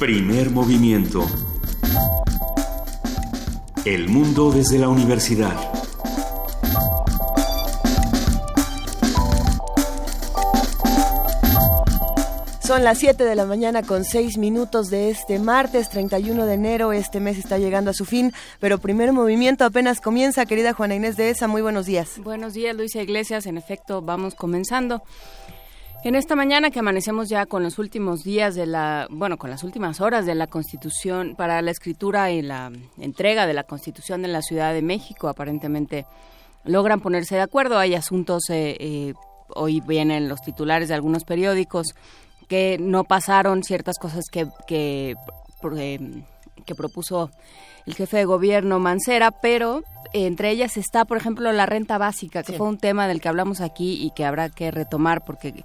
Primer movimiento. El mundo desde la universidad. Son las 7 de la mañana con 6 minutos de este martes 31 de enero. Este mes está llegando a su fin, pero primer movimiento apenas comienza. Querida Juana Inés de ESA, muy buenos días. Buenos días, Luisa Iglesias. En efecto, vamos comenzando. En esta mañana que amanecemos ya con los últimos días de la, bueno, con las últimas horas de la Constitución para la escritura y la entrega de la Constitución en la Ciudad de México, aparentemente logran ponerse de acuerdo. Hay asuntos, eh, eh, hoy vienen los titulares de algunos periódicos que no pasaron ciertas cosas que, que, eh, que propuso el jefe de gobierno Mancera, pero entre ellas está, por ejemplo, la renta básica, que fue un tema del que hablamos aquí y que habrá que retomar porque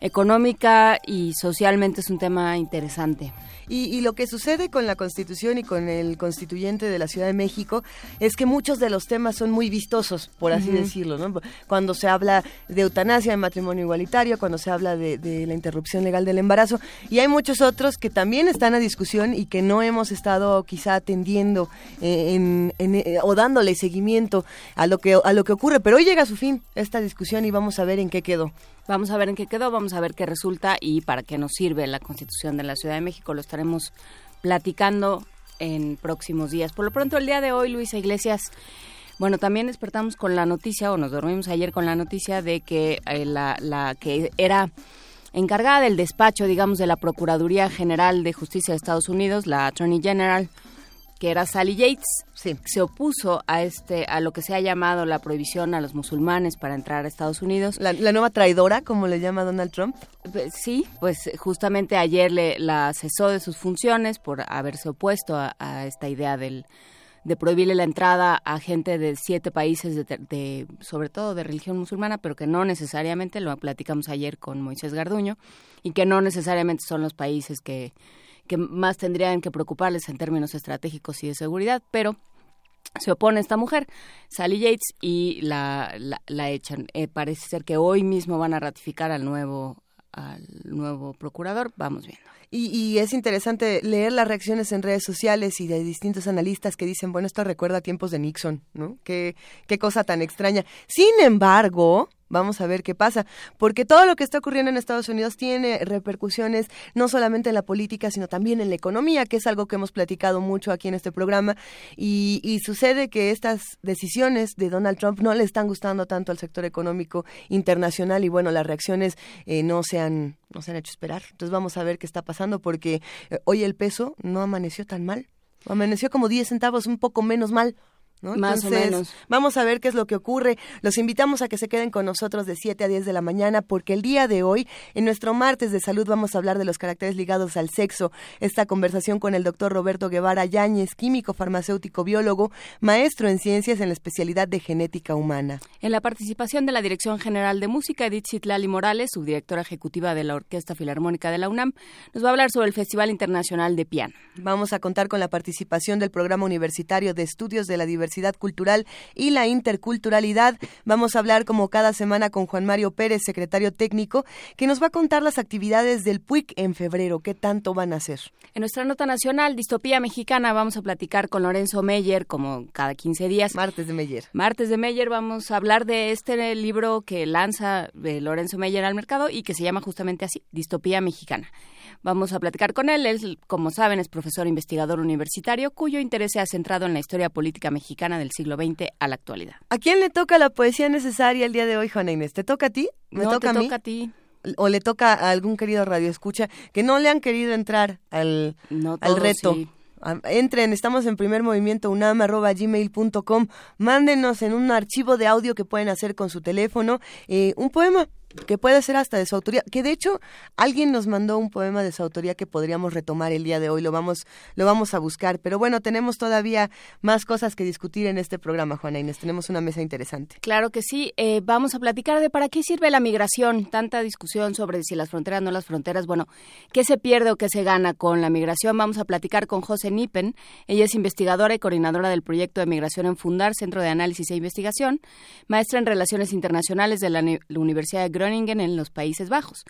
económica y socialmente es un tema interesante. Y, lo que sucede con la Constitución y con el constituyente de la Ciudad de México es que muchos de los temas son muy vistosos, por así decirlo, ¿no? Cuando se habla de eutanasia, de matrimonio igualitario, cuando se habla de, la interrupción legal del embarazo, y hay muchos otros que también están a discusión y que no hemos estado quizá atendiendo eh, eh, o dándole seguimiento a lo que a lo que ocurre, pero hoy llega a su fin esta discusión y vamos a ver en qué quedó. Vamos a ver en qué quedó, vamos a ver qué resulta y para qué nos sirve la Constitución de la Ciudad de México. Lo estaremos platicando en próximos días. Por lo pronto, el día de hoy, Luisa Iglesias, bueno, también despertamos con la noticia, o nos dormimos ayer con la noticia de que eh, la, la que era encargada del despacho, digamos, de la Procuraduría General de Justicia de Estados Unidos, la Attorney General, que era Sally Yates, se opuso a este a lo que se ha llamado la prohibición a los musulmanes para entrar a Estados Unidos. La, nueva traidora, como le llama Donald Trump. Pues, sí, pues justamente ayer le, la cesó de sus funciones por haberse opuesto a, esta idea del de prohibirle la entrada a gente de siete países, de, sobre todo de religión musulmana, pero que no necesariamente, lo platicamos ayer con Moisés Garduño, y que no necesariamente son los países que, que más tendrían que preocuparles en términos estratégicos y de seguridad, pero se opone esta mujer, Sally Yates, y la, la, echan. Eh, parece ser que hoy mismo van a ratificar al nuevo al nuevo procurador, vamos viendo. Y, y, es interesante leer las reacciones en redes sociales y de distintos analistas que dicen, bueno, esto recuerda a tiempos de Nixon, ¿no? Qué, qué cosa tan extraña. Sin embargo, Vamos a ver qué pasa, porque todo lo que está ocurriendo en Estados Unidos tiene repercusiones no solamente en la política, sino también en la economía, que es algo que hemos platicado mucho aquí en este programa. Y, sucede que estas decisiones de Donald Trump no le están gustando tanto al sector económico internacional y bueno, las reacciones eh, no se han no se han hecho esperar. Entonces vamos a ver qué está pasando porque eh, hoy el peso no amaneció tan mal. Amaneció como 10 centavos, un poco menos mal. Más o menos. Vamos a ver qué es lo que ocurre. Los invitamos a que se queden con nosotros de 7 a 10 de la mañana porque el día de hoy, en nuestro martes de salud, vamos a hablar de los caracteres ligados al sexo. Esta conversación con el doctor Roberto Guevara Yáñez, químico, farmacéutico, biólogo, maestro en ciencias en la especialidad de genética humana. En la participación de la Dirección General de Música, Edith Chitlali Morales, subdirectora ejecutiva de la Orquesta Filarmónica de la UNAM, nos va a hablar sobre el Festival Internacional de Piano. Vamos a contar con la participación del Programa Universitario de Estudios de la Diversidad cultural y la interculturalidad. Vamos a hablar como cada semana con Juan Mario Pérez, secretario técnico, que nos va a contar las actividades del PUIC en febrero, qué tanto van a hacer. En nuestra nota nacional, Distopía Mexicana, vamos a platicar con Lorenzo Meyer, como cada 15 días. Martes de Meyer. Martes de Meyer, vamos a hablar de este libro que lanza eh, Lorenzo Meyer al mercado y que se llama justamente así, Distopía Mexicana. Vamos a platicar con él. Él, como saben, es profesor investigador universitario cuyo interés se ha centrado en la historia política mexicana del siglo XX a la actualidad. ¿A quién le toca la poesía necesaria el día de hoy, Juana Inés? ¿Te toca a ti? ¿Me toca a mí? toca a ti o le toca a algún querido radio escucha que no le han querido entrar al, al reto. Entren, estamos en primer movimiento unam.gmail.com. Mándenos en un archivo de audio que pueden hacer con su teléfono eh, un poema que puede ser hasta de su autoría, que de hecho alguien nos mandó un poema de su autoría que podríamos retomar el día de hoy, lo vamos, lo vamos a buscar, pero bueno, tenemos todavía más cosas que discutir en este programa, Juana Inés, tenemos una mesa interesante. Claro que sí, eh, vamos a platicar de para qué sirve la migración, tanta discusión sobre si las fronteras, no las fronteras, bueno, qué se pierde o qué se gana con la migración, vamos a platicar con José Nippen, ella es investigadora y coordinadora del proyecto de migración en Fundar, Centro de Análisis e Investigación, maestra en Relaciones Internacionales de la, Universidad de En los Países Bajos.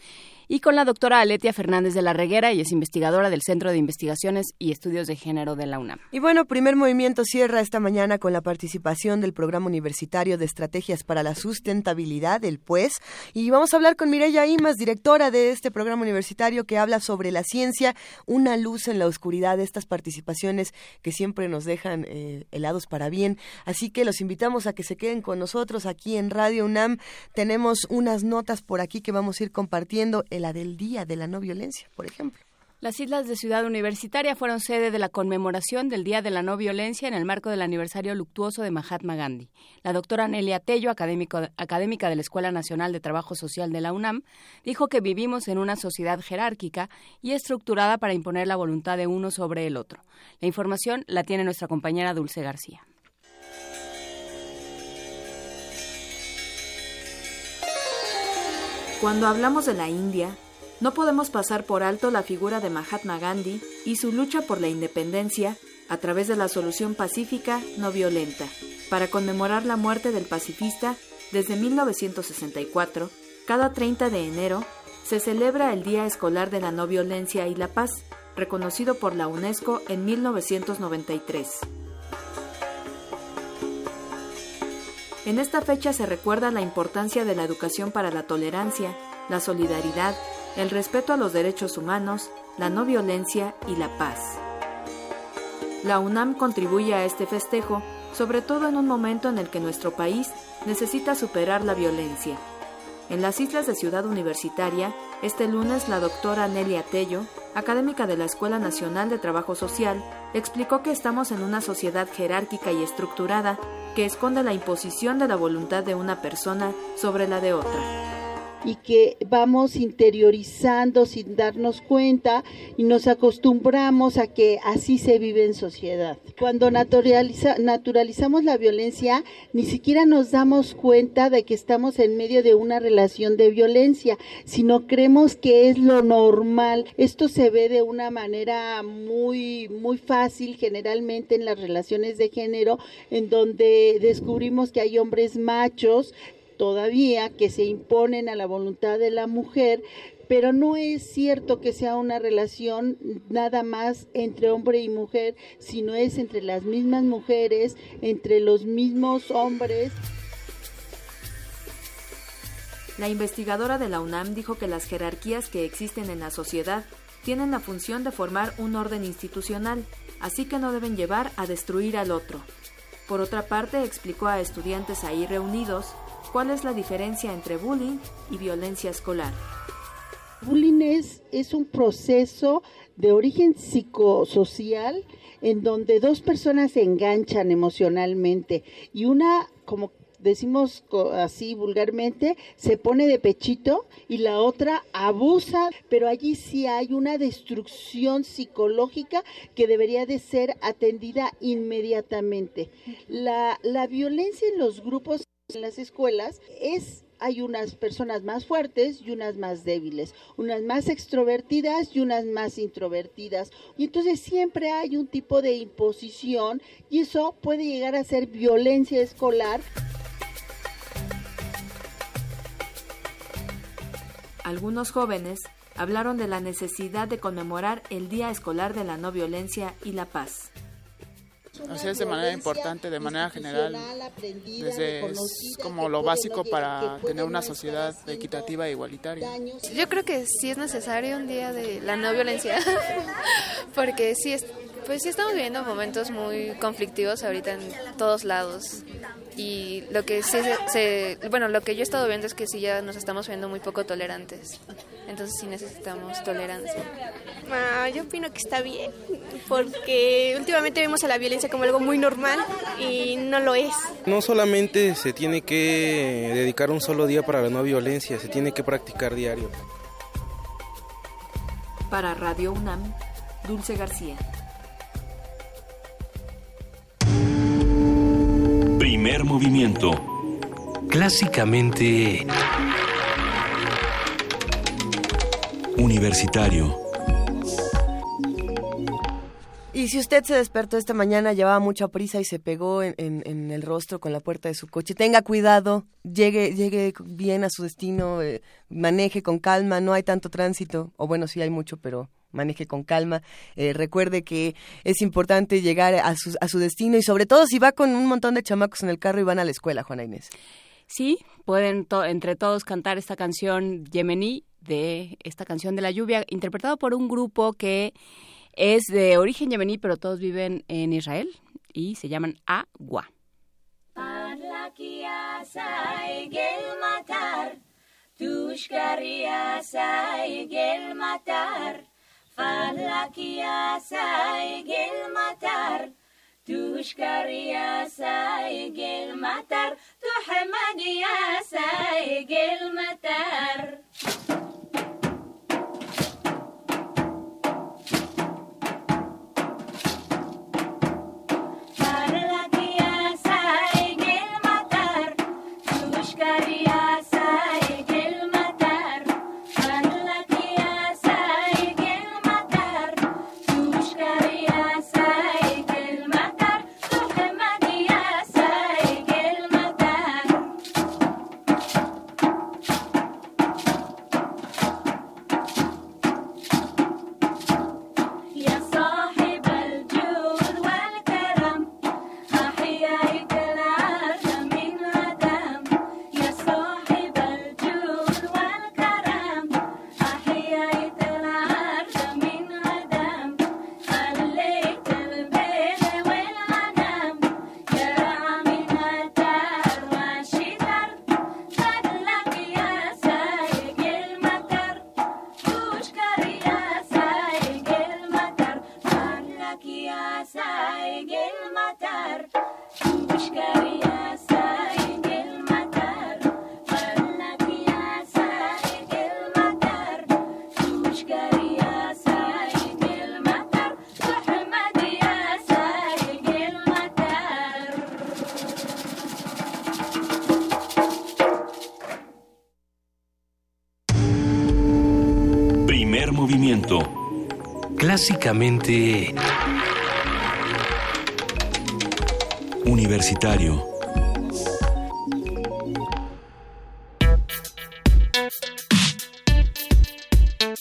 Y con la doctora Aletia Fernández de la Reguera, y es investigadora del Centro de Investigaciones y Estudios de Género de la UNAM. Y bueno, primer movimiento cierra esta mañana con la participación del Programa Universitario de Estrategias para la Sustentabilidad, el PUES, y vamos a hablar con Mireya Imas, directora de este programa universitario que habla sobre la ciencia, una luz en la oscuridad, de estas participaciones que siempre nos dejan eh, helados para bien. Así que los invitamos a que se queden con nosotros aquí en Radio UNAM. Tenemos unas notas por aquí que vamos a ir compartiendo, la del Día de la No Violencia, por ejemplo. Las islas de Ciudad Universitaria fueron sede de la conmemoración del Día de la No Violencia en el marco del aniversario luctuoso de Mahatma Gandhi. La doctora Nelia Tello, académica de la Escuela Nacional de Trabajo Social de la UNAM, dijo que vivimos en una sociedad jerárquica y estructurada para imponer la voluntad de uno sobre el otro. La información la tiene nuestra compañera Dulce García. Cuando hablamos de la India, no podemos pasar por alto la figura de Mahatma Gandhi y su lucha por la independencia a través de la solución pacífica no violenta. Para conmemorar la muerte del pacifista, desde 1964, cada 30 de enero, se celebra el Día Escolar de la No Violencia y la Paz, reconocido por la UNESCO en 1993. En esta fecha se recuerda la importancia de la educación para la tolerancia, la solidaridad el respeto a los derechos humanos, la no violencia y la paz. La UNAM contribuye a este festejo, sobre todo en un momento en el que nuestro país necesita superar la violencia. En las islas de Ciudad Universitaria, este lunes la doctora Nelia Tello, académica de la Escuela Nacional de Trabajo Social, explicó que estamos en una sociedad jerárquica y estructurada que esconde la imposición de la voluntad de una persona sobre la de otra y que vamos interiorizando sin darnos cuenta y nos acostumbramos a que así se vive en sociedad. Cuando naturalizamos la violencia, ni siquiera nos damos cuenta de que estamos en medio de una relación de violencia, sino creemos que es lo normal. Esto se ve de una manera muy, muy fácil generalmente en las relaciones de género, en donde descubrimos que hay hombres machos todavía que se imponen a la voluntad de la mujer, pero no es cierto que sea una relación nada más entre hombre y mujer, sino es entre las mismas mujeres, entre los mismos hombres. La investigadora de la UNAM dijo que las jerarquías que existen en la sociedad tienen la función de formar un orden institucional, así que no deben llevar a destruir al otro. Por otra parte, explicó a estudiantes ahí reunidos ¿Cuál es la diferencia entre bullying y violencia escolar? Bullying es, un proceso de origen psicosocial en donde dos personas se enganchan emocionalmente y una, como decimos así vulgarmente, se pone de pechito y la otra abusa, pero allí sí hay una destrucción psicológica que debería de ser atendida inmediatamente. La, la violencia en los grupos en las escuelas es hay unas personas más fuertes y unas más débiles, unas más extrovertidas y unas más introvertidas. Y entonces siempre hay un tipo de imposición y eso puede llegar a ser violencia escolar. Algunos jóvenes hablaron de la necesidad de conmemorar el Día Escolar de la No Violencia y la Paz. Así es de manera importante, de manera general, desde como lo básico para tener una sociedad equitativa e igualitaria. Yo creo que sí es necesario un día de la no violencia, porque sí, es, pues sí estamos viviendo momentos muy conflictivos ahorita en todos lados. Y lo que sí se, bueno lo que yo he estado viendo es que sí ya nos estamos viendo muy poco tolerantes. Entonces sí necesitamos tolerancia. Ah, yo opino que está bien porque últimamente vemos a la violencia como algo muy normal y no lo es. No solamente se tiene que dedicar un solo día para la no violencia se tiene que practicar diario. Para Radio UNAM Dulce García Primer movimiento. Clásicamente... Universitario Y si usted se despertó esta mañana, llevaba mucha prisa y se pegó en, en, el rostro con la puerta de su coche, tenga cuidado, llegue, llegue bien a su destino, eh, maneje con calma, no hay tanto tránsito, o bueno, sí hay mucho, pero maneje con calma. Eh, recuerde que es importante llegar a su, a su destino y sobre todo si va con un montón de chamacos en el carro y van a la escuela, Juana Inés. Sí, pueden entre todos cantar esta canción yemení de esta canción de la lluvia, interpretado por un grupo que es de origen yemení, pero todos viven en Israel y se llaman Agua. تشكر يا سايق المطر تحمد يا سايق المطر Universitario.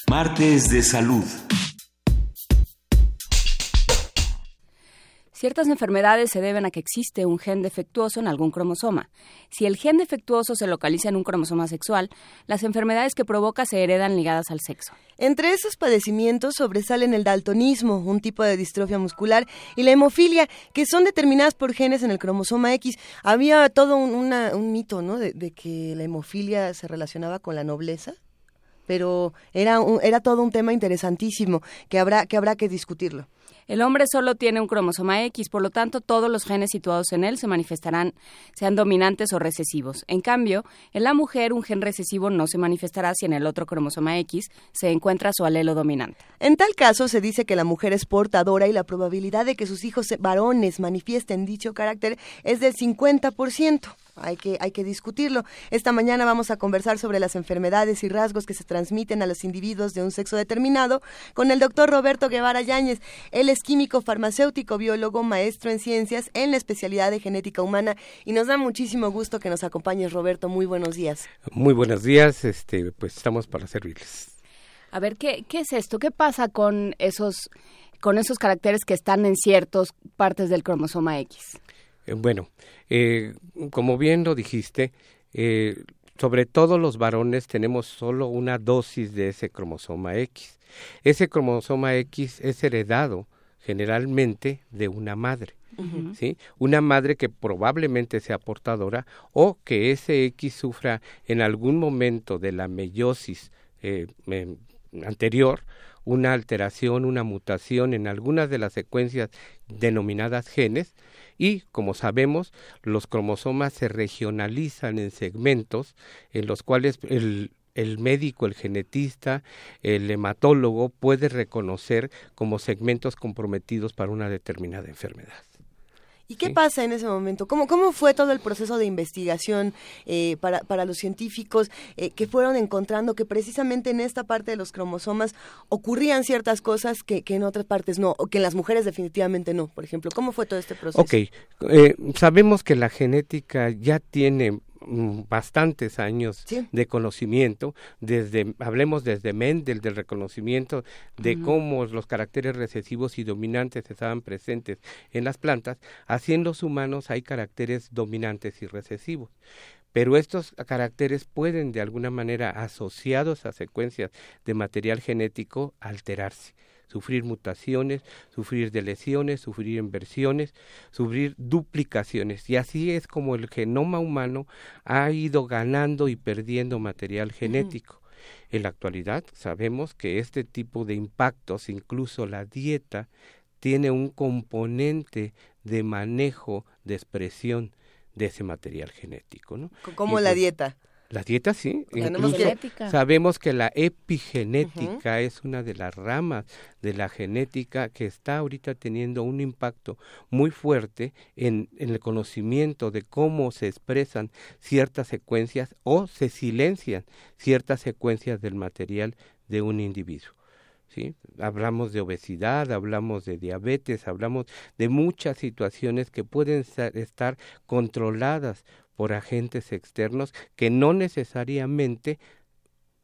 Martes de Salud. Ciertas enfermedades se deben a que existe un gen defectuoso en algún cromosoma. Si el gen defectuoso se localiza en un cromosoma sexual, las enfermedades que provoca se heredan ligadas al sexo. Entre esos padecimientos sobresalen el daltonismo, un tipo de distrofia muscular, y la hemofilia, que son determinadas por genes en el cromosoma X. Había todo un, mito, ¿no?, de, de que la hemofilia se relacionaba con la nobleza pero era, era todo un tema interesantísimo que habrá que, habrá que discutirlo. El hombre solo tiene un cromosoma X, por lo tanto todos los genes situados en él se manifestarán, sean dominantes o recesivos. En cambio, en la mujer un gen recesivo no se manifestará si en el otro cromosoma X se encuentra su alelo dominante. En tal caso, se dice que la mujer es portadora y la probabilidad de que sus hijos varones manifiesten dicho carácter es del 50% hay que, hay que discutirlo. Esta mañana vamos a conversar sobre las enfermedades y rasgos que se transmiten a los individuos de un sexo determinado con el doctor Roberto Guevara Yáñez. Él es químico farmacéutico, biólogo, maestro en ciencias en la especialidad de genética humana y nos da muchísimo gusto que nos acompañes, Roberto. Muy buenos días. Muy buenos días, este, pues estamos para servirles. A ver, ¿qué, qué es esto? ¿Qué pasa con esos, con esos caracteres que están en ciertas partes del cromosoma X? Eh, bueno, eh, como bien lo dijiste, eh, sobre todo los varones tenemos solo una dosis de ese cromosoma X. Ese cromosoma X es heredado generalmente de una madre. ¿Sí? Una madre que probablemente sea portadora o que ese X sufra en algún momento de la meiosis anterior una alteración, una mutación en algunas de las secuencias denominadas genes y, como sabemos, los cromosomas se regionalizan en segmentos en los cuales el, médico, el genetista, el hematólogo puede reconocer como segmentos comprometidos para una determinada enfermedad. ¿Y qué pasa en ese momento? ¿Cómo, ¿Cómo fue todo el proceso de investigación eh, para, para los científicos eh, que fueron encontrando que precisamente en esta parte de los cromosomas ocurrían ciertas cosas que, que, en otras partes no, o que en las mujeres definitivamente no, por ejemplo? ¿Cómo fue todo este proceso? Ok, eh, sabemos que la genética ya tiene bastantes años de conocimiento, desde, hablemos desde Mendel, del reconocimiento de cómo los caracteres recesivos y dominantes estaban presentes en las plantas, así en los humanos hay caracteres dominantes y recesivos. Pero estos caracteres pueden de alguna manera asociados a secuencias de material genético alterarse sufrir mutaciones, sufrir deleciones, sufrir inversiones, sufrir duplicaciones. Y así es como el genoma humano ha ido ganando y perdiendo material genético. En la actualidad sabemos que este tipo de impactos, incluso la dieta, tiene un componente de manejo, de expresión de ese material genético. ¿no? ¿Cómo la dieta? La dieta sí, incluso sabemos que la epigenética es una de las ramas de la genética que está ahorita teniendo un impacto muy fuerte en, en, el conocimiento de cómo se expresan ciertas secuencias o se silencian ciertas secuencias del material de un individuo. ¿Sí? Hablamos de obesidad, hablamos de diabetes, hablamos de muchas situaciones que pueden estar controladas por agentes externos que no necesariamente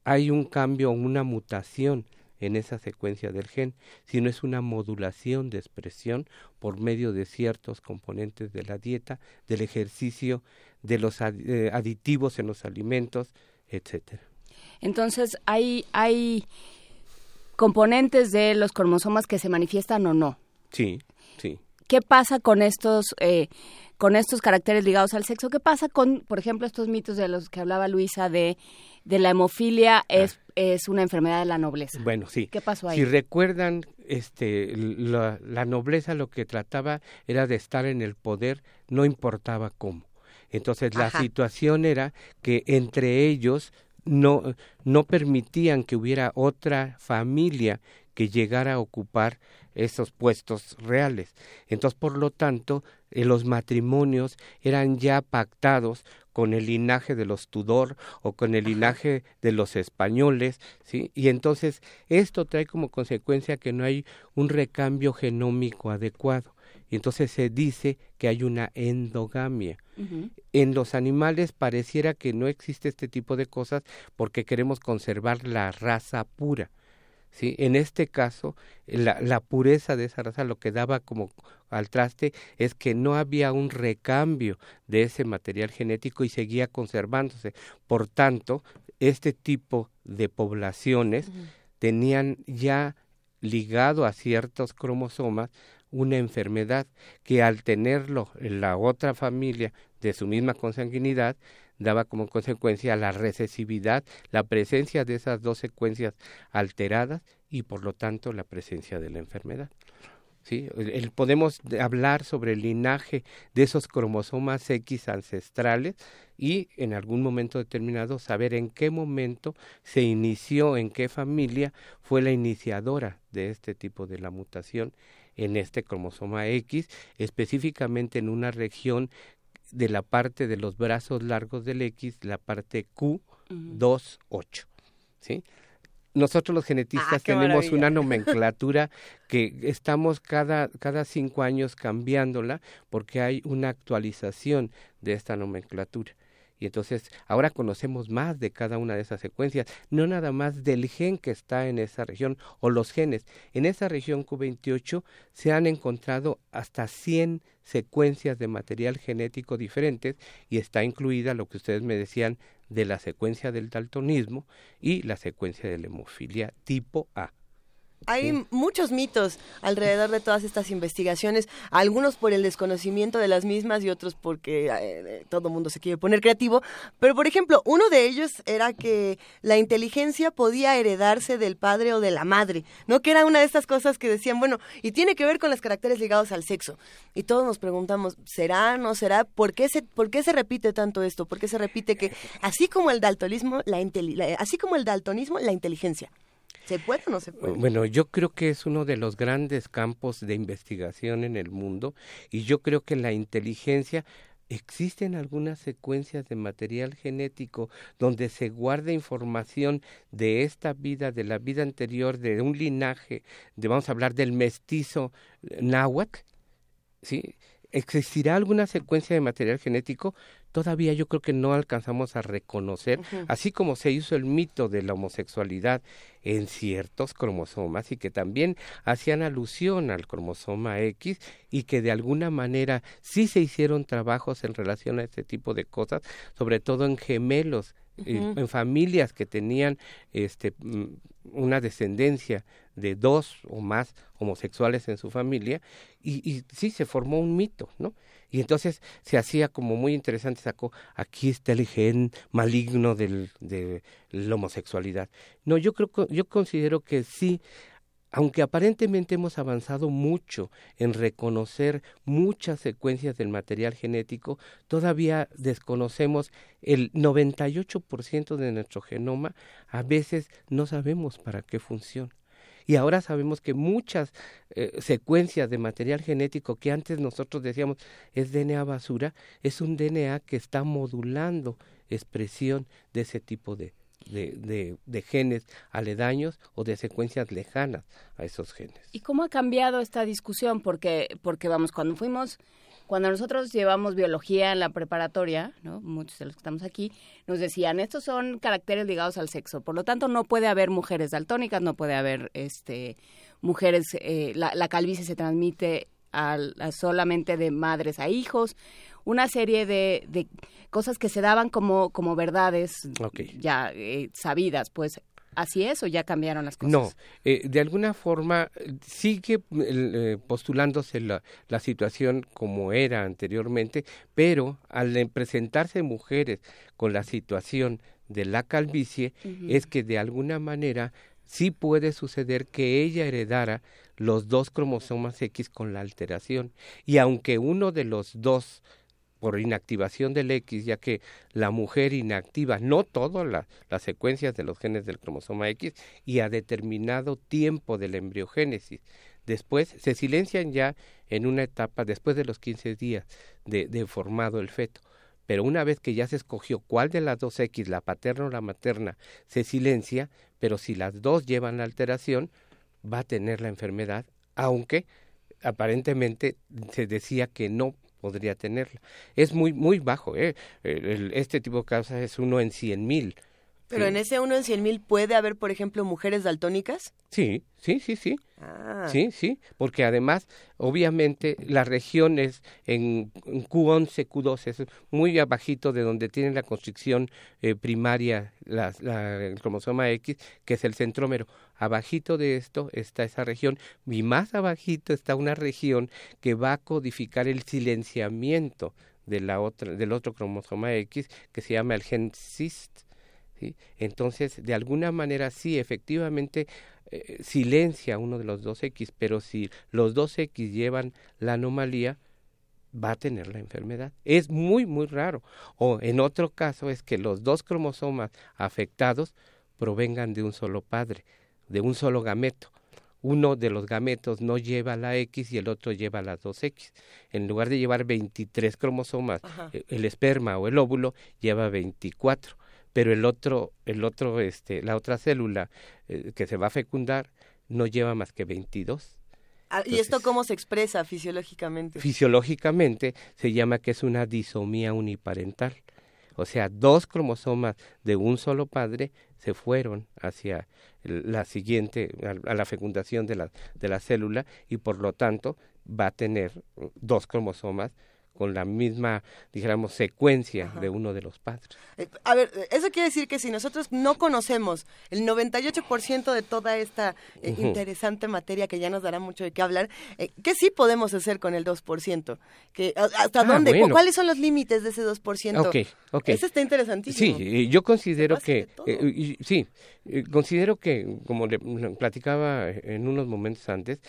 hay un cambio o una mutación en esa secuencia del gen, sino es una modulación de expresión por medio de ciertos componentes de la dieta, del ejercicio, de los eh, aditivos en los alimentos, etcétera. Entonces, hay hay componentes de los cromosomas que se manifiestan o no. Sí, sí. ¿Qué pasa con estos eh, con estos caracteres ligados al sexo. ¿Qué pasa con, por ejemplo, estos mitos de los que hablaba Luisa de, de la hemofilia es, ah. es una enfermedad de la nobleza? Bueno, sí. ¿Qué pasó ahí? Si recuerdan, este, la, la nobleza lo que trataba era de estar en el poder, no importaba cómo. Entonces la situación era que entre ellos no, no permitían que hubiera otra familia que llegara a ocupar esos puestos reales. Entonces, por lo tanto, eh, los matrimonios eran ya pactados con el linaje de los Tudor o con el linaje de los españoles, ¿sí? Y entonces esto trae como consecuencia que no hay un recambio genómico adecuado. Y entonces se dice que hay una endogamia. En los animales pareciera que no existe este tipo de cosas porque queremos conservar la raza pura. ¿Sí? En este caso, la, la, pureza de esa raza lo que daba como al traste es que no había un recambio de ese material genético y seguía conservándose. Por tanto, este tipo de poblaciones tenían ya ligado a ciertos cromosomas una enfermedad que al tenerlo en la otra familia de su misma consanguinidad daba como consecuencia la recesividad, la presencia de esas dos secuencias alteradas y por lo tanto la presencia de la enfermedad. ¿Sí? Podemos hablar sobre el linaje de esos cromosomas X ancestrales y en algún momento determinado saber en qué momento se inició, en qué familia fue la iniciadora de este tipo de la mutación en este cromosoma X, específicamente en una región de la parte de los brazos largos del X, la parte Q28, ¿sí? Nosotros los genetistas ah, tenemos una nomenclatura que estamos cada, cada cinco años cambiándola porque hay una actualización de esta nomenclatura. Y entonces ahora conocemos más de cada una de esas secuencias, no nada más del gen que está en esa región o los genes. En esa región Q28 se han encontrado hasta 100 secuencias de material genético diferentes y está incluida lo que ustedes me decían de la secuencia del daltonismo y la secuencia de la hemofilia tipo A. Hay muchos mitos alrededor de todas estas investigaciones, algunos por el desconocimiento de las mismas y otros porque eh, todo el mundo se quiere poner creativo. Pero, por ejemplo, uno de ellos era que la inteligencia podía heredarse del padre o de la madre, ¿no? Que era una de estas cosas que decían, bueno, y tiene que ver con los caracteres ligados al sexo. Y todos nos preguntamos, ¿será, no será? ¿Por qué se, por qué se repite tanto esto? ¿Por qué se repite que así como el daltonismo, la, así como el daltonismo, la inteligencia? ¿Se puede o no se puede? Bueno, yo creo que es uno de los grandes campos de investigación en el mundo y yo creo que la inteligencia existen algunas secuencias de material genético donde se guarda información de esta vida, de la vida anterior, de un linaje, de vamos a hablar del mestizo náhuatl, ¿sí? ¿Existirá alguna secuencia de material genético? Todavía yo creo que no alcanzamos a reconocer, así como se hizo el mito de la homosexualidad en ciertos cromosomas y que también hacían alusión al cromosoma X y que de alguna manera sí se hicieron trabajos en relación a este tipo de cosas, sobre todo en gemelos, en familias que tenían este mm, una descendencia de dos o más homosexuales en su familia y, y sí se formó un mito, ¿no? Y entonces se hacía como muy interesante, sacó, aquí está el gen maligno del, de la homosexualidad. No, yo creo, yo considero que sí, aunque aparentemente hemos avanzado mucho en reconocer muchas secuencias del material genético, todavía desconocemos el 98% de nuestro genoma, a veces no sabemos para qué funciona. Y ahora sabemos que muchas eh, secuencias de material genético que antes nosotros decíamos es DNA basura, es un DNA que está modulando expresión de ese tipo de, de, de, genes aledaños o de secuencias lejanas a esos genes. ¿Y cómo ha cambiado esta discusión? Porque, porque vamos, cuando fuimos cuando nosotros llevamos biología en la preparatoria, ¿no? muchos de los que estamos aquí, nos decían, estos son caracteres ligados al sexo, por lo tanto no puede haber mujeres daltónicas, no puede haber este, mujeres, eh, la, calvicie se transmite solamente de madres a hijos, una serie de, de cosas que se daban como, como verdades ya eh, sabidas, pues ¿Así es o ya cambiaron las cosas? No, eh, de alguna forma sigue eh, postulándose la, la, situación como era anteriormente, pero al presentarse mujeres con la situación de la calvicie, es que de alguna manera sí puede suceder que ella heredara los dos cromosomas X con la alteración. Y aunque uno de los dos por inactivación del X, ya que la mujer inactiva no todas las secuencias de los genes del cromosoma X y a determinado tiempo de la embriogénesis. Después se silencian ya en una etapa después de los 15 días de, de formado el feto. Pero una vez que ya se escogió cuál de las dos X, la paterna o la materna, se silencia, pero si las dos llevan la alteración, va a tener la enfermedad, aunque aparentemente se decía que no podría tenerla. Es muy, muy bajo, ¿eh? este tipo de causas es uno en cien mil. Pero en ese uno en cien mil puede haber, por ejemplo, mujeres daltónicas. Sí, sí, sí, sí. Ah. Sí, sí, porque además, obviamente, la región es en Q11, Q12, es muy abajito de donde tiene la constricción eh, primaria la, el cromosoma X, que es el centrómero. Abajito de esto está esa región y más abajito está una región que va a codificar el silenciamiento de la otra, del otro cromosoma X, que se llama el gen CIST. ¿Sí? Entonces, de alguna manera, sí, efectivamente, eh, silencia uno de los dos X, pero si los dos X llevan la anomalía, va a tener la enfermedad. Es muy, muy raro. O en otro caso es que los dos cromosomas afectados provengan de un solo padre, de un solo gameto. Uno de los gametos no lleva la X y el otro lleva las dos X. En lugar de llevar 23 cromosomas, eh, el esperma o el óvulo lleva 24 pero el otro, el otro, este, la otra célula eh, que se va a fecundar no lleva más que 22. Ah, ¿Y esto cómo se expresa fisiológicamente? Fisiológicamente se llama que es una disomía uniparental. O sea, dos cromosomas de un solo padre se fueron hacia la siguiente, a la fecundación de la, de la célula y por lo tanto va a tener dos cromosomas con la misma, dijéramos, secuencia de uno de los padres. Eh, a ver, eso quiere decir que si nosotros no conocemos el 98% de toda esta eh, interesante materia que ya nos dará mucho de qué hablar, eh, ¿qué sí podemos hacer con el 2%? ¿Que, ¿Hasta ah, dónde? ¿Cuáles son los límites de ese 2%? Ok, ok. Eso está interesantísimo. Sí, yo considero que, sí, considero que, como le platicaba en unos momentos antes,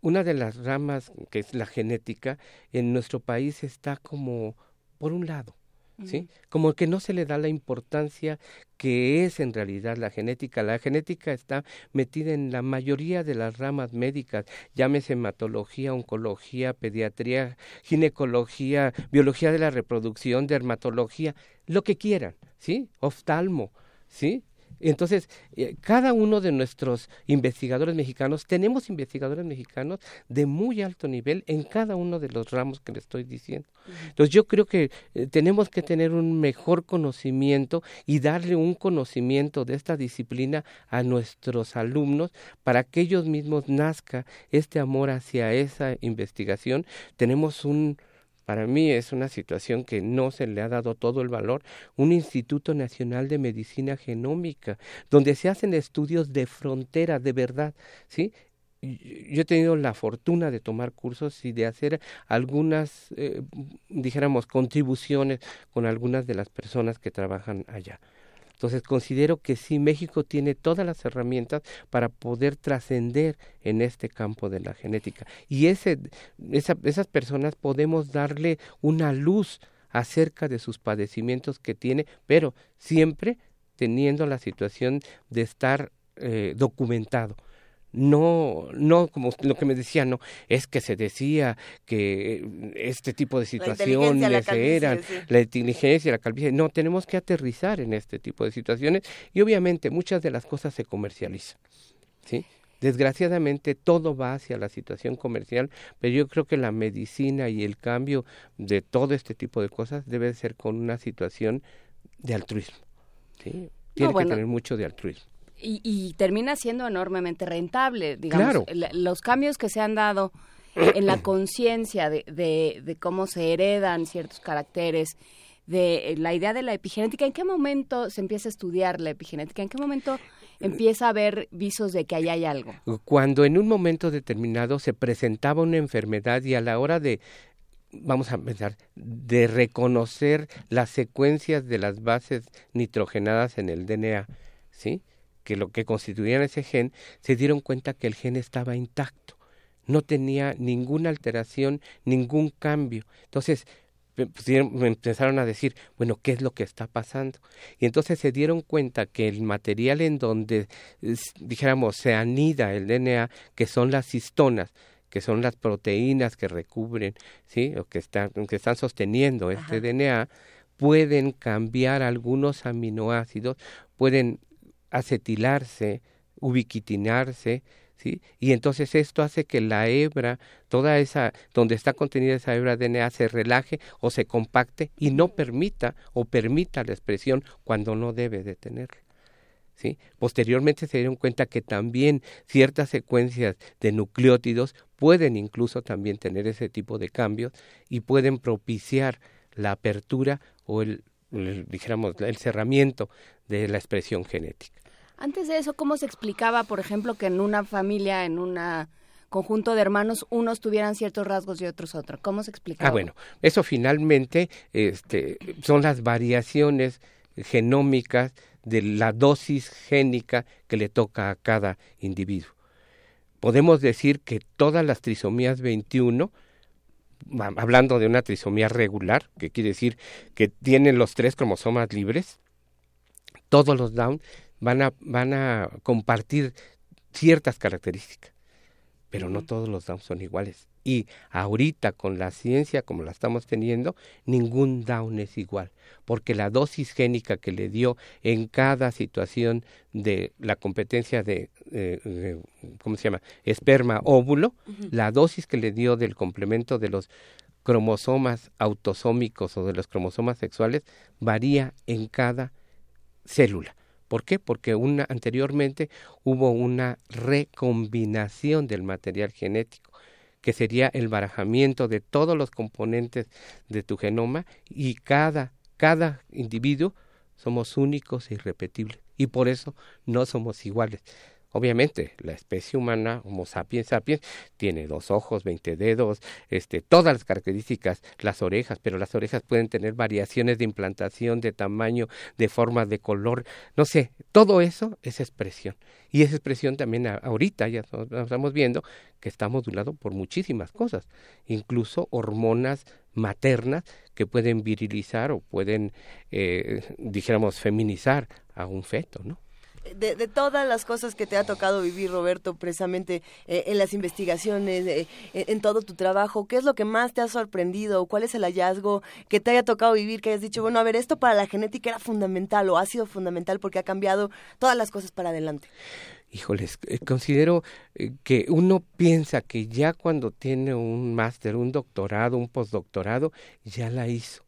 una de las ramas que es la genética en nuestro país está como por un lado, ¿sí? Como que no se le da la importancia que es en realidad la genética. La genética está metida en la mayoría de las ramas médicas, llámese hematología, oncología, pediatría, ginecología, biología de la reproducción, dermatología, lo que quieran, ¿sí? Oftalmo, ¿sí? Entonces, eh, cada uno de nuestros investigadores mexicanos, tenemos investigadores mexicanos de muy alto nivel en cada uno de los ramos que le estoy diciendo. Entonces, yo creo que eh, tenemos que tener un mejor conocimiento y darle un conocimiento de esta disciplina a nuestros alumnos para que ellos mismos nazca este amor hacia esa investigación. Tenemos un para mí es una situación que no se le ha dado todo el valor, un Instituto Nacional de Medicina Genómica, donde se hacen estudios de frontera, de verdad, ¿sí? yo he tenido la fortuna de tomar cursos y de hacer algunas, eh, dijéramos, contribuciones con algunas de las personas que trabajan allá. Entonces considero que sí, México tiene todas las herramientas para poder trascender en este campo de la genética. Y ese, esas personas podemos darle una luz acerca de sus padecimientos que tiene, pero siempre teniendo la situación de estar eh, documentado no, no como lo que me decía, no, es que se decía que este tipo de situaciones eran la inteligencia, la calvicie. No, tenemos que aterrizar en este tipo de situaciones y obviamente muchas de las cosas se comercializan. ¿sí? Desgraciadamente todo va hacia la situación comercial, pero yo creo que la medicina y el cambio de todo este tipo de cosas debe ser con una situación de altruismo. ¿sí? Tiene que tener mucho de altruismo. Y, termina siendo enormemente rentable, digamos. los cambios que se han dado en la conciencia de, de, cómo se heredan ciertos caracteres, de la idea de la epigenética, ¿en qué momento se empieza a estudiar la epigenética? ¿En qué momento empieza a haber visos de que ahí hay algo? Cuando en un momento determinado se presentaba una enfermedad y a la hora de vamos a pensar, de reconocer las secuencias de las bases nitrogenadas en el DNA, ¿sí? Que lo que constituían ese gen, se dieron cuenta que el gen estaba intacto, no tenía ninguna alteración, ningún cambio. Entonces, empezaron a decir, bueno, ¿qué es lo que está pasando? Y entonces se dieron cuenta que el material en donde, dijéramos, se anida el DNA, que son las histonas, que son las proteínas que recubren, ¿sí? O que están, que están sosteniendo este DNA, pueden cambiar algunos aminoácidos, pueden acetilarse, ubiquitinarse, ¿sí? Y entonces esto hace que la hebra, toda esa, donde está contenida esa hebra de DNA, se relaje o se compacte y no permita o permita la expresión cuando no debe de tenerla. ¿Sí? Posteriormente se dieron cuenta que también ciertas secuencias de nucleótidos pueden incluso también tener ese tipo de cambios y pueden propiciar la apertura o el, dijéramos, el cerramiento de la expresión genética. Antes de eso, ¿cómo se explicaba, por ejemplo, que en una familia, en un conjunto de hermanos, unos tuvieran ciertos rasgos y otros otros? ¿Cómo se explicaba? Ah, bueno, eso finalmente este, son las variaciones genómicas de la dosis génica que le toca a cada individuo. Podemos decir que todas las trisomías 21, hablando de una trisomía regular, que quiere decir que tienen los tres cromosomas libres, todos los Down van a, van a compartir ciertas características, pero no todos los Down son iguales. Y ahorita con la ciencia como la estamos teniendo, ningún Down es igual, porque la dosis génica que le dio en cada situación de la competencia de, ¿cómo se llama?, esperma óvulo, la dosis que le dio del complemento de los cromosomas autosómicos o de los cromosomas sexuales varía en cada célula. ¿Por qué? Porque una, anteriormente hubo una recombinación del material genético, que sería el barajamiento de todos los componentes de tu genoma y cada, cada individuo somos únicos e irrepetibles y por eso no somos iguales. Obviamente, la especie humana, Homo sapiens sapiens, tiene dos ojos, veinte dedos, este, todas las características, las orejas, pero las orejas pueden tener variaciones de implantación, de tamaño, de forma, de color, no sé, todo eso es expresión. Y esa expresión también ahorita ya estamos viendo que está modulado por muchísimas cosas, incluso hormonas maternas que pueden virilizar o pueden, eh, dijéramos, feminizar a un feto, ¿no? De, todas las cosas que te ha tocado vivir, Roberto, precisamente eh, en las investigaciones, eh, en, todo tu trabajo, ¿qué es lo que más te ha sorprendido? ¿Cuál es el hallazgo que te haya tocado vivir, que hayas dicho, bueno, a ver, esto para la genética era fundamental o ha sido fundamental porque ha cambiado todas las cosas para adelante? Híjoles, eh, considero que uno piensa que ya cuando tiene un máster, un doctorado, un postdoctorado, ya la hizo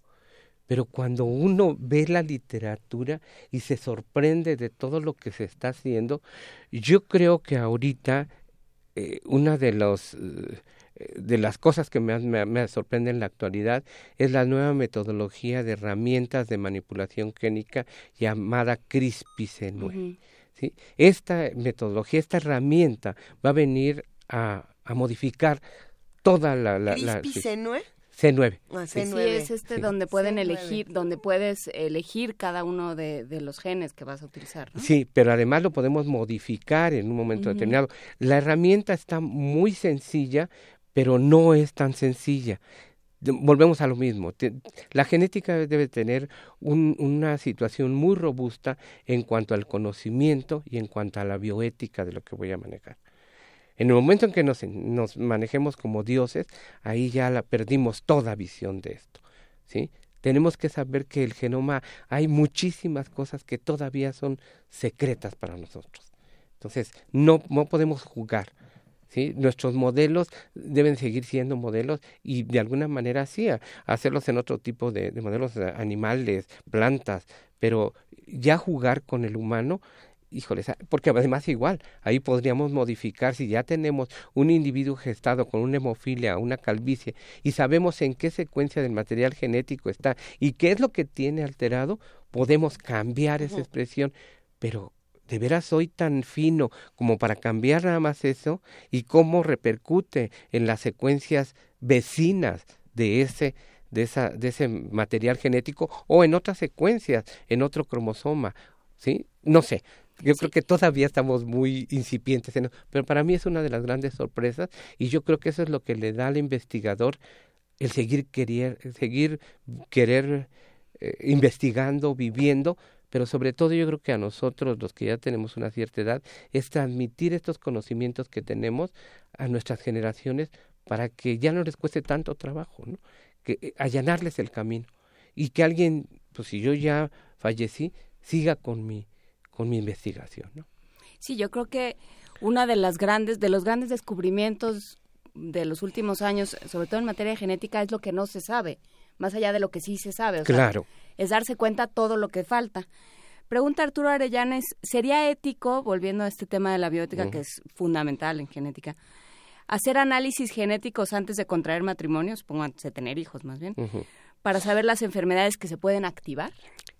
pero cuando uno ve la literatura y se sorprende de todo lo que se está haciendo, yo creo que ahorita eh, una de los eh, de las cosas que me, me, sorprende en la actualidad es la nueva metodología de herramientas de manipulación génica llamada CRISPR-Cas9. ¿sí? Esta metodología, esta herramienta va a venir a, a modificar toda la... la, la C9. Ah, sí, es este donde pueden elegir, donde puedes elegir cada uno de, los genes que vas a utilizar. Sí, pero además lo podemos modificar en un momento determinado. La herramienta está muy sencilla, pero no es tan sencilla. Volvemos a lo mismo. La genética debe tener una situación muy robusta en cuanto al conocimiento y en cuanto a la bioética de lo que voy a manejar. En el momento en que nos, manejemos como dioses, ahí ya la perdimos toda visión de esto. ¿sí? Tenemos que saber que el genoma hay muchísimas cosas que todavía son secretas para nosotros. Entonces, no, no podemos jugar. ¿Sí? Nuestros modelos deben seguir siendo modelos y de alguna manera sí, hacerlos en otro tipo de, de modelos animales, plantas, pero ya jugar con el humano híjoles, porque además igual, ahí podríamos modificar si ya tenemos un individuo gestado con una hemofilia, una calvicie, y sabemos en qué secuencia del material genético está y qué es lo que tiene alterado, podemos cambiar esa expresión, pero de veras soy tan fino como para cambiar nada más eso y cómo repercute en las secuencias vecinas de ese de esa de ese material genético o en otras secuencias, en otro cromosoma, ¿sí? No sé, yo creo que todavía estamos muy incipientes, en, pero para mí es una de las grandes sorpresas y yo creo que eso es lo que le da al investigador el seguir querer, seguir querer eh, investigando, viviendo, pero sobre todo yo creo que a nosotros, los que ya tenemos una cierta edad, es transmitir estos conocimientos que tenemos a nuestras generaciones para que ya no les cueste tanto trabajo, ¿no? que eh, allanarles el camino y que alguien, pues si yo ya fallecí, siga con mi con mi investigación. ¿no? Sí, yo creo que una de las grandes, de los grandes descubrimientos de los últimos años, sobre todo en materia genética, es lo que no se sabe, más allá de lo que sí se sabe. claro. es darse cuenta todo lo que falta. Pregunta Arturo Arellanes, ¿sería ético, volviendo a este tema de la bioética, que es fundamental en genética, hacer análisis genéticos antes de contraer matrimonio, supongo antes de tener hijos más bien, para saber las enfermedades que se pueden activar?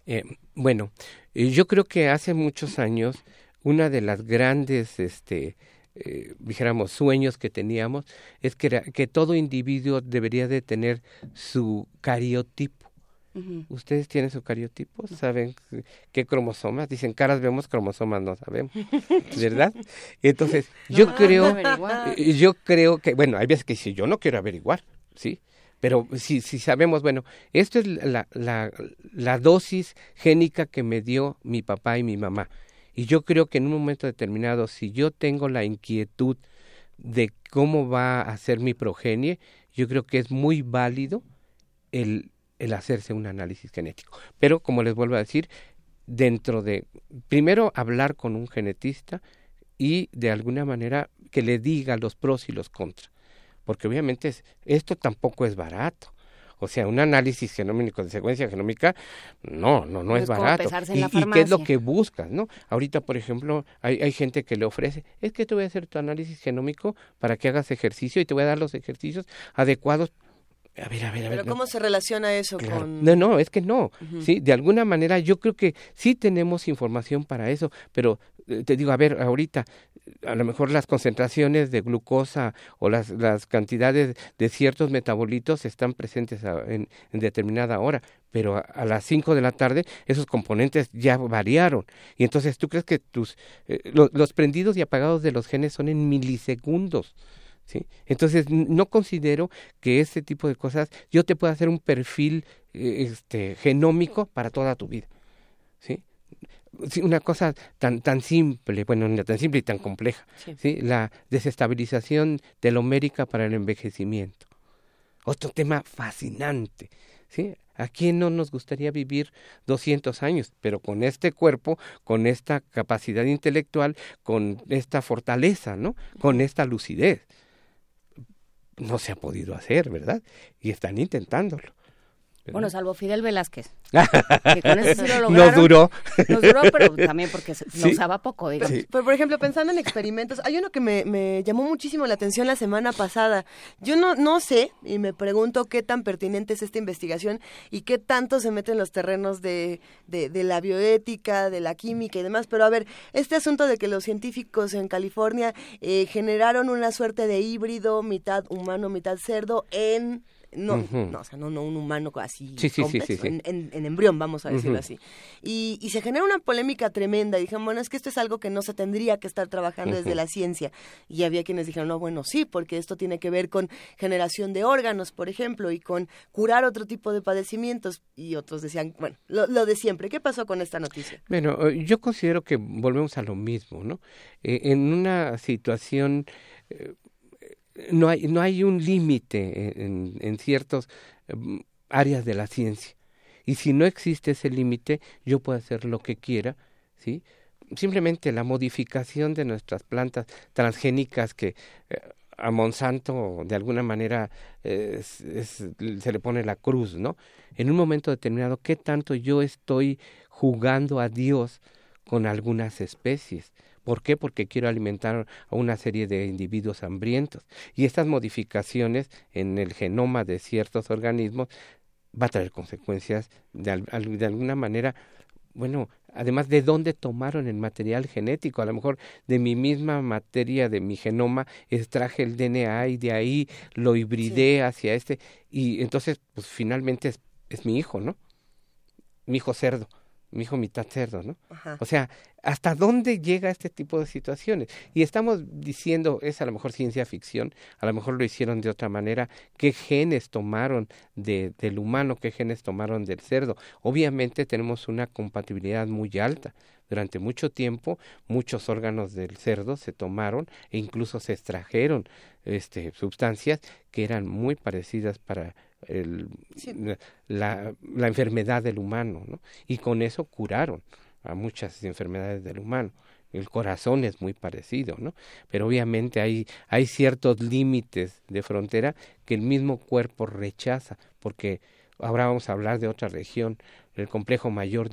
Eh, bueno, eh, yo creo que hace muchos años una de las grandes, este, eh, dijéramos, sueños que teníamos es que, que todo individuo debería de tener su cariotipo. ¿Ustedes tienen su cariotipo? ¿Saben qué cromosomas? Dicen caras vemos, cromosomas no sabemos, ¿verdad? Entonces, yo creo, yo creo que, bueno, hay veces que si yo no quiero averiguar, ¿sí? Pero si, si sabemos, bueno, esto es la, la, la dosis génica que me dio mi papá y mi mamá. Y yo creo que en un momento determinado, si yo tengo la inquietud de cómo va a ser mi progenie, yo creo que es muy válido el, el hacerse un análisis genético. Pero, como les vuelvo a decir, dentro de, primero hablar con un genetista y de alguna manera que le diga los pros y los contras porque obviamente esto tampoco es barato. O sea, un análisis genómico de secuencia genómica, no, no, no es, barato. Y, qué es lo que buscas, ¿no? Ahorita, por ejemplo, hay, hay gente que le ofrece, es que te voy a hacer tu análisis genómico para que hagas ejercicio y te voy a dar los ejercicios adecuados A ver, a ver, a ver. Pero ¿cómo se relaciona eso Claro. con...? No, no, es que no. Sí, de alguna manera yo creo que sí tenemos información para eso, pero te digo, a ver, ahorita a lo mejor las concentraciones de glucosa o las, las cantidades de ciertos metabolitos están presentes en, determinada hora, pero a, las 5 de la tarde esos componentes ya variaron. Y entonces tú crees que tus eh, lo- los prendidos y apagados de los genes son en milisegundos. ¿sí? Entonces, no considero que este tipo de cosas, yo te pueda hacer un perfil eh, este, genómico para toda tu vida. ¿sí? Una cosa tan, tan simple, bueno, no tan simple y tan compleja, Sí. ¿sí? la desestabilización telomérica para el envejecimiento. Otro tema fascinante. ¿sí? ¿A quién no nos gustaría vivir 200 años? Pero con este cuerpo, con esta capacidad intelectual, con esta fortaleza, ¿no? Con esta lucidez. No se ha podido hacer, ¿verdad? Y están intentándolo. Bueno, salvo Fidel Velázquez. que con eso sí lo Nos lograron. duró. Nos duró, pero también porque se, Sí. lo usaba poco, digamos. Sí. Pero, por ejemplo, pensando en experimentos, hay uno que me, me llamó muchísimo la atención la semana pasada. Yo no, no sé, y me pregunto qué tan pertinente es esta investigación y qué tanto se mete en los terrenos de, de, de la bioética, de la química y demás. Pero a ver, este asunto de que los científicos en California eh, generaron una suerte de híbrido, mitad humano, mitad cerdo, en... No, no, o sea, no, no un humano así Sí, sí, sí, completo, sí. En, en- en embrión, vamos a decirlo así. Y, y se genera una polémica tremenda. Y dijeron, bueno, es que esto es algo que no se tendría que estar trabajando desde la ciencia. Y había quienes dijeron, no, bueno, sí, porque esto tiene que ver con generación de órganos, por ejemplo, y con curar otro tipo de padecimientos. Y otros decían, bueno, lo, lo de siempre. ¿Qué pasó con esta noticia? Bueno, eh, yo considero que volvemos a lo mismo, ¿no? Eh, en una situación eh, no hay no hay un límite en, en ciertos em, áreas de la ciencia y si no existe ese límite yo puedo hacer lo que quiera, ¿sí? Simplemente la modificación de nuestras plantas transgénicas que eh, a Monsanto de alguna manera se le pone la cruz, ¿no? En un momento determinado, ¿qué tanto yo estoy jugando a Dios con algunas especies? ¿Por qué? Porque quiero alimentar a una serie de individuos hambrientos. Y estas modificaciones en el genoma de ciertos organismos va a traer consecuencias de, de alguna manera bueno, además de dónde tomaron el material genético, a lo mejor de mi misma materia, de mi genoma, extraje el DNA y de ahí lo hibridé hacia este, y entonces, pues finalmente es, es mi hijo, ¿no? Mi hijo cerdo, mi hijo mitad cerdo, ¿no? Ajá. O sea, ¿hasta dónde llega este tipo de situaciones? Y estamos diciendo, es a lo mejor ciencia ficción, a lo mejor lo hicieron de otra manera, qué genes tomaron de, del humano, qué genes tomaron del cerdo. Obviamente tenemos una compatibilidad muy alta. Durante mucho tiempo, muchos órganos del cerdo se tomaron e incluso se extrajeron este, sustancias que eran muy parecidas para el, Sí. la, la enfermedad del humano, ¿no? Y con eso curaron a muchas enfermedades del humano. El corazón es muy parecido, ¿no? Pero obviamente hay, hay ciertos límites de frontera que el mismo cuerpo rechaza, porque ahora vamos a hablar de otra región, el complejo mayor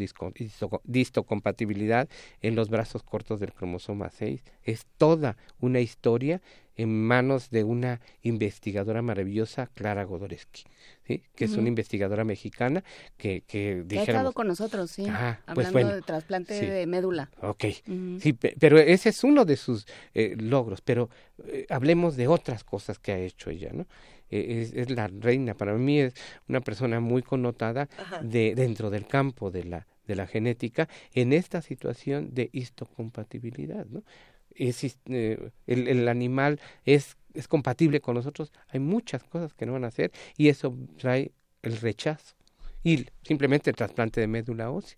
distocompatibilidad en los brazos cortos del cromosoma 6. Es toda una historia en manos de una investigadora maravillosa, Clara Godoreski, ¿sí? que es una investigadora mexicana que, que Que ha estado con nosotros, sí. Ah, pues hablando bueno, de trasplante sí. de médula. Ok, sí, pe- pero ese es uno de sus eh, logros, pero eh, hablemos de otras cosas que ha hecho ella, ¿no? Eh, es, es la reina, para mí es una persona muy connotada de dentro del campo de la de la genética en esta situación de histocompatibilidad, ¿no? Es, eh, el, el animal es, es compatible con nosotros, hay muchas cosas que no van a hacer y eso trae el rechazo y simplemente el trasplante de médula ósea.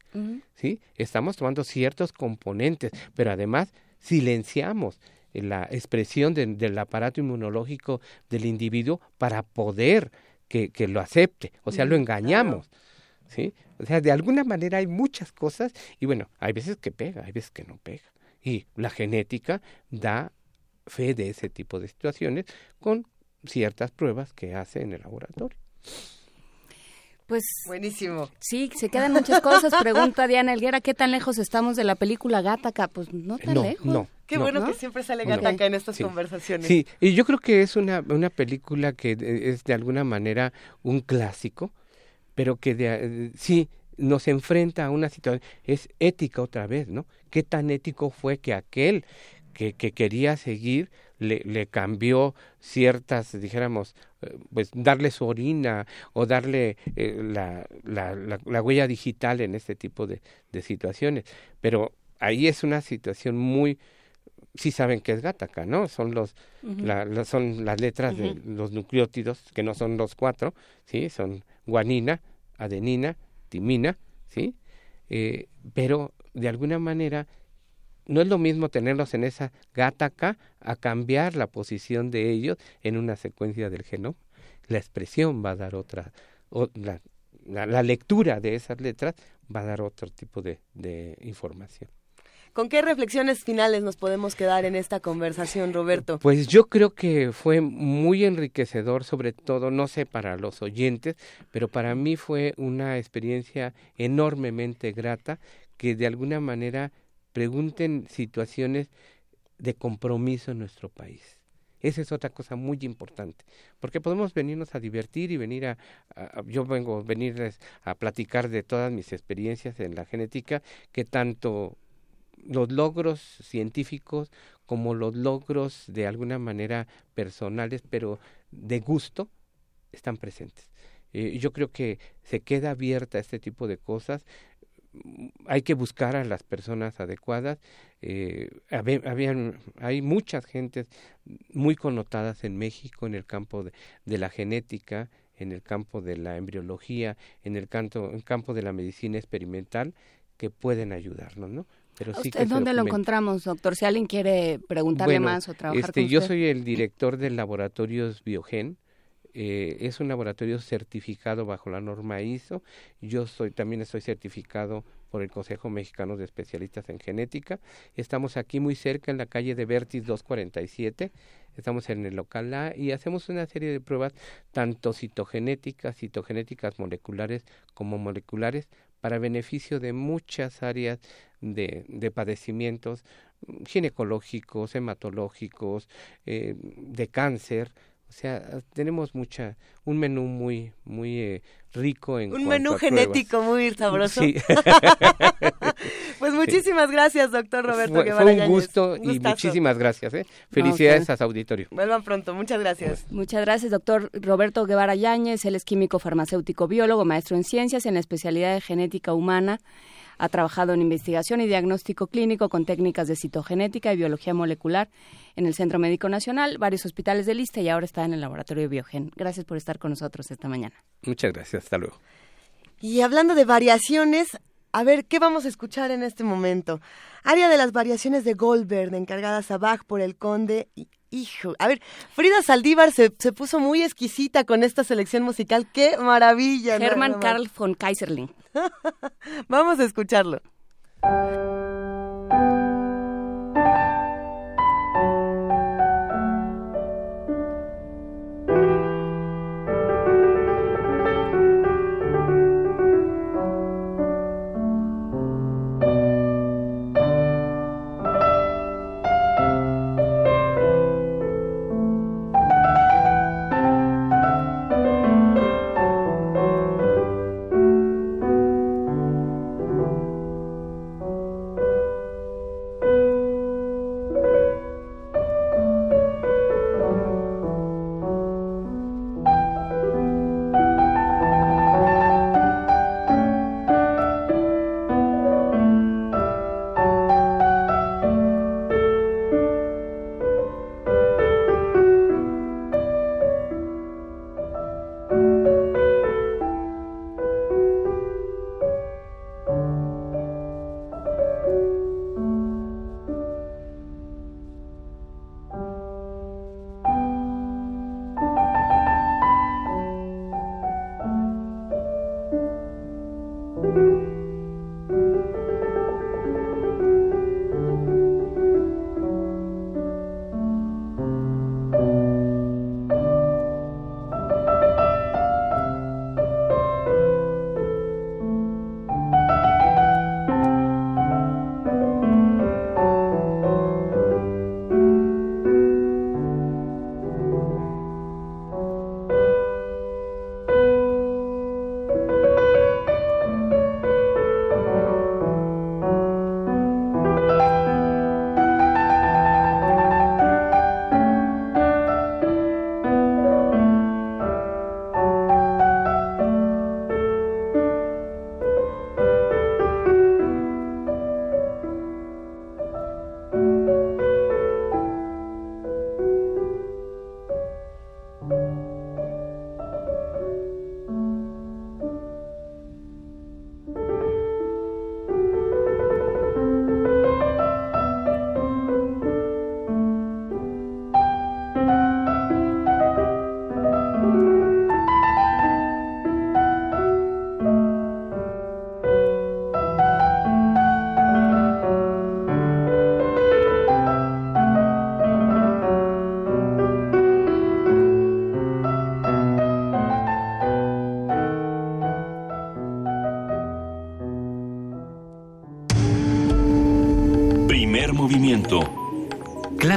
¿sí? Estamos tomando ciertos componentes, pero además silenciamos la expresión de- del aparato inmunológico del individuo para poder que, que lo acepte, o sea, lo engañamos, ¿sí? O sea, de alguna manera hay muchas cosas y bueno, hay veces que pega, hay veces que no pega. Y la genética da fe de ese tipo de situaciones con ciertas pruebas que hace en el laboratorio. Pues Buenísimo. sí, se quedan muchas cosas. Pregunta Diana Elguera, ¿qué tan lejos estamos de la película Gataca? Pues no tan no, lejos. no, Qué bueno que siempre sale Gataca en estas conversaciones. Sí, y yo creo que es una, una película que es de alguna manera un clásico, pero que de, sí nos enfrenta a una situación, es ética otra vez, ¿no? ¿Qué tan ético fue que aquel que, que quería seguir le, le cambió ciertas, dijéramos, eh, pues darle su orina o darle eh, la, la, la, huella digital en este tipo de, de situaciones. Pero ahí es una situación muy sí saben que es Gataca, ¿no? Son los la, son las letras de los nucleótidos que no son los cuatro, sí, son guanina, adenina, timina, sí, eh, pero de alguna manera no es lo mismo tenerlos en esa Gataca a cambiar la posición de ellos en una secuencia del genoma. La expresión va a dar otra, o la, la, lectura de esas letras va a dar otro tipo de, de información. ¿Con qué reflexiones finales nos podemos quedar en esta conversación, Roberto? Pues yo creo que fue muy enriquecedor, sobre todo, no sé, para los oyentes, pero para mí fue una experiencia enormemente grata que de alguna manera pregunten situaciones de compromiso en nuestro país. Esa es otra cosa muy importante, porque podemos venirnos a divertir y venir a, yo vengo a venir a platicar de todas mis experiencias en la genética, que tanto los logros científicos como los logros de alguna manera personales, pero de gusto, están presentes. Eh, yo creo que se queda abierta este tipo de cosas. Hay que buscar a las personas adecuadas. Eh, hay muchas gentes muy connotadas en México en el campo de, la genética, en el campo de la embriología, en el campo, en el campo de la medicina experimental, que pueden ayudarnos, ¿no? Pero ¿Dónde lo encontramos, doctor? Si alguien quiere preguntarle más o trabajar este, con Yo soy el director del Laboratorios Biogen. Eh, es un laboratorio certificado bajo la norma ISO. Yo soy también estoy certificado por el Consejo Mexicano de Especialistas en Genética. Estamos aquí muy cerca en la calle de Vertis 247. Estamos en el local A y hacemos una serie de pruebas tanto citogenéticas, citogenéticas moleculares como moleculares para beneficio de muchas áreas de, de padecimientos ginecológicos, hematológicos, eh, de cáncer. O sea, tenemos mucha, un menú muy, muy eh, rico en un menú genético muy sabroso. Sí. pues muchísimas gracias, doctor Roberto fue, Fue un gusto y muchísimas gracias. ¿eh? Felicidades a su auditorio. Vuelvan pronto, muchas gracias. Muchas gracias, doctor Roberto Guevara Yáñez. Él es químico farmacéutico biólogo, maestro en ciencias en la especialidad de genética humana ha trabajado en investigación y diagnóstico clínico con técnicas de citogenética y biología molecular en el Centro Médico Nacional, varios hospitales de lista y ahora está en el laboratorio de Biogen. Gracias por estar con nosotros esta mañana. Muchas gracias, hasta luego. Y hablando de variaciones, a ver, ¿qué vamos a escuchar en este momento? Área de las variaciones de Goldberg, encargadas a Bach por el conde Hijo, a ver, Frida Saldívar se, se, puso muy exquisita con esta selección musical. ¡Qué maravilla! Hermann Karl von Kaiserling. Vamos a escucharlo.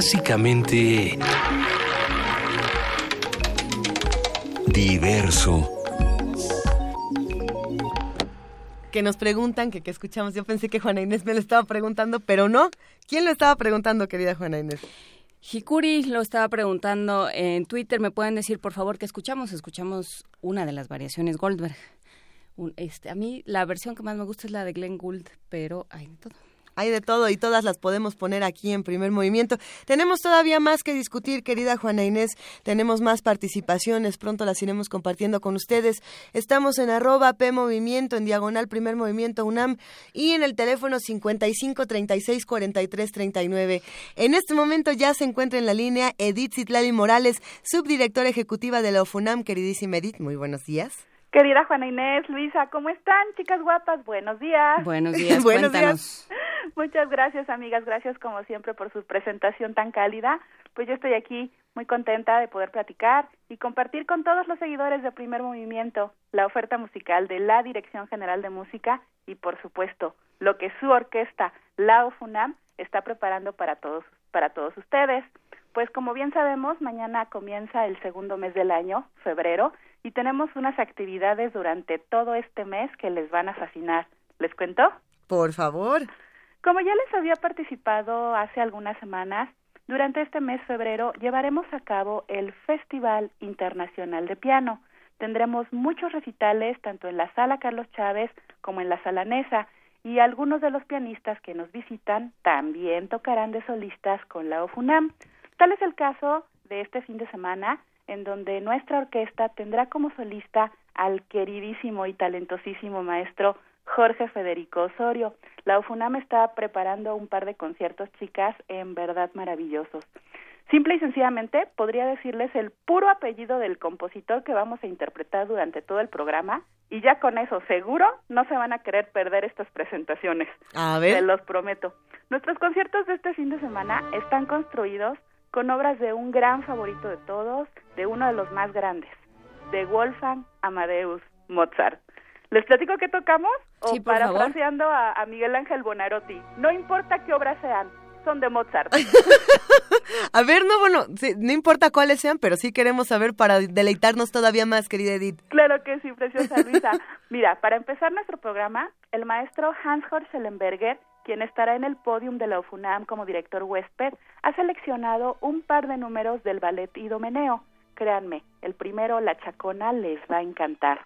Clásicamente... Diverso. Que nos preguntan, que, que escuchamos. Yo pensé que Juana Inés me lo estaba preguntando, pero no. ¿Quién lo estaba preguntando, querida Juana Inés? Hikuri lo estaba preguntando en Twitter. ¿Me pueden decir, por favor, qué escuchamos? Escuchamos una de las variaciones Goldberg. este, a mí la versión que más me gusta es la de Glenn Gould, pero hay de todo. Hay de todo y todas las podemos poner aquí en primer movimiento. Tenemos todavía más que discutir, querida Juana Inés. Tenemos más participaciones. Pronto las iremos compartiendo con ustedes. Estamos en arroba P Movimiento, en diagonal primer movimiento UNAM y en el teléfono 55 36 43 39. En este momento ya se encuentra en la línea Edith Citlali Morales, subdirectora ejecutiva de la OFUNAM. Queridísima Edith, muy buenos días. Querida Juana Inés, Luisa, ¿cómo están, chicas guapas? Buenos días. Buenos días, Buenos días. Muchas gracias, amigas. Gracias, como siempre, por su presentación tan cálida. Pues yo estoy aquí muy contenta de poder platicar y compartir con todos los seguidores de Primer Movimiento la oferta musical de la Dirección General de Música y, por supuesto, lo que su orquesta, la OFUNAM, está preparando para todos, para todos ustedes. Pues como bien sabemos, mañana comienza el segundo mes del año, febrero, y tenemos unas actividades durante todo este mes que les van a fascinar. ¿Les cuento? Por favor. Como ya les había participado hace algunas semanas, durante este mes febrero llevaremos a cabo el Festival Internacional de Piano. Tendremos muchos recitales tanto en la Sala Carlos Chávez como en la Sala Nesa y algunos de los pianistas que nos visitan también tocarán de solistas con la OFUNAM. Tal es el caso de este fin de semana en donde nuestra orquesta tendrá como solista al queridísimo y talentosísimo maestro Jorge Federico Osorio. La UFUNAM está preparando un par de conciertos, chicas, en verdad maravillosos. Simple y sencillamente podría decirles el puro apellido del compositor que vamos a interpretar durante todo el programa y ya con eso seguro no se van a querer perder estas presentaciones. A ver. Se los prometo. Nuestros conciertos de este fin de semana están construidos con obras de un gran favorito de todos, de uno de los más grandes, de Wolfgang Amadeus Mozart. ¿Les platico qué tocamos? O sí, por parafraseando a, a, Miguel Ángel Bonarotti, no importa qué obras sean, son de Mozart. a ver, no, bueno, sí, no importa cuáles sean, pero sí queremos saber para deleitarnos todavía más, querida Edith. Claro que sí, preciosa Luisa. Mira, para empezar nuestro programa, el maestro Hans-Horst Schellenberger quien estará en el podium de la UFUNAM como director huésped, ha seleccionado un par de números del ballet Idomeneo. Créanme, el primero, La Chacona, les va a encantar.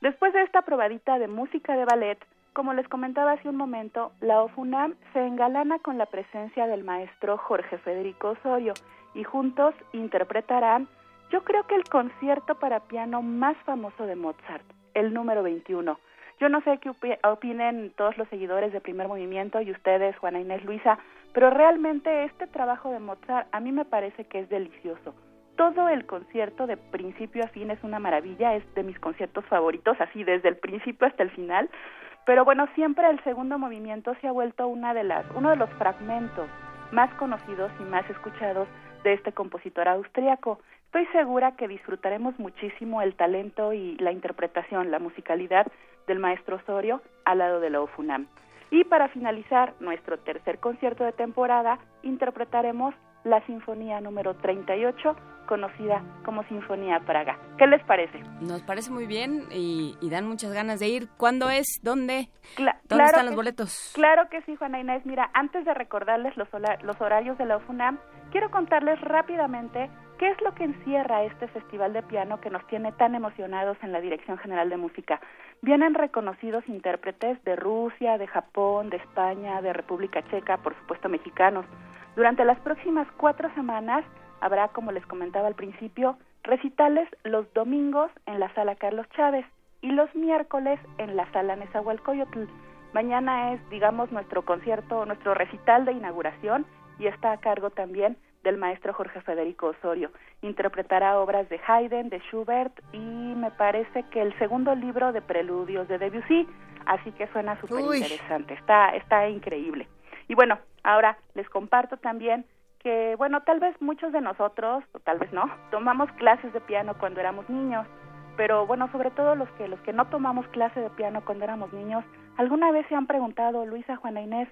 Después de esta probadita de música de ballet, como les comentaba hace un momento, la OFUNAM se engalana con la presencia del maestro Jorge Federico Osorio y juntos interpretarán, yo creo que el concierto para piano más famoso de Mozart, el número 21. Yo no sé qué opinen todos los seguidores de Primer Movimiento y ustedes, Juana Inés Luisa, pero realmente este trabajo de Mozart a mí me parece que es delicioso. Todo el concierto de principio a fin es una maravilla, es de mis conciertos favoritos, así desde el principio hasta el final. Pero bueno, siempre el segundo movimiento se ha vuelto una de las, uno de los fragmentos más conocidos y más escuchados de este compositor austriaco. Estoy segura que disfrutaremos muchísimo el talento y la interpretación, la musicalidad del maestro Osorio al lado de la OFUNAM. Y para finalizar nuestro tercer concierto de temporada, interpretaremos la Sinfonía número 38, conocida como Sinfonía Praga. ¿Qué les parece? Nos parece muy bien y, dan muchas ganas de ir. ¿Cuándo es? ¿Dónde? ¿Dónde claro están los boletos? Claro que sí, Juana Inés. Mira, antes de recordarles los, los horarios de la OFUNAM, quiero contarles rápidamente qué es lo que encierra este festival de piano que nos tiene tan emocionados en la Dirección General de Música. Vienen reconocidos intérpretes de Rusia, de Japón, de España, de República Checa, por supuesto mexicanos. Durante las próximas cuatro semanas habrá, como les comentaba al principio, recitales los domingos en la sala Carlos Chávez y los miércoles en la sala Nezahualcóyotl. Mañana es, digamos, nuestro concierto, nuestro recital de inauguración y está a cargo también del maestro Jorge Federico Osorio. Interpretará obras de Haydn, de Schubert y me parece que el segundo libro de preludios de Debussy, así que suena súper interesante, está, está increíble. Y bueno, ahora les comparto también que, bueno, tal vez muchos de nosotros, o tal vez no, tomamos clases de piano cuando éramos niños, pero bueno, sobre todo los que los que no tomamos clase de piano cuando éramos niños, alguna vez se han preguntado, Luisa, Juana Inés,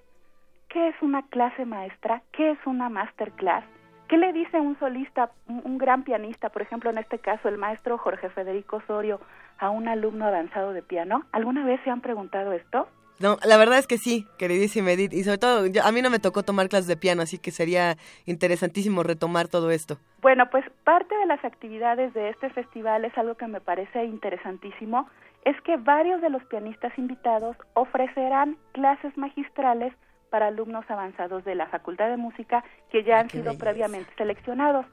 qué es una clase maestra, qué es una masterclass, qué le dice un solista, un gran pianista, por ejemplo en este caso el maestro Jorge Federico Osorio, a un alumno avanzado de piano. ¿Alguna vez se han preguntado esto? No, la verdad es que sí, queridísima Edith. Y sobre todo, a mí no me tocó tomar clases de piano, así que sería interesantísimo retomar todo esto. Bueno, pues parte de las actividades de este festival es algo que me parece interesantísimo, es que varios de los pianistas invitados ofrecerán clases magistrales para alumnos avanzados de la Facultad de Música que ya han sido previamente seleccionados.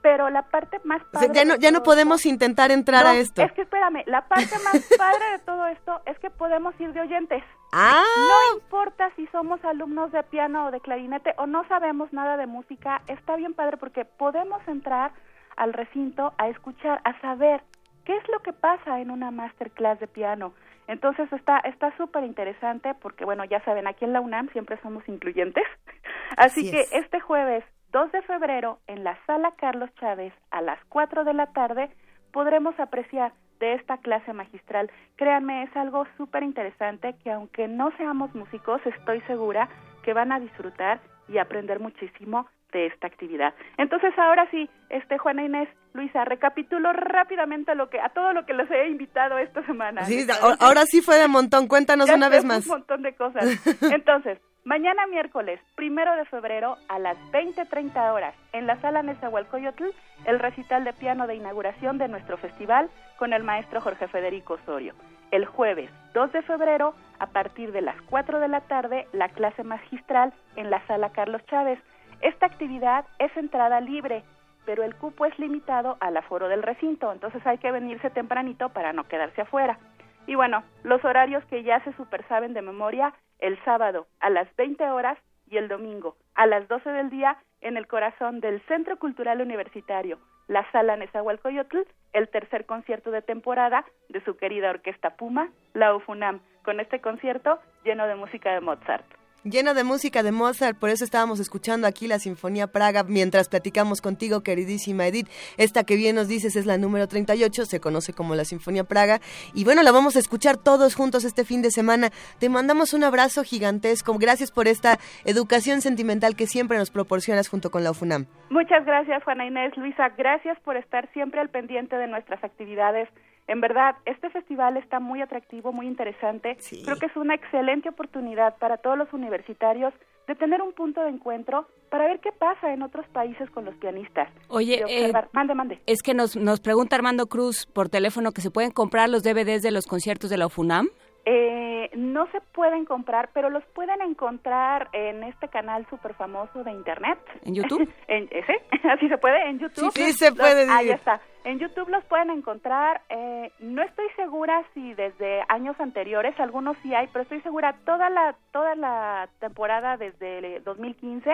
Pero la parte más padre ya no ya no podemos intentar entrar a esto. es que espérame la parte más padre de todo esto es que podemos ir de oyentes. Ah. No importa si somos alumnos de piano o de clarinete o no sabemos nada de música está bien padre porque podemos entrar al recinto a escuchar a saber qué es lo que pasa en una masterclass de piano entonces está está súper interesante porque bueno ya saben aquí en la UNAM siempre somos incluyentes. Así, que este jueves 2 de febrero, en la sala Carlos Chávez, a las 4 de la tarde, podremos apreciar de esta clase magistral. Créanme, es algo súper interesante que aunque no seamos músicos, estoy segura que van a disfrutar y aprender muchísimo de esta actividad. Entonces, ahora sí, este Juana Inés, Luisa, recapitulo rápidamente lo que a todo lo que les he invitado esta semana. Sí, ahora sí fue de montón. Cuéntanos una vez más. Un montón de cosas. Entonces, Mañana miércoles, primero de febrero, a las 20.30 horas, en la sala Nezahualcóyotl, el recital de piano de inauguración de nuestro festival con el maestro Jorge Federico Osorio. El jueves 2 de febrero, a partir de las 4 de la tarde, la clase magistral en la sala Carlos Chávez. Esta actividad es entrada libre, pero el cupo es limitado al aforo del recinto, entonces hay que venirse tempranito para no quedarse afuera. Y bueno, los horarios que ya se super saben de memoria el sábado a las 20 horas y el domingo a las 12 del día en el corazón del Centro Cultural Universitario, la Sala Nezahualcóyotl, el tercer concierto de temporada de su querida orquesta Puma, la UFUNAM, con este concierto lleno de música de Mozart lleno de música de Mozart, por eso estábamos escuchando aquí la Sinfonía Praga mientras platicamos contigo, queridísima Edith. Esta que bien nos dices es la número 38, se conoce como la Sinfonía Praga. Y bueno, la vamos a escuchar todos juntos este fin de semana. Te mandamos un abrazo gigantesco. Gracias por esta educación sentimental que siempre nos proporcionas junto con la UFUNAM. Muchas gracias, Juana Inés. Luisa, gracias por estar siempre al pendiente de nuestras actividades en verdad, este festival está muy atractivo, muy interesante. Creo que es una excelente oportunidad para todos los universitarios de tener un punto de encuentro para ver qué pasa en otros países con los pianistas. Oye, eh, mande, mande. Es que nos, nos pregunta Armando Cruz por teléfono que se pueden comprar los DVDs de los conciertos de la UFUNAM. Eh, no se pueden comprar, pero los pueden encontrar en este canal súper famoso de internet. ¿En YouTube? en, ¿ese? Así se puede, en YouTube. Sí, sí se puede. ahí está. En YouTube los pueden encontrar. Eh, no estoy segura si desde años anteriores, algunos sí hay, pero estoy segura toda la toda la temporada desde 2015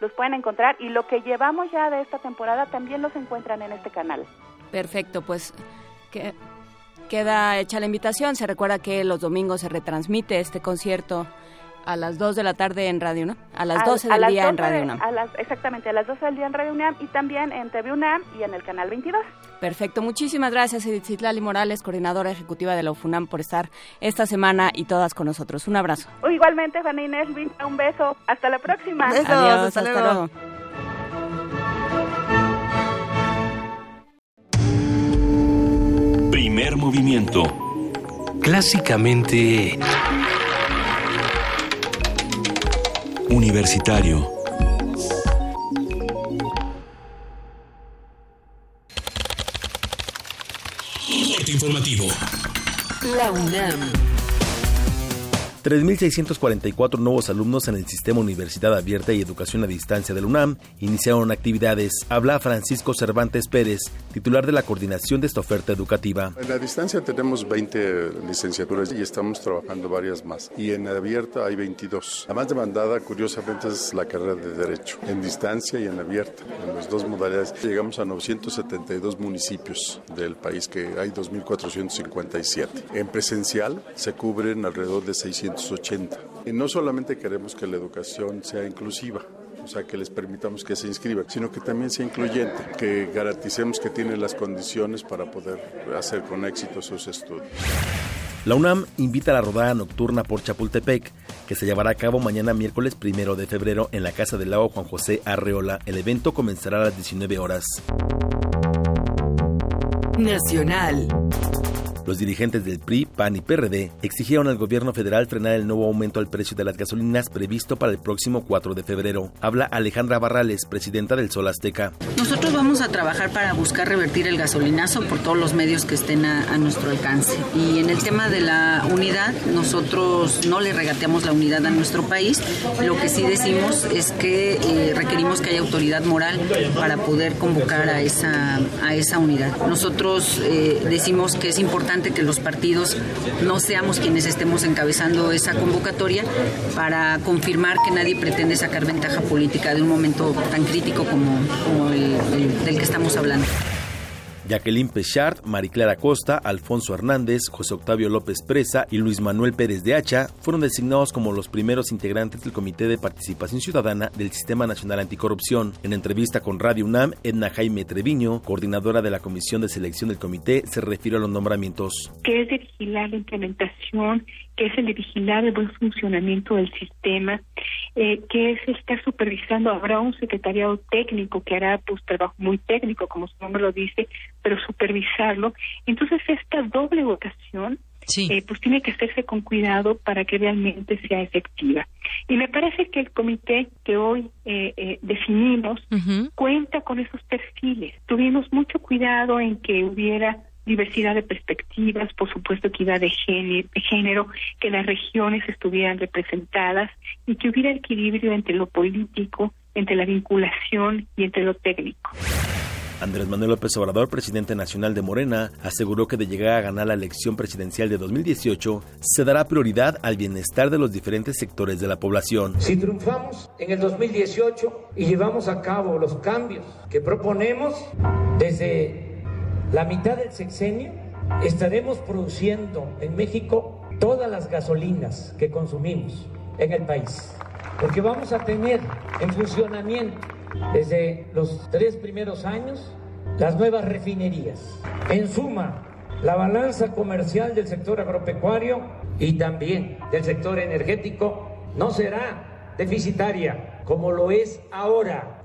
los pueden encontrar y lo que llevamos ya de esta temporada también los encuentran en este canal. Perfecto, pues que Queda hecha la invitación. Se recuerda que los domingos se retransmite este concierto a las 2 de la tarde en Radio UNAM, a las 12 del día en Radio UNAM. exactamente, a las 12 del día en Radio UNAM y también en TV UNAM y en el canal 22. Perfecto, muchísimas gracias Edith Citlali Morales, coordinadora ejecutiva de la UFUNAM, por estar esta semana y todas con nosotros. Un abrazo. Igualmente, Juana Inés, un beso. Hasta la próxima. Adiós, hasta, luego. Primer movimiento. Clásicamente... Universitario. informativo. La UNAM. 3.644 nuevos alumnos en el Sistema Universidad Abierta y Educación a Distancia del UNAM iniciaron actividades. Habla Francisco Cervantes Pérez, titular de la coordinación de esta oferta educativa. En la distancia tenemos 20 licenciaturas y estamos trabajando varias más. Y en abierta hay 22. La más demandada, curiosamente, es la carrera de Derecho, en distancia y en abierta, en las dos modalidades. Llegamos a 972 municipios del país, que hay 2.457. En presencial se cubren alrededor de 600 y no solamente queremos que la educación sea inclusiva, o sea, que les permitamos que se inscriban, sino que también sea incluyente, que garanticemos que tienen las condiciones para poder hacer con éxito sus estudios. La UNAM invita a la rodada nocturna por Chapultepec, que se llevará a cabo mañana miércoles primero de febrero en la Casa del Lago Juan José Arreola. El evento comenzará a las 19 horas. Nacional. Los dirigentes del PRI, PAN y PRD exigieron al gobierno federal frenar el nuevo aumento al precio de las gasolinas previsto para el próximo 4 de febrero. Habla Alejandra Barrales, presidenta del Sol Azteca. Nosotros vamos a trabajar para buscar revertir el gasolinazo por todos los medios que estén a, nuestro alcance. Y en el tema de la unidad, nosotros no le regateamos la unidad a nuestro país. Lo que sí decimos es que eh, requerimos que haya autoridad moral para poder convocar a esa, a esa unidad. Nosotros eh, decimos que es importante que los partidos no seamos quienes estemos encabezando esa convocatoria para confirmar que nadie pretende sacar ventaja política de un momento tan crítico como, el del que estamos hablando. Jacqueline Pechard, Mariclara Costa, Alfonso Hernández, José Octavio López Presa y Luis Manuel Pérez de Hacha fueron designados como los primeros integrantes del Comité de Participación Ciudadana del Sistema Nacional Anticorrupción. En entrevista con Radio UNAM, Edna Jaime Treviño, coordinadora de la Comisión de Selección del Comité, se refirió a los nombramientos. Que es de vigilar la implementación que es el de vigilar el buen funcionamiento del sistema, eh, que es estar supervisando. Habrá un secretariado técnico que hará pues trabajo muy técnico, como su nombre lo dice, pero supervisarlo. Entonces esta doble votación eh, pues tiene que hacerse con cuidado para que realmente sea efectiva. Y me parece que el comité que hoy eh, eh definimos cuenta con esos perfiles. Tuvimos mucho cuidado en que hubiera diversidad de perspectivas, por supuesto equidad de género, de género, que las regiones estuvieran representadas y que hubiera equilibrio entre lo político, entre la vinculación y entre lo técnico. Andrés Manuel López Obrador, presidente nacional de Morena, aseguró que de llegar a ganar la elección presidencial de 2018, se dará prioridad al bienestar de los diferentes sectores de la población. Si triunfamos en el 2018 y llevamos a cabo los cambios que proponemos desde la mitad del sexenio estaremos produciendo en México todas las gasolinas que consumimos en el país, porque vamos a tener en funcionamiento desde los tres primeros años las nuevas refinerías. En suma, la balanza comercial del sector agropecuario y también del sector energético no será deficitaria como lo es ahora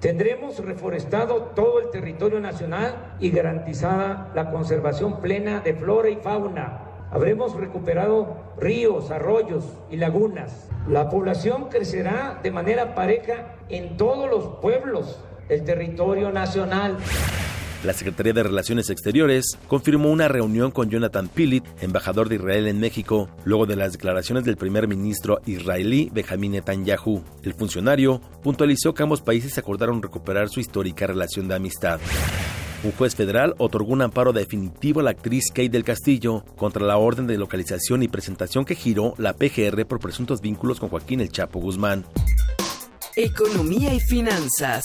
Tendremos reforestado todo el territorio nacional y garantizada la conservación plena de flora y fauna. Habremos recuperado ríos, arroyos y lagunas. La población crecerá de manera pareja en todos los pueblos del territorio nacional. La Secretaría de Relaciones Exteriores confirmó una reunión con Jonathan Pilit, embajador de Israel en México, luego de las declaraciones del primer ministro israelí Benjamin Netanyahu. El funcionario puntualizó que ambos países acordaron recuperar su histórica relación de amistad. Un juez federal otorgó un amparo definitivo a la actriz Kate del Castillo contra la orden de localización y presentación que giró la PGR por presuntos vínculos con Joaquín El Chapo Guzmán. Economía y finanzas.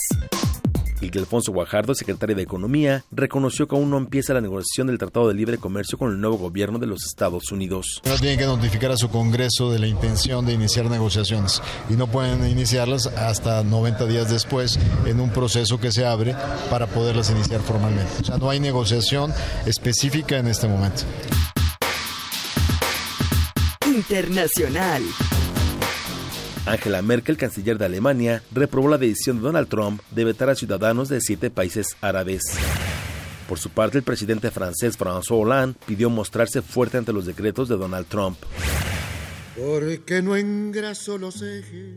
Alfonso Guajardo, secretario de Economía, reconoció que aún no empieza la negociación del Tratado de Libre Comercio con el nuevo gobierno de los Estados Unidos. No tienen que notificar a su Congreso de la intención de iniciar negociaciones y no pueden iniciarlas hasta 90 días después en un proceso que se abre para poderlas iniciar formalmente. O sea, no hay negociación específica en este momento. Internacional. Angela Merkel, canciller de Alemania, reprobó la decisión de Donald Trump de vetar a ciudadanos de siete países árabes. Por su parte, el presidente francés François Hollande pidió mostrarse fuerte ante los decretos de Donald Trump. Porque no engraso los ejes,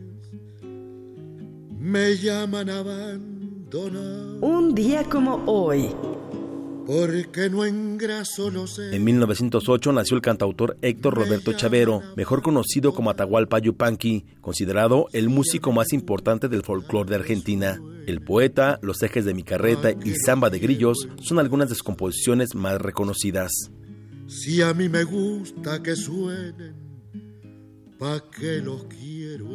me llaman abandonar. Un día como hoy. Porque no engraso En 1908 nació el cantautor Héctor Roberto Chavero, mejor conocido como Atahualpa Yupanqui, considerado el músico más importante del folclore de Argentina. El poeta, Los ejes de mi carreta y Samba de grillos son algunas de sus composiciones más reconocidas. Si a mí me gusta que suenen, pa' que los quiero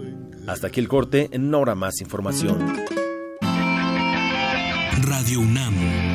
Hasta aquí el corte, en una hora más información. Radio UNAM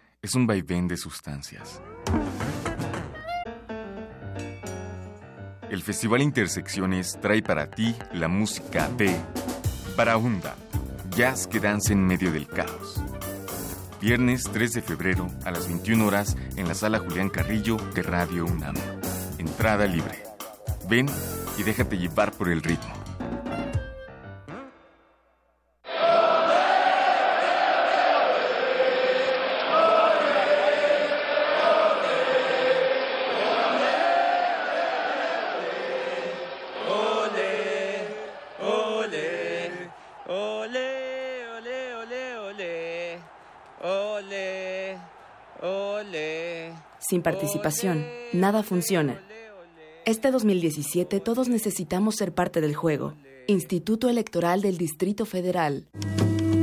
es un vaivén de sustancias. El Festival Intersecciones trae para ti la música de Barahunda, jazz que danza en medio del caos. Viernes 3 de febrero a las 21 horas en la sala Julián Carrillo de Radio UNAM. Entrada libre. Ven y déjate llevar por el ritmo. Participación, nada funciona. Este 2017 todos necesitamos ser parte del juego. Instituto Electoral del Distrito Federal.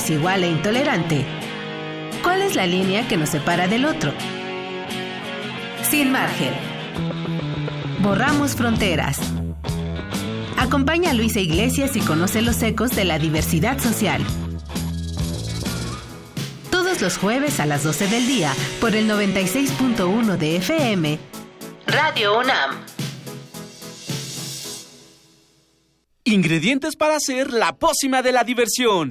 Desigual e intolerante, ¿cuál es la línea que nos separa del otro? Sin margen. Borramos fronteras. Acompaña a Luisa Iglesias y conoce los ecos de la diversidad social. Todos los jueves a las 12 del día por el 96.1 de FM. Radio UNAM. Ingredientes para hacer la pócima de la diversión.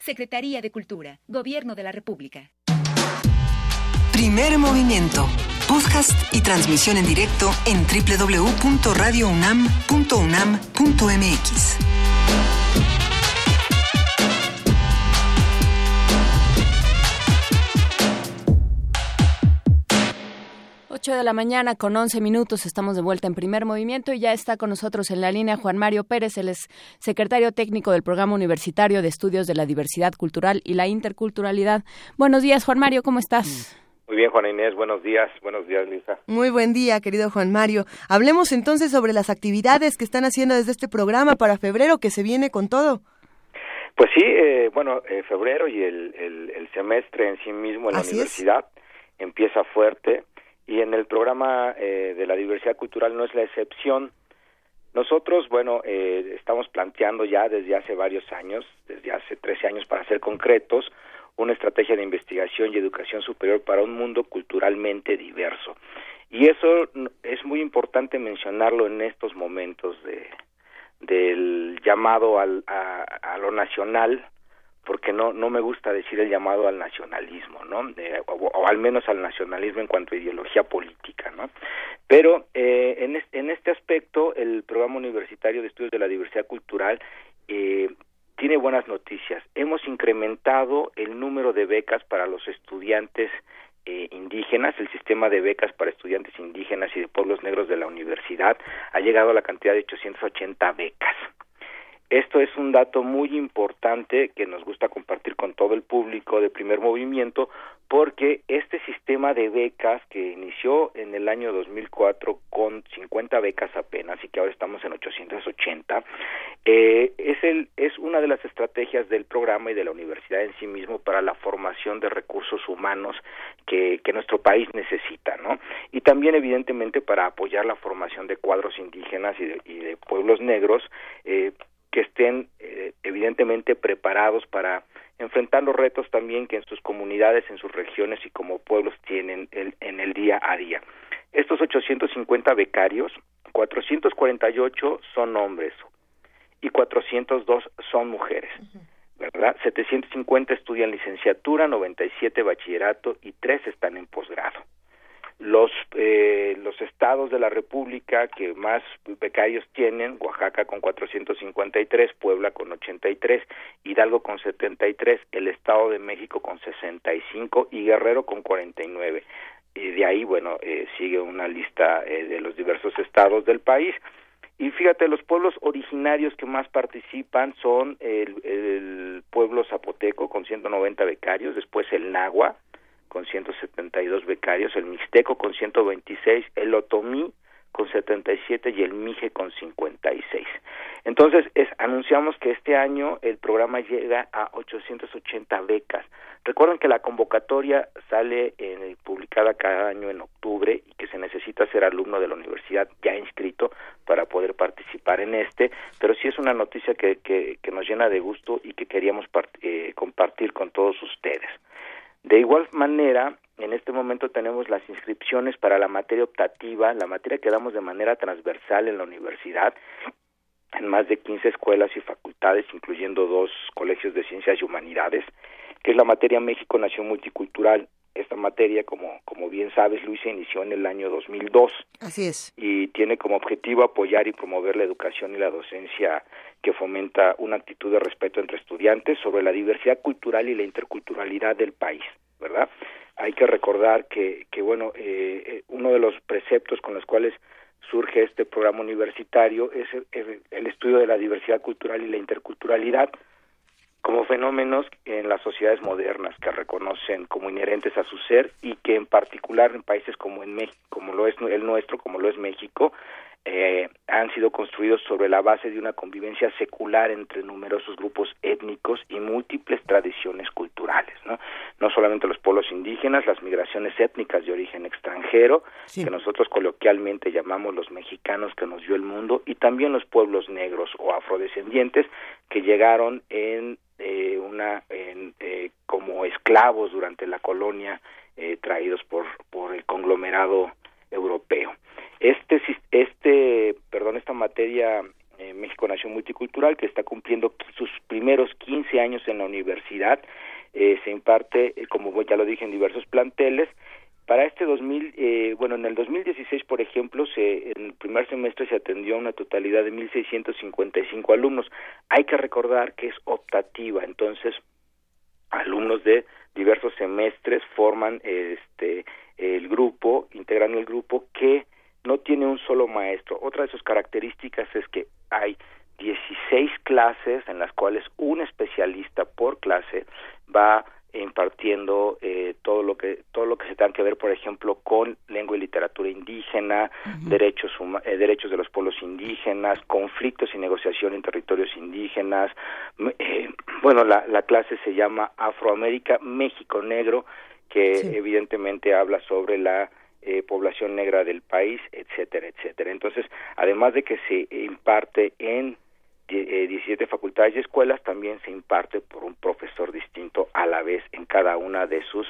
Secretaría de Cultura, Gobierno de la República. Primer movimiento. Podcast y transmisión en directo en www.radiounam.unam.mx. 8 de la mañana con 11 minutos estamos de vuelta en primer movimiento y ya está con nosotros en la línea Juan Mario Pérez, él es secretario técnico del Programa Universitario de Estudios de la Diversidad Cultural y la Interculturalidad. Buenos días, Juan Mario, ¿cómo estás? Muy bien, Juana Inés, buenos días. Buenos días, Lisa. Muy buen día, querido Juan Mario. Hablemos entonces sobre las actividades que están haciendo desde este programa para febrero, que se viene con todo. Pues sí, eh, bueno, eh, febrero y el, el, el, semestre en sí mismo en la Así universidad empieza fuerte y en el programa eh, de la diversidad cultural no es la excepción. Nosotros, bueno, eh, estamos planteando ya desde hace varios años, desde hace 13 años para ser concretos, una estrategia de investigación y educación superior para un mundo culturalmente diverso. Y eso es muy importante mencionarlo en estos momentos de, del llamado al, a, lo nacional, porque no no me gusta decir el llamado al nacionalismo, ¿no? o, al menos al nacionalismo en cuanto a ideología política, ¿no? Pero eh, en, en este aspecto, el programa universitario de estudios de la diversidad cultural eh, tiene buenas noticias. Hemos incrementado el número de becas para los estudiantes eh, indígenas, el sistema de becas para estudiantes indígenas y de pueblos negros de la universidad ha llegado a la cantidad de 880 becas. Esto es un dato muy importante que nos gusta compartir con todo el público de primer movimiento porque este sistema de becas que inició en el año 2004 con 50 becas apenas y que ahora estamos en 880 eh, es el es una de las estrategias del programa y de la universidad en sí mismo para la formación de recursos humanos que, que nuestro país necesita, ¿no? Y también evidentemente para apoyar la formación de cuadros indígenas y de, y de pueblos negros eh, que estén eh, evidentemente preparados para enfrentar los retos también que en sus comunidades, en sus regiones y como pueblos tienen en el día a día. Estos 850 becarios, 448 son hombres y 402 son mujeres. ¿verdad? 750 estudian licenciatura, 97 bachillerato y 3 están en posgrado los eh, los estados de la República que más becarios tienen, Oaxaca con 453, Puebla con 83, Hidalgo con 73, el Estado de México con 65 y Guerrero con 49. Y de ahí, bueno, eh, sigue una lista eh, de los diversos estados del país. Y fíjate, los pueblos originarios que más participan son el, el pueblo zapoteco con 190 becarios, después el Nahua, con 172 becarios, el Mixteco con 126, el Otomí con 77 y el Mije con 56. Entonces, es, anunciamos que este año el programa llega a 880 becas. Recuerden que la convocatoria sale en, publicada cada año en octubre y que se necesita ser alumno de la universidad ya inscrito para poder participar en este, pero sí es una noticia que, que, que nos llena de gusto y que queríamos eh, compartir con todos ustedes. De igual manera, en este momento tenemos las inscripciones para la materia optativa, la materia que damos de manera transversal en la universidad, en más de 15 escuelas y facultades, incluyendo dos colegios de ciencias y humanidades, que es la materia México Nación Multicultural. Esta materia, como, como bien sabes, Luis, se inició en el año 2002. Así es. Y tiene como objetivo apoyar y promover la educación y la docencia que fomenta una actitud de respeto entre estudiantes sobre la diversidad cultural y la interculturalidad del país, ¿verdad? Hay que recordar que, que bueno, eh, eh uno de los preceptos con los cuales surge este programa universitario es el, estudio de la diversidad cultural y la interculturalidad como fenómenos en las sociedades modernas que reconocen como inherentes a su ser y que en particular en países como en México, como lo es el nuestro, como lo es México, eh, han sido construidos sobre la base de una convivencia secular entre numerosos grupos étnicos y múltiples tradiciones culturales, ¿no? No solamente los pueblos indígenas, las migraciones étnicas de origen extranjero, que nosotros coloquialmente llamamos los mexicanos que nos dio el mundo, y también los pueblos negros o afrodescendientes que llegaron en eh, una en, eh, como esclavos durante la colonia eh, traídos por por el conglomerado europeo. Este, este, perdón, esta materia eh, México Nación Multicultural, que está cumpliendo sus primeros 15 años en la universidad, eh, se imparte, eh, como ya lo dije, en diversos planteles. Para este 2000, eh, bueno, en el 2016, por ejemplo, se, en el primer semestre se atendió a una totalidad de 1.655 alumnos. Hay que recordar que es optativa, entonces alumnos de diversos semestres forman este el grupo, integran el grupo que no tiene un solo maestro. Otra de sus características es que hay 16 clases en las cuales un especialista por clase va impartiendo eh, todo lo que todo lo que se tenga que ver por ejemplo con lengua y literatura indígena derechos eh, derechos de los pueblos indígenas conflictos y negociación en territorios indígenas. Eh, bueno la, la clase se llama Afroamérica México Negro que evidentemente habla sobre la eh, población negra del país, etcétera, etcétera. Entonces, además de que se imparte en 17 facultades y escuelas, también se imparte por un profesor distinto a la vez en cada una de sus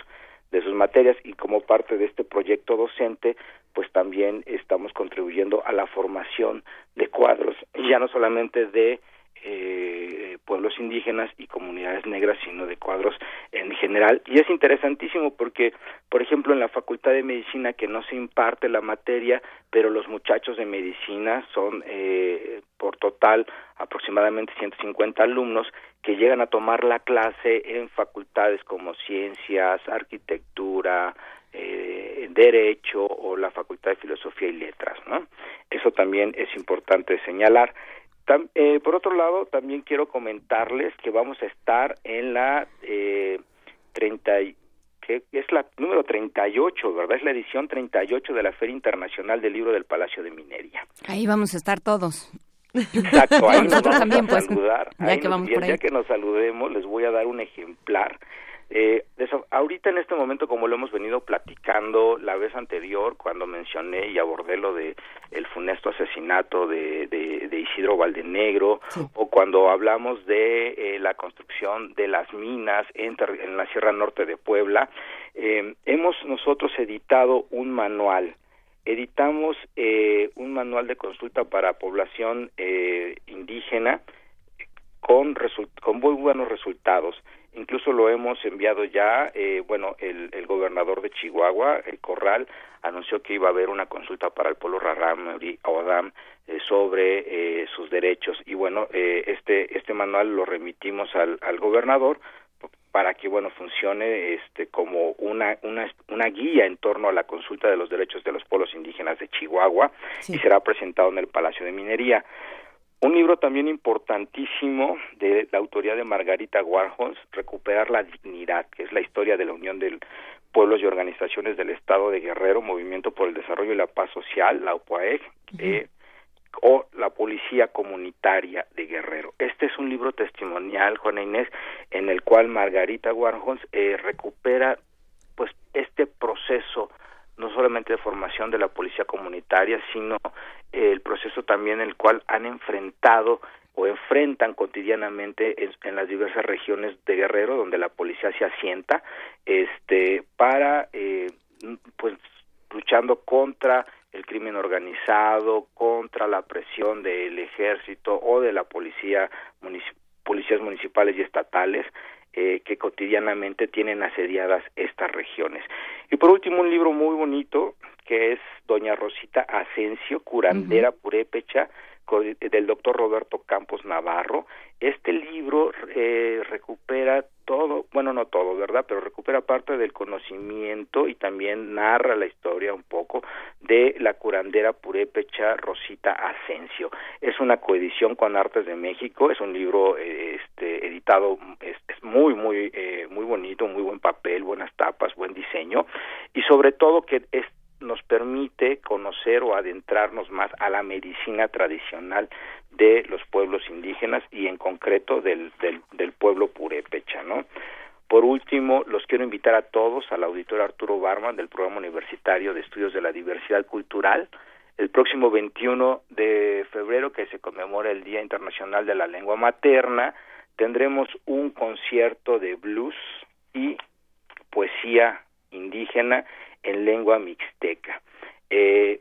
de sus materias y como parte de este proyecto docente pues también estamos contribuyendo a la formación de cuadros ya no solamente de eh, pueblos indígenas y comunidades negras, sino de cuadros en general. Y es interesantísimo porque, por ejemplo, en la Facultad de Medicina, que no se imparte la materia, pero los muchachos de medicina son eh, por total aproximadamente 150 alumnos que llegan a tomar la clase en facultades como ciencias, arquitectura, eh, derecho o la facultad de filosofía y letras, ¿no? Eso también es importante señalar. Eh, por otro lado, también quiero comentarles que vamos a estar en la eh, 30 que es la número 38, ¿verdad? Es la edición 38 de la Feria Internacional del Libro del Palacio de Minería. Ahí vamos a estar todos. Exacto, ahí nos vamos también, a pues, saludar. ya Ahí que nos- vamos y el por ahí. día que nos saludemos les voy a dar un ejemplar. Eh, eso- ahorita en este momento, como lo hemos venido platicando la vez anterior, cuando mencioné y abordé lo de el funesto asesinato de, de, de Isidro Valdenegro, o cuando hablamos de eh, la construcción de las minas en, en la Sierra Norte de Puebla, eh, hemos nosotros editado un manual editamos eh, un manual de consulta para población eh, indígena con, con muy buenos resultados. Incluso lo hemos enviado ya, eh, bueno, el, el gobernador de Chihuahua, el Corral, anunció que iba a haber una consulta para el pueblo Raram Odam eh, sobre eh, sus derechos. Y bueno, eh, este, este manual lo remitimos al, al gobernador para que bueno funcione este como una, una una guía en torno a la consulta de los derechos de los pueblos indígenas de Chihuahua y será presentado en el Palacio de Minería. Un libro también importantísimo de la autoría de Margarita Warhols, Recuperar la Dignidad, que es la historia de la Unión de Pueblos y Organizaciones del Estado de Guerrero, Movimiento por el Desarrollo y la Paz Social, la UPAEG, eh, o la Policía Comunitaria de Guerrero. Este es un libro testimonial, Juana Inés, en el cual Margarita Warhols eh, recupera pues este proceso no solamente de formación de la policía comunitaria, sino eh, el proceso también en el cual han enfrentado o enfrentan cotidianamente en, las diversas regiones de Guerrero donde la policía se asienta este para eh, pues luchando contra el crimen organizado, contra la presión del ejército o de la policía munici- policías municipales y estatales eh, que cotidianamente tienen asediadas estas regiones. Y por último, un libro muy bonito que es Doña Rosita Asensio, curandera purépecha, co- del doctor Roberto Campos Navarro. Este libro eh, recupera todo, bueno, no todo, ¿verdad? Pero recupera parte del conocimiento y también narra la historia un poco de la curandera purépecha Rosita Asensio. Es una coedición con Artes de México, es un libro eh, este, editado, es, muy, muy, eh, muy bonito, muy buen papel, buenas tapas, buen diseño y sobre todo que es nos permite conocer o adentrarnos más a la medicina tradicional de los pueblos indígenas y en concreto del, del, pueblo purépecha, ¿no? Por último, los quiero invitar a todos al auditor Arturo Barman del Programa Universitario de Estudios de la Diversidad Cultural. El próximo 21 de febrero, que se conmemora el Día Internacional de la Lengua Materna, tendremos un concierto de blues y poesía indígena en lengua mixteca. Eh,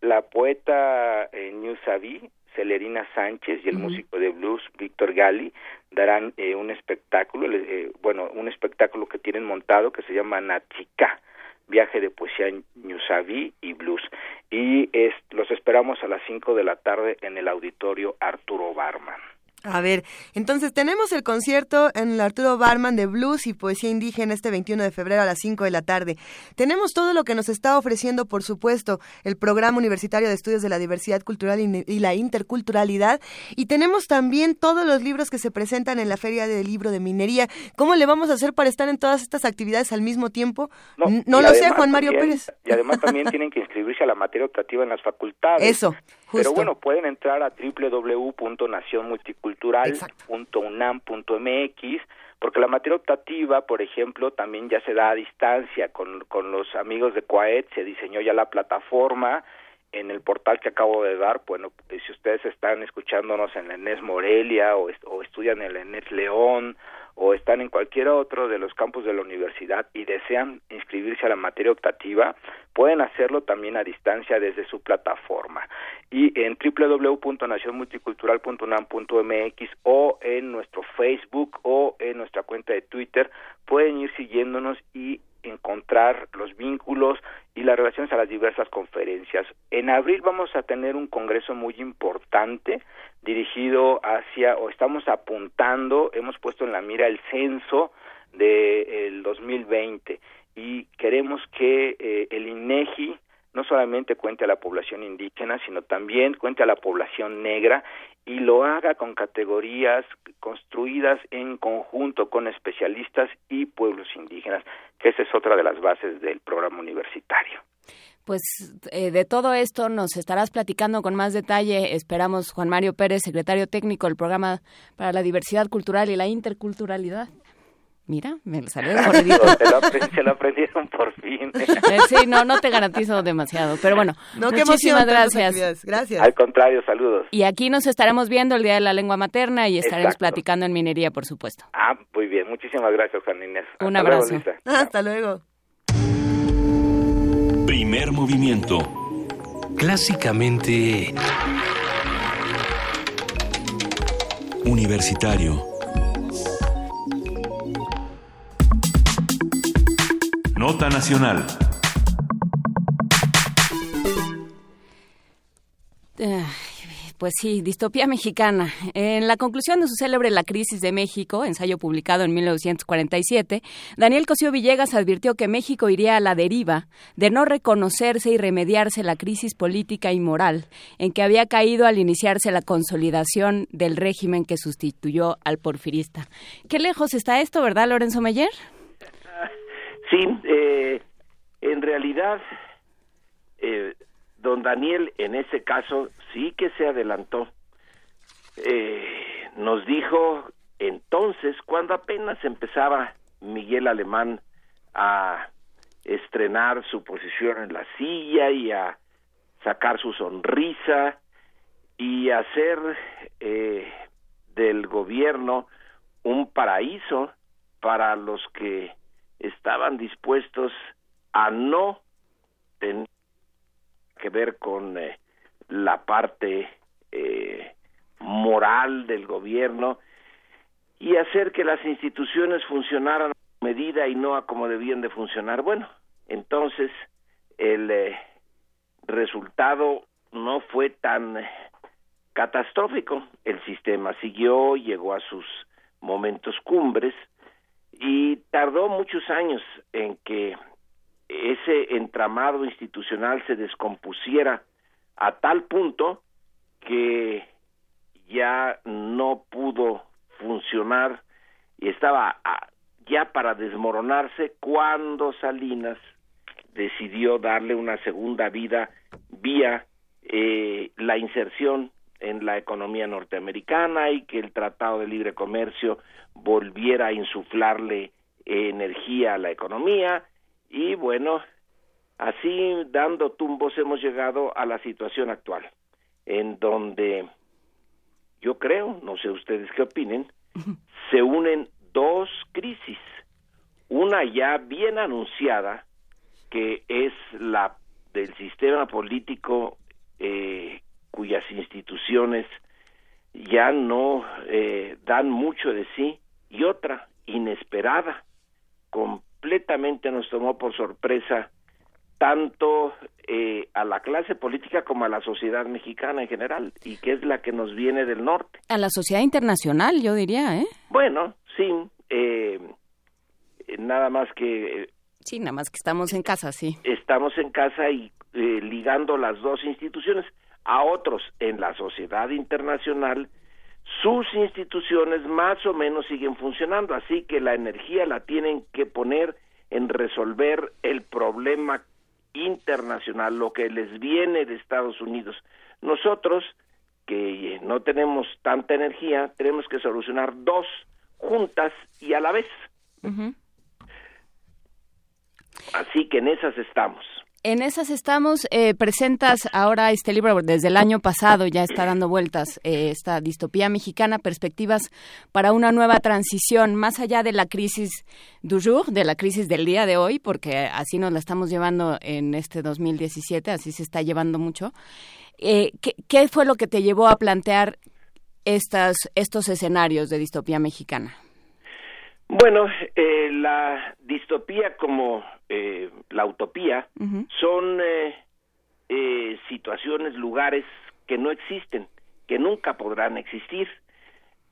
la poeta eh, Newsabi, Celerina Sánchez y el músico de blues Víctor Gali darán eh, un espectáculo, eh, bueno, un espectáculo que tienen montado que se llama Nachica, viaje de poesía Newsabi y blues. Y es, los esperamos a las 5 de la tarde en el auditorio Arturo Barman. A ver, entonces tenemos el concierto en el Arturo Barman de Blues y Poesía Indígena este 21 de febrero a las 5 de la tarde. Tenemos todo lo que nos está ofreciendo, por supuesto, el Programa Universitario de Estudios de la Diversidad Cultural y la Interculturalidad. Y tenemos también todos los libros que se presentan en la Feria del Libro de Minería. ¿Cómo le vamos a hacer para estar en todas estas actividades al mismo tiempo? No, lo sé, Juan Mario también- Pérez. Y además también tienen que inscribirse a la materia optativa en las facultades. Eso. Pero bueno, pueden entrar a www.nacionmulticultural.unam.mx porque la materia optativa, por ejemplo, también ya se da a distancia con, con los amigos de CUAET, se diseñó ya la plataforma en el portal que acabo de dar, bueno, pues, si ustedes están escuchándonos en la ENES Morelia o, estudian en la ENES León o están en cualquier otro de los campus de la universidad y desean inscribirse a la materia optativa, pueden hacerlo también a distancia desde su plataforma. Y en www.nacionmulticultural.unam.mx o en nuestro Facebook o en nuestra cuenta de Twitter pueden ir siguiéndonos y encontrar los vínculos y las relaciones a las diversas conferencias. En abril vamos a tener un congreso muy importante dirigido hacia, o estamos apuntando, hemos puesto en la mira el censo del 2020 y queremos que eh, el INEGI no solamente cuente a la población indígena, sino también cuente a la población negra y lo haga con categorías construidas en conjunto con especialistas y pueblos indígenas, que esa es otra de las bases del programa universitario. Pues eh, de todo esto nos estarás platicando con más detalle. Esperamos Juan Mario Pérez, secretario técnico del programa para la diversidad cultural y la interculturalidad. Mira, me lo salió se, lo aprendieron por fin. Eh, sí, no, no te garantizo demasiado, pero bueno, no, muchísimas gracias. Gracias. Al contrario, saludos. Y aquí nos estaremos viendo el Día de la Lengua Materna y estaremos platicando en minería, por supuesto. Ah, muy bien. Muchísimas gracias, Juan Inés. Un abrazo. Hasta luego. Primer movimiento. Clásicamente... Universitario. Nota Nacional. Pues sí, distopía mexicana. En la conclusión de su célebre La crisis de México, ensayo publicado en 1947, Daniel Cosío Villegas advirtió que México iría a la deriva de no reconocerse y remediarse la crisis política y moral en que había caído al iniciarse la consolidación del régimen que sustituyó al porfirista. Qué lejos está esto, ¿verdad, Lorenzo Meyer? Sí, eh, en realidad, eh, don Daniel en ese caso sí que se adelantó. Eh, nos dijo entonces, cuando apenas empezaba Miguel Alemán a estrenar su posición en la silla y a sacar su sonrisa y hacer eh, del gobierno un paraíso para los que estaban dispuestos a no tener que ver con eh, la parte eh, moral del gobierno y hacer que las instituciones funcionaran a medida y no a como debían de funcionar. Bueno, entonces el eh, resultado no fue tan catastrófico. El sistema siguió, llegó a sus momentos cumbres, y tardó muchos años en que ese entramado institucional se descompusiera a tal punto que ya no pudo funcionar y estaba ya para desmoronarse cuando Salinas decidió darle una segunda vida vía eh, la inserción en la economía norteamericana y que el Tratado de Libre Comercio volviera a insuflarle energía a la economía. Y bueno, así dando tumbos hemos llegado a la situación actual, en donde yo creo, no sé ustedes qué opinen, se unen dos crisis, una ya bien anunciada, que es la del sistema político eh, cuyas instituciones ya no eh, dan mucho de sí y otra inesperada completamente nos tomó por sorpresa tanto eh, a la clase política como a la sociedad mexicana en general y que es la que nos viene del norte. A la sociedad internacional yo diría eh bueno sí eh, nada más que sí nada más que estamos en casa sí. estamos en casa y ligando las dos instituciones a otros en la sociedad internacional, sus instituciones más o menos siguen funcionando, así que la energía la tienen que poner en resolver el problema internacional, lo que les viene de Estados Unidos. Nosotros, que no tenemos tanta energía, tenemos que solucionar dos juntas y a la vez. Así que en esas estamos. En esas estamos. Eh, presentas ahora este libro desde el año pasado, ya está dando vueltas eh, esta distopía mexicana, perspectivas para una nueva transición, más allá de la crisis du jour, de la crisis del día de hoy, porque así nos la estamos llevando en este 2017, así se está llevando mucho. Eh, ¿qué, ¿Qué fue lo que te llevó a plantear estas, estos escenarios de distopía mexicana? Bueno, eh, la distopía como eh, la utopía son eh, eh, situaciones, lugares que no existen, que nunca podrán existir,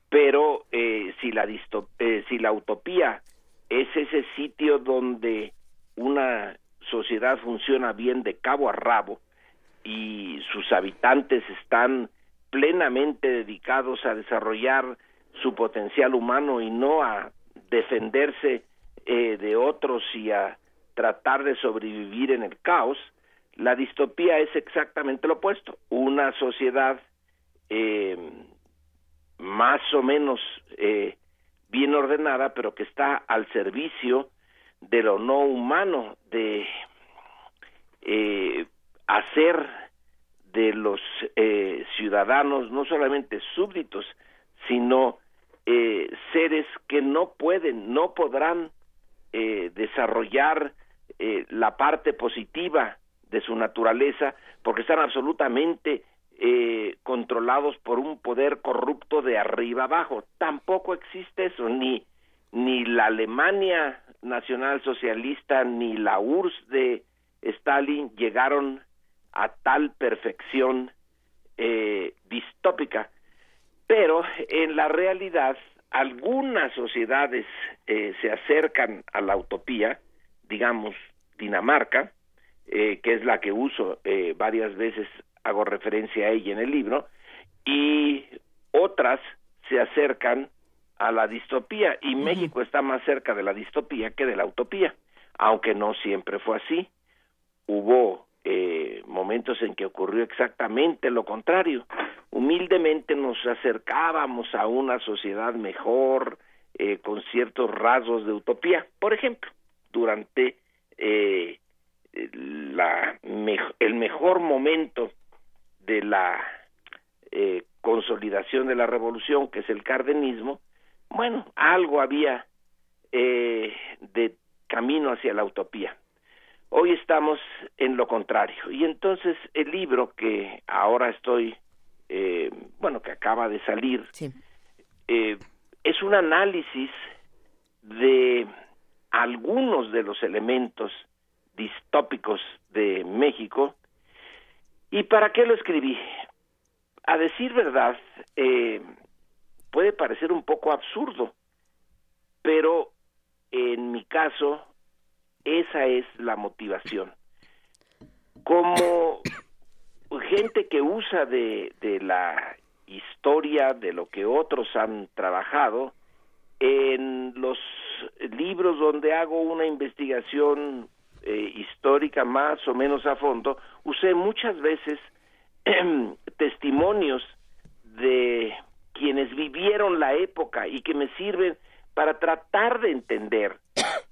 pero eh, si la distop si la utopía es ese sitio donde una sociedad funciona bien de cabo a rabo y sus habitantes están plenamente dedicados a desarrollar su potencial humano y no a defenderse eh, de otros y a tratar de sobrevivir en el caos, la distopía es exactamente lo opuesto, una sociedad eh, más o menos eh, bien ordenada, pero que está al servicio de lo no humano, de eh, hacer de los eh, ciudadanos no solamente súbditos, sino eh, seres que no pueden, no podrán eh, desarrollar eh, la parte positiva de su naturaleza porque están absolutamente eh, controlados por un poder corrupto de arriba abajo. Tampoco existe eso, ni, ni la Alemania nacionalsocialista ni la URSS de Stalin llegaron a tal perfección eh, distópica. Pero en la realidad algunas sociedades eh, se acercan a la utopía, digamos Dinamarca, eh, que es la que uso eh, varias veces, hago referencia a ella en el libro, y otras se acercan a la distopía, y México está más cerca de la distopía que de la utopía, aunque no siempre fue así. Hubo eh, momentos en que ocurrió exactamente lo contrario. Humildemente nos acercábamos a una sociedad mejor, eh, con ciertos rasgos de utopía. Por ejemplo, durante eh, la el mejor momento de la eh, consolidación de la revolución, que es el cardenismo, bueno, algo había eh, de camino hacia la utopía. Hoy estamos en lo contrario. Y entonces el libro que ahora estoy, eh, bueno, que acaba de salir, sí. eh, es un análisis de algunos de los elementos distópicos de México. ¿Y para qué lo escribí? A decir verdad, eh, puede parecer un poco absurdo, pero en mi caso esa es la motivación. Como gente que usa de, la historia, de lo que otros han trabajado, en los libros donde hago una investigación eh, histórica más o menos a fondo, usé muchas veces testimonios de quienes vivieron la época y que me sirven para tratar de entender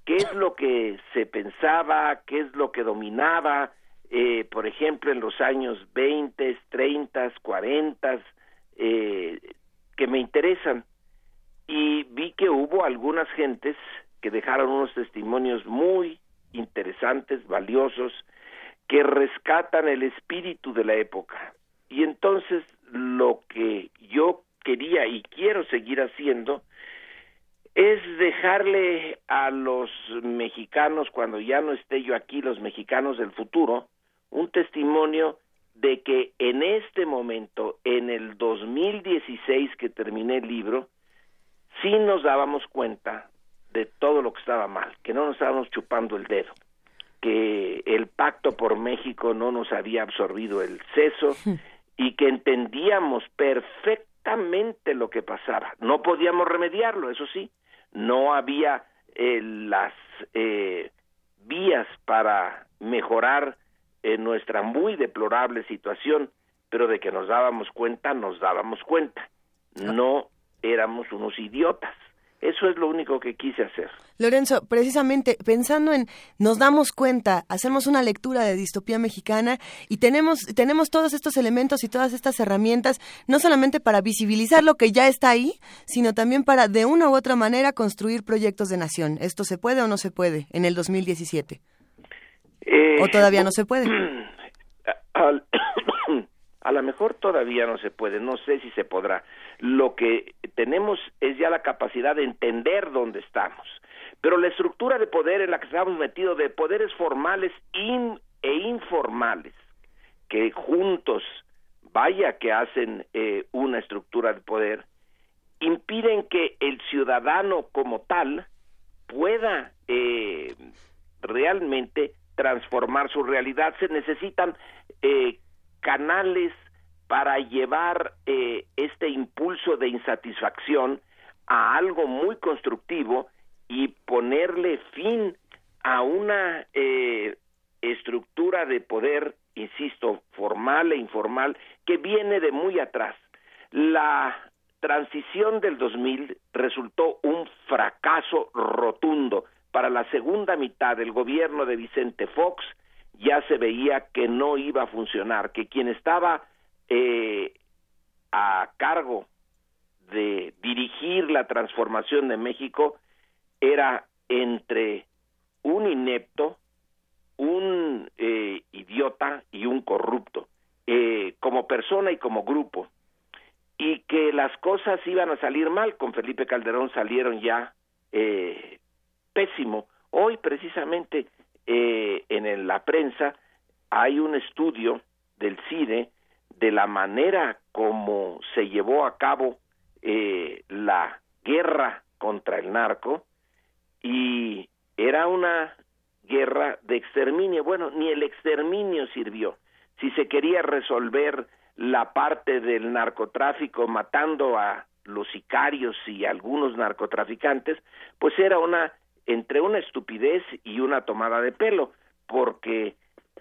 qué es lo que se pensaba, qué es lo que dominaba, eh, por ejemplo, en los años 20, 30, 40, eh, que me interesan. Y vi que hubo algunas gentes que dejaron unos testimonios muy interesantes, valiosos, que rescatan el espíritu de la época. Y entonces lo que yo quería y quiero seguir haciendo es dejarle a los mexicanos, cuando ya no esté yo aquí, los mexicanos del futuro, un testimonio de que en este momento, en el 2016 que terminé el libro, sí nos dábamos cuenta de todo lo que estaba mal, que no nos estábamos chupando el dedo, que el pacto por México no nos había absorbido el seso y que entendíamos perfectamente lo que pasaba. No podíamos remediarlo, eso sí, no había eh, las eh, vías para mejorar en nuestra muy deplorable situación, pero de que nos dábamos cuenta, nos dábamos cuenta. No éramos unos idiotas. Eso es lo único que quise hacer. Lorenzo, precisamente pensando en nos damos cuenta, hacemos una lectura de distopía mexicana y tenemos tenemos todos estos elementos y todas estas herramientas no solamente para visibilizar lo que ya está ahí, sino también para de una u otra manera construir proyectos de nación. ¿Esto se puede o no se puede en el 2017? Eh, ¿O todavía no se puede? Al- a lo mejor todavía no se puede, no sé si se podrá. Lo que tenemos es ya la capacidad de entender dónde estamos. Pero la estructura de poder en la que estamos metidos, de poderes formales in- e informales, que juntos, vaya que hacen eh, una estructura de poder, impiden que el ciudadano como tal pueda eh, realmente transformar su realidad. Se necesitan eh, canales para llevar eh, este impulso de insatisfacción a algo muy constructivo y ponerle fin a una eh, estructura de poder, insisto, formal e informal, que viene de muy atrás. La transición del 2000 resultó un fracaso rotundo. Para la segunda mitad del gobierno de Vicente Fox ya se veía que no iba a funcionar, que quien estaba eh, a cargo de dirigir la transformación de México era entre un inepto, un eh, idiota y un corrupto, eh, como persona y como grupo, y que las cosas iban a salir mal. Con Felipe Calderón salieron ya eh, pésimo. Hoy precisamente eh, en la prensa hay un estudio del CIDE de la manera como se llevó a cabo eh, la guerra contra el narco y era una guerra de exterminio. Bueno, ni el exterminio sirvió. Si se quería resolver la parte del narcotráfico matando a los sicarios y algunos narcotraficantes, pues era una entre una estupidez y una tomada de pelo, porque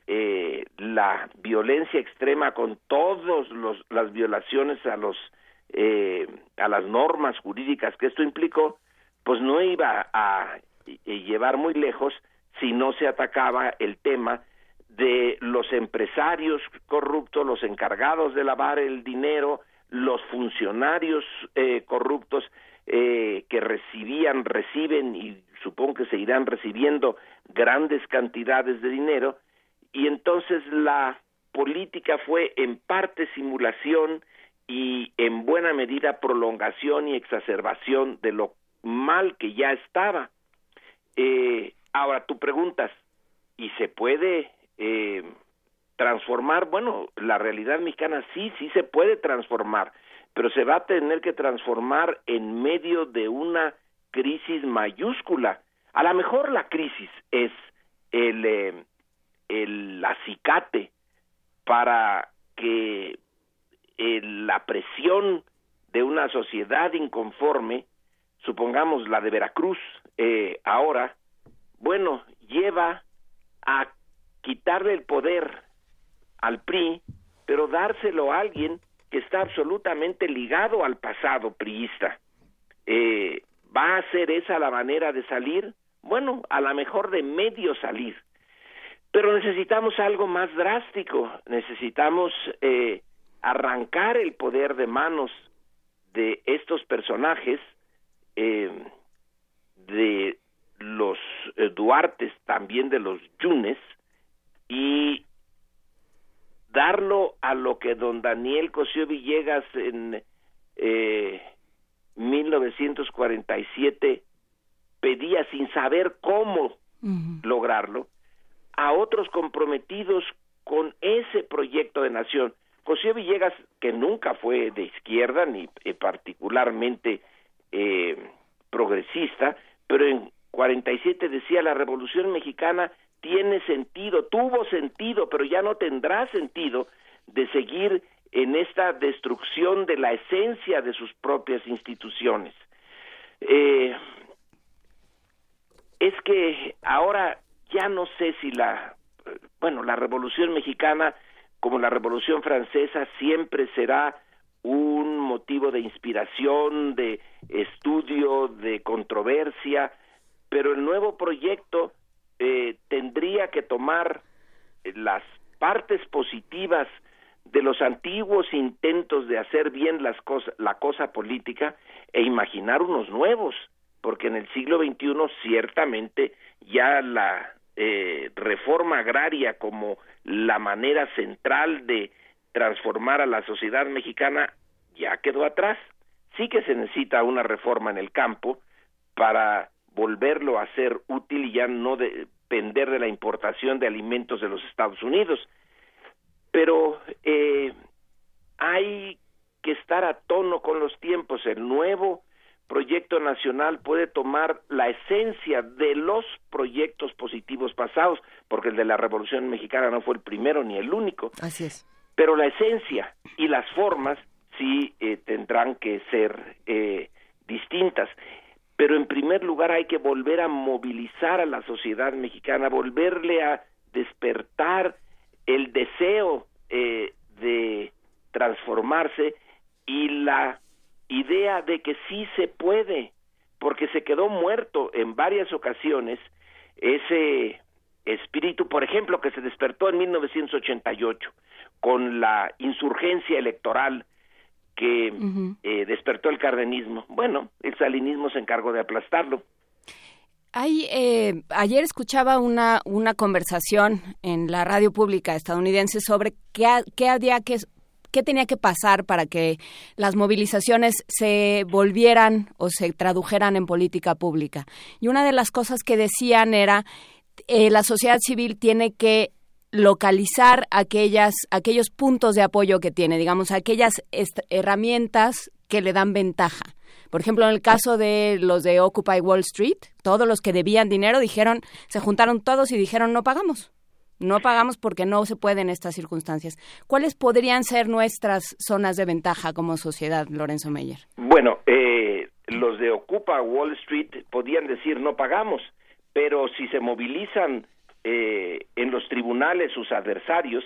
eh, la violencia extrema con todas las violaciones a los eh, a las normas jurídicas que esto implicó, pues no iba a eh, llevar muy lejos si no se atacaba el tema de los empresarios corruptos, los encargados de lavar el dinero, los funcionarios eh, corruptos eh, que recibían, reciben y supongo que seguirán recibiendo grandes cantidades de dinero y entonces la política fue en parte simulación y en buena medida prolongación y exacerbación de lo mal que ya estaba. Eh, ahora tú preguntas, ¿y se puede eh, transformar? Bueno, la realidad mexicana sí, sí se puede transformar, pero se va a tener que transformar en medio de una crisis mayúscula. A lo mejor la crisis es el, eh, el acicate para que eh, la presión de una sociedad inconforme, supongamos la de Veracruz eh, ahora, bueno, lleva a quitarle el poder al PRI, pero dárselo a alguien que está absolutamente ligado al pasado priista. Eh, ¿Va a ser esa la manera de salir? Bueno, a lo mejor de medio salir. Pero necesitamos algo más drástico, necesitamos eh, arrancar el poder de manos de estos personajes, eh, de los eh, Duartes, también de los Yunes, y darlo a lo que don Daniel Cosío Villegas en eh, 1947 pedía sin saber cómo lograrlo, a otros comprometidos con ese proyecto de nación. Cosío Villegas, que nunca fue de izquierda ni eh, particularmente eh, progresista, pero en 47 decía la revolución mexicana tiene sentido, tuvo sentido, pero ya no tendrá sentido de seguir en esta destrucción de la esencia de sus propias instituciones. Eh, es que ahora ya no sé si la bueno, la Revolución Mexicana, como la Revolución Francesa, siempre será un motivo de inspiración, de estudio, de controversia, pero el nuevo proyecto eh, tendría que tomar las partes positivas de los antiguos intentos de hacer bien las la cosa política e imaginar unos nuevos, porque en el siglo XXI ciertamente ya la eh, reforma agraria como la manera central de transformar a la sociedad mexicana ya quedó atrás. Sí que se necesita una reforma en el campo para volverlo a ser útil y ya no depender de la importación de alimentos de los Estados Unidos. Pero eh, hay que estar a tono con los tiempos. El nuevo proyecto nacional puede tomar la esencia de los proyectos positivos pasados, porque el de la Revolución Mexicana no fue el primero ni el único. Así es. Pero la esencia y las formas sí eh, tendrán que ser eh, distintas. Pero en primer lugar hay que volver a movilizar a la sociedad mexicana, volverle a despertar el deseo eh, de transformarse y la idea de que sí se puede, porque se quedó muerto en varias ocasiones ese espíritu, por ejemplo, que se despertó en 1988 con la insurgencia electoral que eh, despertó el cardenismo. Bueno, el salinismo se encargó de aplastarlo. Hay, eh, ayer escuchaba una, una conversación en la radio pública estadounidense sobre qué, qué había que qué tenía que pasar para que las movilizaciones se volvieran o se tradujeran en política pública. Y una de las cosas que decían era eh, la sociedad civil tiene que localizar aquellas, aquellos puntos de apoyo que tiene, digamos, aquellas herramientas que le dan ventaja. Por ejemplo, en el caso de los de Occupy Wall Street, todos los que debían dinero dijeron, se juntaron todos y dijeron no pagamos. No pagamos porque no se puede en estas circunstancias. ¿Cuáles podrían ser nuestras zonas de ventaja como sociedad, Lorenzo Meyer? Bueno, eh, los de Ocupa Wall Street podían decir no pagamos, pero si se movilizan eh, en los tribunales sus adversarios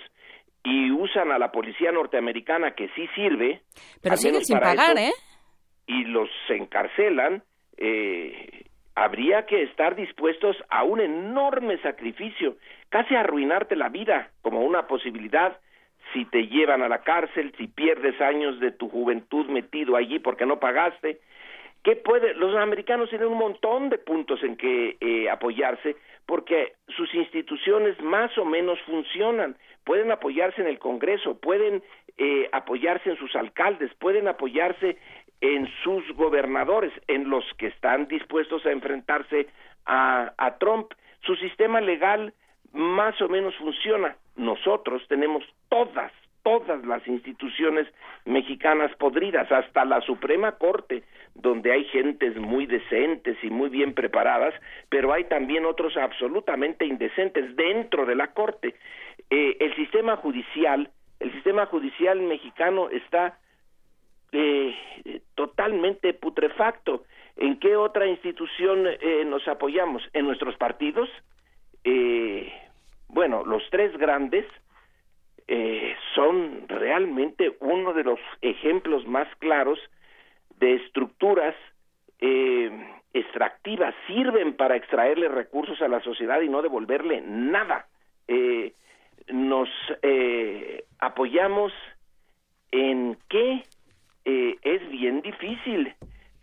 y usan a la policía norteamericana que sí sirve, pero siguen sin pagar, ¿eh? y los encarcelan, eh, habría que estar dispuestos a un enorme sacrificio, casi arruinarte la vida como una posibilidad si te llevan a la cárcel, si pierdes años de tu juventud metido allí porque no pagaste. ¿Qué puede? Los americanos tienen un montón de puntos en que eh, apoyarse porque sus instituciones más o menos funcionan. Pueden apoyarse en el Congreso, pueden eh, apoyarse en sus alcaldes, pueden apoyarse en sus gobernadores, en los que están dispuestos a enfrentarse a, Trump. Su sistema legal más o menos funciona. Nosotros tenemos todas, todas las instituciones mexicanas podridas, hasta la Suprema Corte, donde hay gentes muy decentes y muy bien preparadas, pero hay también otros absolutamente indecentes dentro de la Corte. Eh, el sistema judicial, el sistema judicial mexicano está eh, totalmente putrefacto. ¿En qué otra institución eh, nos apoyamos? ¿En nuestros partidos? Eh, bueno, los tres grandes eh, son realmente uno de los ejemplos más claros de estructuras eh, extractivas, sirven para extraerle recursos a la sociedad y no devolverle nada. Eh, nos apoyamos en qué eh, es bien difícil.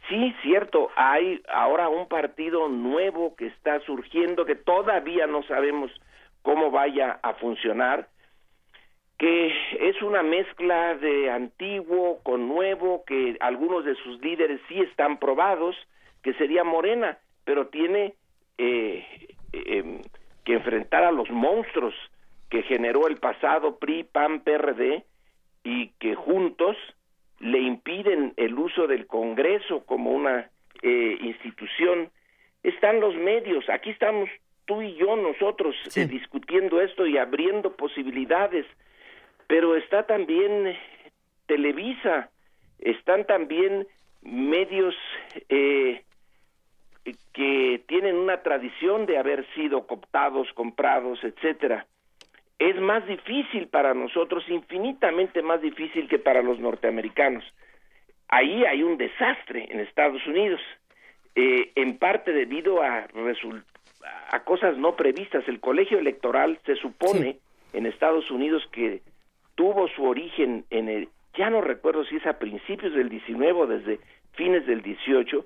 Sí, cierto, hay ahora un partido nuevo que está surgiendo que todavía no sabemos cómo vaya a funcionar, que es una mezcla de antiguo con nuevo, que algunos de sus líderes sí están probados, que sería Morena, pero tiene eh, eh, que enfrentar a los monstruos que generó el pasado PRI, PAN, PRD y que juntos le impiden el uso del Congreso como una eh, institución. Están los medios, aquí estamos tú y yo, nosotros, eh, discutiendo esto y abriendo posibilidades, pero está también Televisa, están también medios eh, que tienen una tradición de haber sido cooptados, comprados, etcétera. Es más difícil para nosotros, infinitamente más difícil que para los norteamericanos. Ahí hay un desastre en Estados Unidos, eh, en parte debido a, a cosas no previstas. El colegio electoral se supone en Estados Unidos que tuvo su origen en el, ya no recuerdo si es a principios del 19 o desde fines del 18,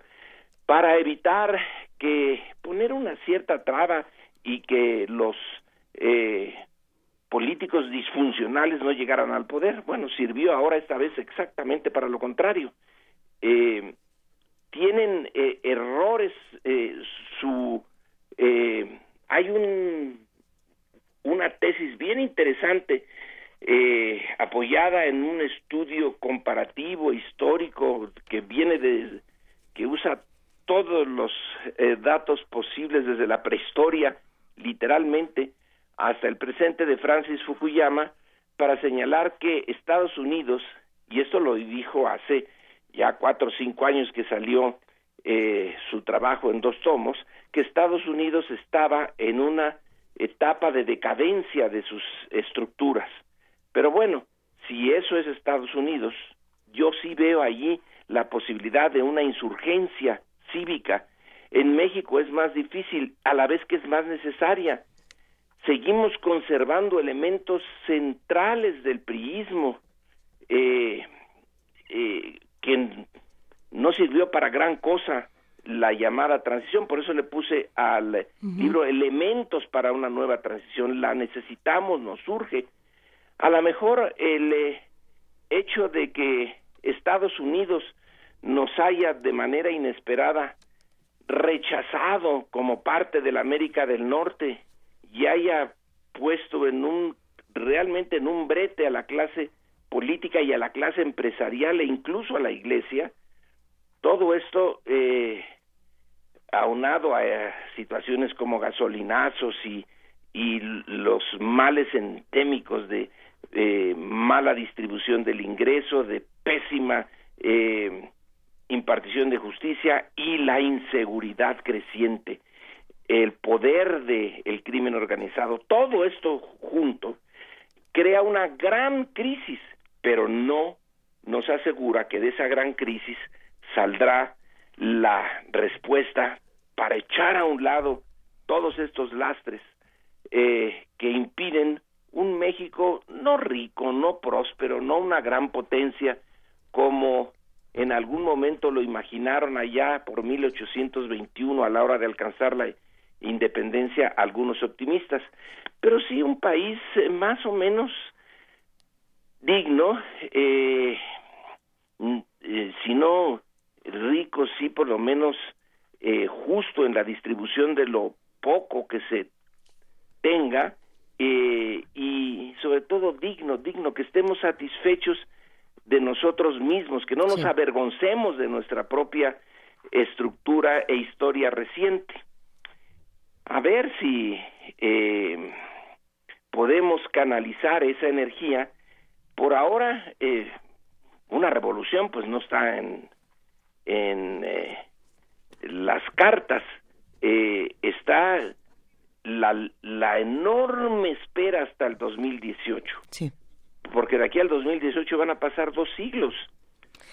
para evitar que poner una cierta traba y que los eh, políticos disfuncionales no llegaran al poder. Bueno, sirvió ahora esta vez exactamente para lo contrario. Eh, tienen eh, errores, su hay un una tesis bien interesante apoyada en un estudio comparativo histórico que viene de que usa todos los datos posibles desde la prehistoria literalmente hasta el presente de Francis Fukuyama para señalar que Estados Unidos, y esto lo dijo hace ya cuatro o cinco años que salió eh, su trabajo en dos tomos, que Estados Unidos estaba en una etapa de decadencia de sus estructuras. Pero bueno, si eso es Estados Unidos, yo sí veo allí la posibilidad de una insurgencia cívica. En México es más difícil, a la vez que es más necesaria seguimos conservando elementos centrales del priismo eh, eh, que no sirvió para gran cosa la llamada transición, por eso le puse al libro elementos para una nueva transición, la necesitamos, nos surge. A lo mejor el eh, hecho de que Estados Unidos nos haya de manera inesperada rechazado como parte de la América del Norte y haya puesto en un realmente en un brete a la clase política y a la clase empresarial e incluso a la iglesia todo esto eh, aunado a, situaciones como gasolinazos y, y los males endémicos de mala distribución del ingreso, de pésima eh, impartición de justicia y la inseguridad creciente el poder del el crimen organizado, todo esto junto crea una gran crisis, pero no nos asegura que de esa gran crisis saldrá la respuesta para echar a un lado todos estos lastres eh, que impiden un México no rico, no próspero, no una gran potencia como en algún momento lo imaginaron allá por 1821 a la hora de alcanzar la independencia algunos optimistas, pero sí un país eh, más o menos digno, eh, eh, si no rico, sí por lo menos justo en la distribución de lo poco que se tenga y sobre todo digno, digno, que estemos satisfechos de nosotros mismos, que no nos avergoncemos de nuestra propia estructura e historia reciente a ver si eh, podemos canalizar esa energía. Por ahora, eh, una revolución pues no está en, en eh, las cartas, está la, la enorme espera hasta el 2018. Sí. Porque de aquí al 2018 van a pasar dos siglos.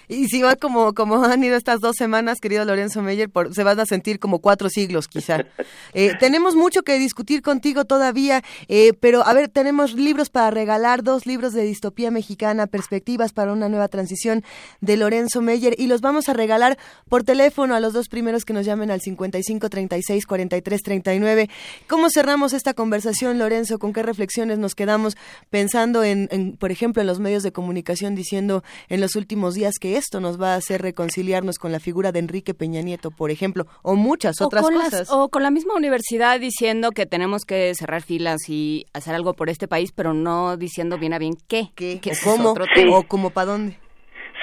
Y si va como, como han ido estas dos semanas, querido Lorenzo Meyer, por, se van a sentir como cuatro siglos quizá. Eh, tenemos mucho que discutir contigo todavía, eh, pero a ver, tenemos libros para regalar, dos libros de distopía mexicana, perspectivas para una nueva transición de Lorenzo Meyer, y los vamos a regalar por teléfono a los dos primeros que nos llamen al 55 36 43 39. ¿Cómo cerramos esta conversación, Lorenzo? ¿Con qué reflexiones nos quedamos pensando en, en por ejemplo, en los medios de comunicación diciendo en los últimos días que esto nos va a hacer reconciliarnos con la figura de Enrique Peña Nieto, por ejemplo, o muchas otras cosas. o con la misma universidad diciendo que tenemos que cerrar filas y hacer algo por este país, pero no diciendo bien a bien qué. ¿Qué? ¿Cómo? ¿O cómo para dónde?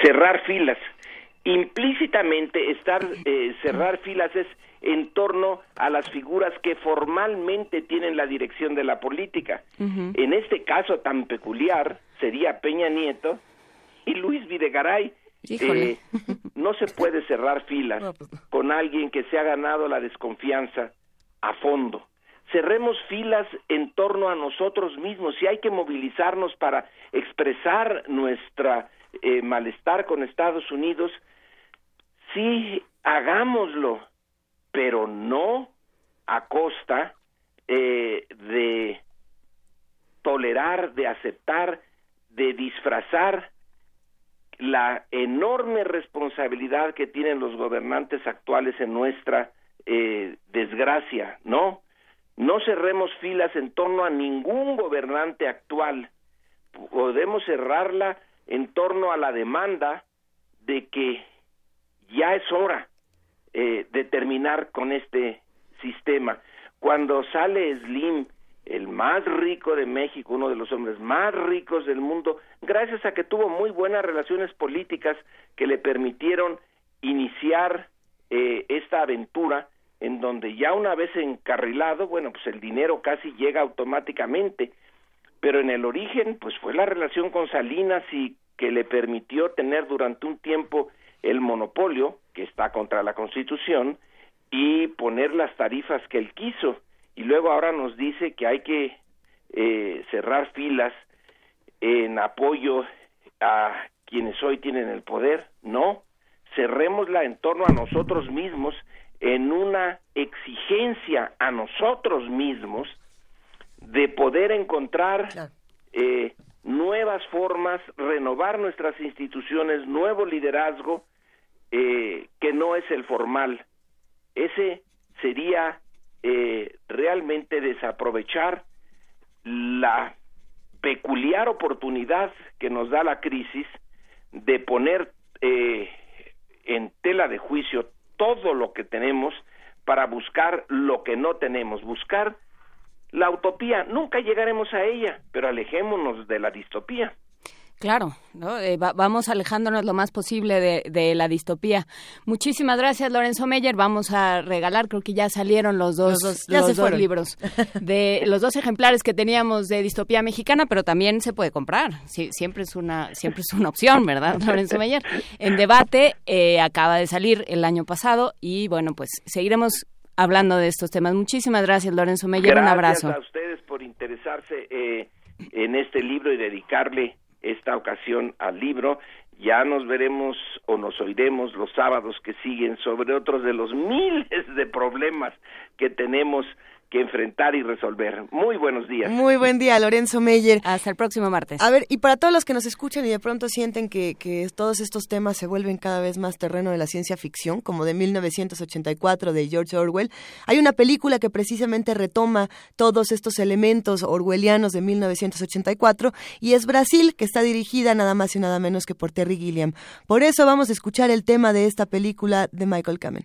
Cerrar filas. Implícitamente estar eh, cerrar filas es en torno a las figuras que formalmente tienen la dirección de la política. En este caso tan peculiar sería Peña Nieto y Luis Videgaray, eh, no se puede cerrar filas pues con alguien que se ha ganado la desconfianza a fondo. cerremos filas en torno a nosotros mismos. Si hay que movilizarnos para expresar nuestra eh, malestar con Estados Unidos, sí, hagámoslo, pero no a costa eh, de tolerar, de aceptar, de disfrazar la enorme responsabilidad que tienen los gobernantes actuales en nuestra eh, desgracia, ¿no? No cerremos filas en torno a ningún gobernante actual. Podemos cerrarla en torno a la demanda de que ya es hora eh, de terminar con este sistema. Cuando sale Slim, el más rico de México, uno de los hombres más ricos del mundo, gracias a que tuvo muy buenas relaciones políticas que le permitieron iniciar eh, esta aventura en donde ya una vez encarrilado, bueno, pues el dinero casi llega automáticamente, pero en el origen, pues fue la relación con Salinas y que le permitió tener durante un tiempo el monopolio, que está contra la Constitución, y poner las tarifas que él quiso. Y luego ahora nos dice que hay que eh, cerrar filas en apoyo a quienes hoy tienen el poder. No, cerrémosla en torno a nosotros mismos en una exigencia a nosotros mismos de poder encontrar eh, nuevas formas, renovar nuestras instituciones, nuevo liderazgo, eh, que no es el formal. Ese sería eh, realmente desaprovechar la peculiar oportunidad que nos da la crisis de poner en tela de juicio todo lo que tenemos para buscar lo que no tenemos, buscar la utopía. Nunca llegaremos a ella, pero alejémonos de la distopía. Claro, ¿no? Eh, vamos alejándonos lo más posible de, la distopía. Muchísimas gracias, Lorenzo Meyer. Vamos a regalar, creo que ya salieron los dos, libros, de los dos ejemplares que teníamos de distopía mexicana, pero también se puede comprar. siempre es una, siempre es una opción, ¿verdad, Lorenzo Meyer? En debate eh, acaba de salir el año pasado y bueno, pues seguiremos hablando de estos temas. Muchísimas gracias, Lorenzo Meyer. un abrazo. Gracias a ustedes por interesarse eh, en este libro y dedicarle esta ocasión al libro. Ya nos veremos o nos oiremos los sábados que siguen sobre otros de los miles de problemas que tenemos que enfrentar y resolver. Muy buenos días. Muy buen día, Lorenzo Meyer. Hasta el próximo martes. A ver, y para todos los que nos escuchan y de pronto sienten que, que todos estos temas se vuelven cada vez más terreno de la ciencia ficción, como de 1984 de George Orwell, hay una película que precisamente retoma todos estos elementos orwellianos de 1984 y es Brasil, que está dirigida nada más y nada menos que por Terry Gilliam. Por eso vamos a escuchar el tema de esta película de Michael Kamen.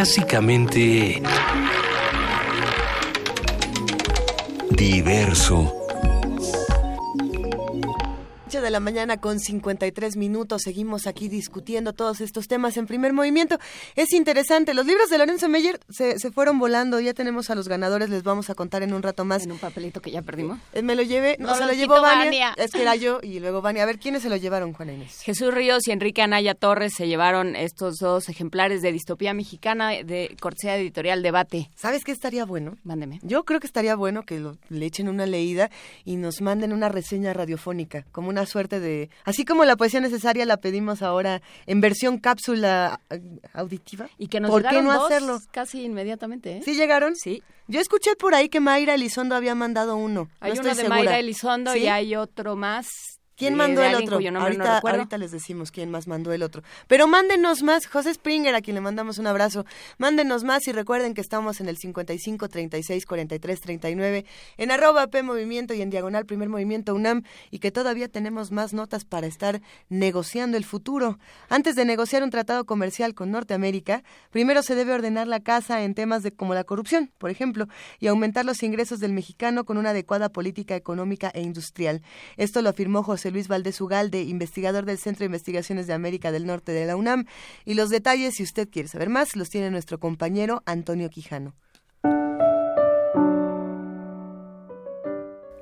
Clásicamente... Diverso. de la mañana con 53 minutos. Seguimos aquí discutiendo todos estos temas en primer movimiento. Es interesante. Los libros de Lorenzo Meyer se, se fueron volando. Ya tenemos a los ganadores. Les vamos a contar en un rato más. En un papelito que ya perdimos. Eh, me lo llevé. No, se lo llevó Vania. Es que era yo y luego Vania. A ver, ¿quiénes se lo llevaron, Juan Inés? Jesús Ríos y Enrique Anaya Torres se llevaron estos dos ejemplares de Distopía Mexicana de Cortesía Editorial Debate. ¿Sabes qué estaría bueno? Mándeme. Yo creo que estaría bueno que lo, le echen una leída y nos manden una reseña radiofónica, como una suerte de... Así como la poesía necesaria la pedimos ahora en versión cápsula eh, auditiva. Y que nos ¿Por qué no dos hacerlo? casi inmediatamente. ¿eh? ¿Sí llegaron? Sí. Yo escuché por ahí que Mayra Elizondo había mandado uno. Hay no uno de segura. Mayra Elizondo ¿Sí? y hay otro más. ¿Quién mandó el otro? no ahorita, ahorita les decimos quién más mandó el otro. Pero mándenos más, José Springer, a quien le mandamos un abrazo. Mándenos más y recuerden que estamos en el 55 36 43 39 en arroba P Movimiento y en diagonal Primer Movimiento UNAM y que todavía tenemos más notas para estar negociando el futuro. Antes de negociar un tratado comercial con Norteamérica, primero se debe ordenar la casa en temas de como la corrupción, por ejemplo, y aumentar los ingresos del mexicano con una adecuada política económica e industrial. Esto lo afirmó José Luis Valdés Ugalde, investigador del Centro de Investigaciones de América del Norte de la UNAM. Y los detalles, si usted quiere saber más, los tiene nuestro compañero Antonio Quijano.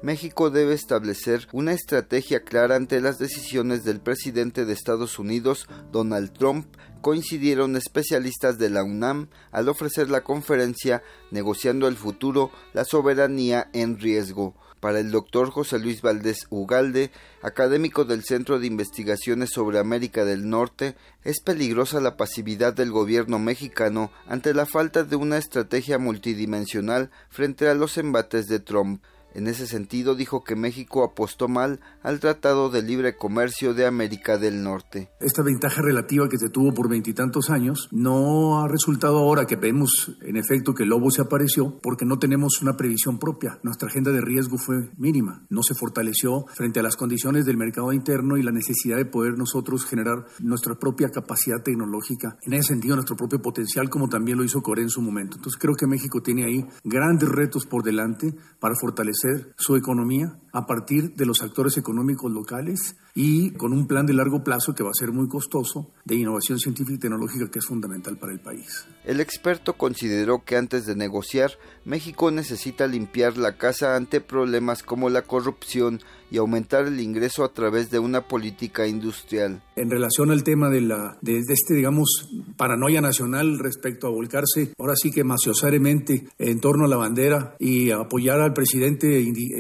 México debe establecer una estrategia clara ante las decisiones del presidente de Estados Unidos, Donald Trump, coincidieron especialistas de la UNAM al ofrecer la conferencia Negociando el futuro, la soberanía en riesgo. Para el doctor José Luis Valdés Ugalde, académico del Centro de Investigaciones sobre América del Norte, es peligrosa la pasividad del gobierno mexicano ante la falta de una estrategia multidimensional frente a los embates de Trump. En ese sentido dijo que México apostó mal al Tratado de Libre Comercio de América del Norte. Esta ventaja relativa que se tuvo por veintitantos años no ha resultado ahora que vemos en efecto que el lobo se apareció porque no tenemos una previsión propia. Nuestra agenda de riesgo fue mínima, no se fortaleció frente a las condiciones del mercado interno y la necesidad de poder nosotros generar nuestra propia capacidad tecnológica. En ese sentido, nuestro propio potencial, como también lo hizo Corea en su momento. Entonces creo que México tiene ahí grandes retos por delante para fortalecer su economía a partir de los actores económicos locales y con un plan de largo plazo que va a ser muy costoso de innovación científica y tecnológica que es fundamental para el país. El experto consideró que antes de negociar, México necesita limpiar la casa ante problemas como la corrupción y aumentar el ingreso a través de una política industrial. En relación al tema de, la, de, de este, digamos, paranoia nacional respecto a volcarse, ahora sí que maciosamente en torno a la bandera y a apoyar al presidente indi-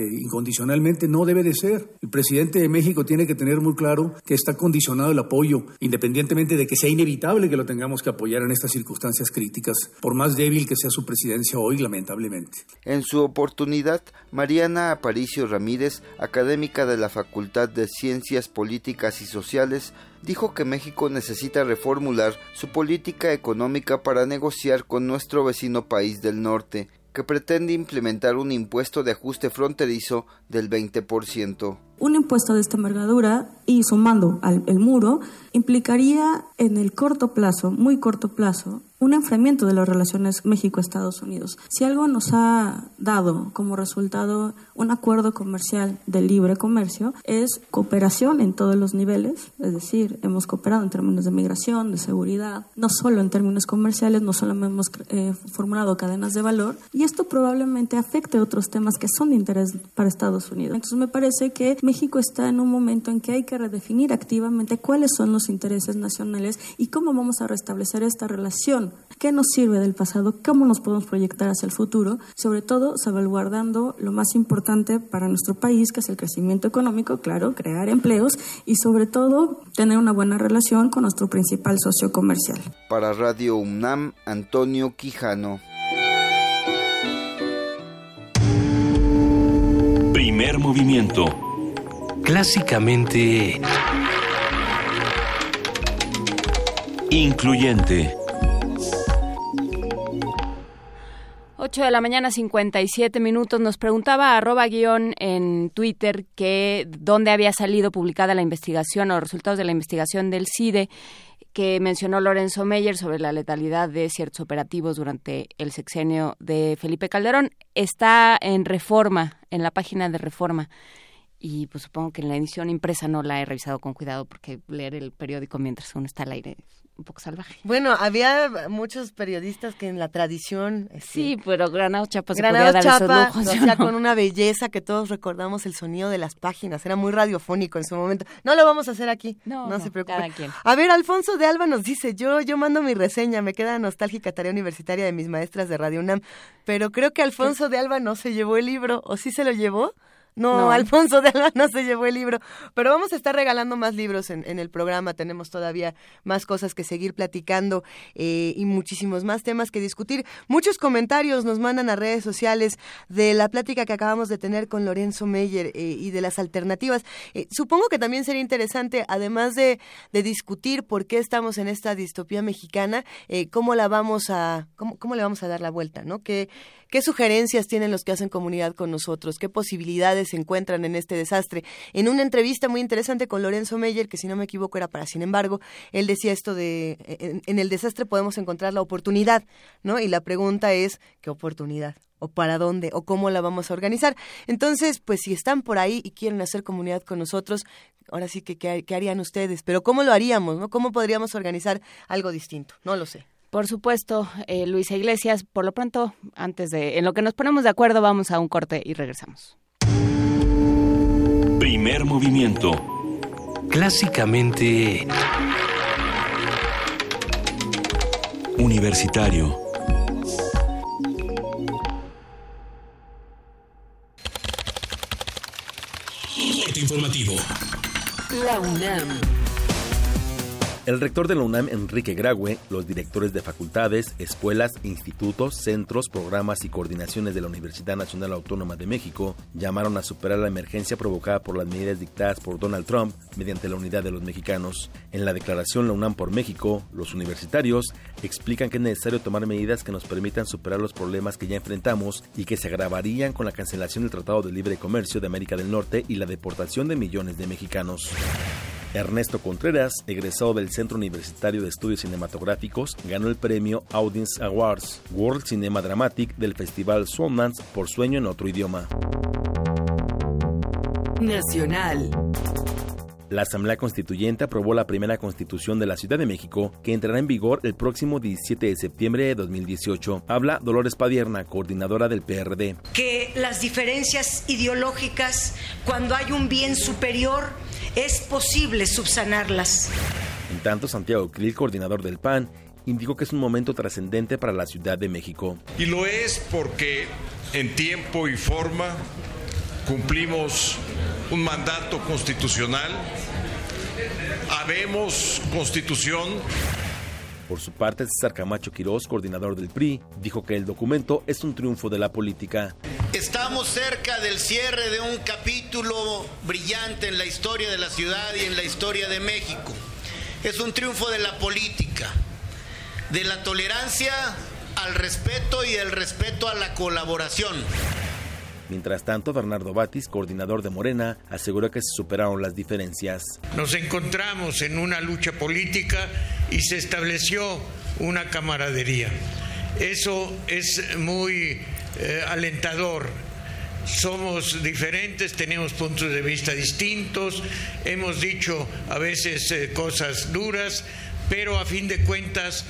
no debe de ser. El presidente de México tiene que tener muy claro que está condicionado el apoyo, independientemente de que sea inevitable que lo tengamos que apoyar en estas circunstancias críticas, por más débil que sea su presidencia hoy, lamentablemente. En su oportunidad, Mariana Aparicio Ramírez, académica de la Facultad de Ciencias Políticas y Sociales, dijo que México necesita reformular su política económica para negociar con nuestro vecino país del norte, que pretende implementar un impuesto de ajuste fronterizo del 20%. Un impuesto de esta envergadura y sumando al el muro implicaría en el corto plazo, muy corto plazo, un enfriamiento de las relaciones México-Estados Unidos. Si algo nos ha dado como resultado un acuerdo comercial de libre comercio es cooperación en todos los niveles, es decir, hemos cooperado en términos de migración, de seguridad, no solo en términos comerciales, no solo hemos eh, formulado cadenas de valor y esto probablemente afecte otros temas que son de interés para Estados Unidos. Entonces me parece que México está en un momento en que hay que redefinir activamente cuáles son los intereses nacionales y cómo vamos a restablecer esta relación. ¿Qué nos sirve del pasado? ¿Cómo nos podemos proyectar hacia el futuro? Sobre todo, salvaguardando lo más importante para nuestro país, que es el crecimiento económico, claro, crear empleos y sobre todo tener una buena relación con nuestro principal socio comercial. Para Radio UNAM, Antonio Quijano. Primer movimiento. Clásicamente... Incluyente. 8 de la mañana, 57 minutos. Nos preguntaba arroba guion en Twitter que dónde había salido publicada la investigación o resultados de la investigación del CIDE que mencionó Lorenzo Meyer sobre la letalidad de ciertos operativos durante el sexenio de Felipe Calderón está en Reforma, en la página de Reforma y pues supongo que en la edición impresa no la he revisado con cuidado porque leer el periódico mientras uno está al aire es un poco salvaje. Bueno, había muchos periodistas que en la tradición... Este, sí, pero Granado Chapa se podía dar Chapa esos lujos, con una belleza que todos recordamos el sonido de las páginas, era muy radiofónico en su momento. No lo vamos a hacer aquí, no, no, se preocupe. A ver, Alfonso de Alba nos dice, yo, yo mando mi reseña, me queda nostálgica tarea universitaria de mis maestras de Radio UNAM, pero creo que Alfonso de Alba no se llevó el libro, ¿o sí se lo llevó? No, Alfonso de Alba no se llevó el libro, pero vamos a estar regalando más libros en, en el programa, tenemos todavía más cosas que seguir platicando eh, y muchísimos más temas que discutir. Muchos comentarios nos mandan a redes sociales de la plática que acabamos de tener con Lorenzo Meyer eh, y de las alternativas. Eh, supongo que también sería interesante, además de, de, discutir por qué estamos en esta distopía mexicana, cómo la vamos a, cómo, cómo le vamos a dar la vuelta, ¿no? ¿Qué sugerencias tienen los que hacen comunidad con nosotros? ¿Qué posibilidades se encuentran en este desastre? En una entrevista muy interesante con Lorenzo Meyer, que si no me equivoco era para Sin embargo, él decía esto de, en, el desastre podemos encontrar la oportunidad, ¿no? Y la pregunta es, ¿qué oportunidad? o para dónde o cómo la vamos a organizar. Entonces, pues si están por ahí y quieren hacer comunidad con nosotros, ahora sí que qué, harían ustedes, pero cómo lo haríamos. ¿Cómo podríamos organizar algo distinto? No lo sé. Por supuesto, eh, Luisa Iglesias, por lo pronto, antes de, en lo que nos ponemos de acuerdo, vamos a un corte y regresamos. Primer movimiento. Clásicamente... Universitario. informativo. La UNAM. El rector de la UNAM, Enrique Graue, los directores de facultades, escuelas, institutos, centros, programas y coordinaciones de la Universidad Nacional Autónoma de México llamaron a superar la emergencia provocada por las medidas dictadas por Donald Trump mediante la unidad de los mexicanos. En la declaración La UNAM por México, los universitarios explican que es necesario tomar medidas que nos permitan superar los problemas que ya enfrentamos y que se agravarían con la cancelación del Tratado de Libre Comercio de América del Norte y la deportación de millones de mexicanos. Ernesto Contreras, egresado del Centro Universitario de Estudios Cinematográficos, ganó el premio Audience Awards World Cinema Dramatic del Festival Sundance por Sueño en otro idioma. Nacional. La Asamblea Constituyente aprobó la primera constitución de la Ciudad de México, que entrará en vigor el próximo 17 de septiembre de 2018. Habla Dolores Padierna, coordinadora del PRD. Que las diferencias ideológicas, cuando hay un bien superior, es posible subsanarlas. En tanto, Santiago Krill, coordinador del PAN, indicó que es un momento trascendente para la Ciudad de México. Y lo es porque en tiempo y forma cumplimos un mandato constitucional, habemos constitución. Por su parte, César Camacho Quirós, coordinador del PRI, dijo que el documento es un triunfo de la política. Estamos cerca del cierre de un capítulo brillante en la historia de la ciudad y en la historia de México. Es un triunfo de la política, de la tolerancia al respeto y el respeto a la colaboración. Mientras tanto, Bernardo Batis, coordinador de Morena, aseguró que se superaron las diferencias. Nos encontramos en una lucha política y se estableció una camaradería. Eso es muy eh, alentador. Somos diferentes, tenemos puntos de vista distintos, hemos dicho a veces eh, cosas duras, pero a fin de cuentas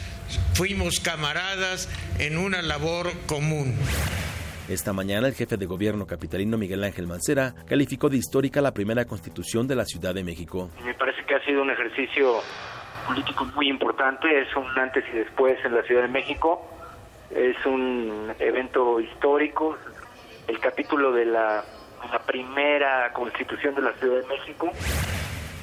fuimos camaradas en una labor común. Esta mañana el jefe de gobierno capitalino Miguel Ángel Mancera calificó de histórica la primera constitución de la Ciudad de México. Me parece que ha sido un ejercicio político muy importante, es un antes y después en la Ciudad de México es un evento histórico, el capítulo de la, primera constitución de la Ciudad de México.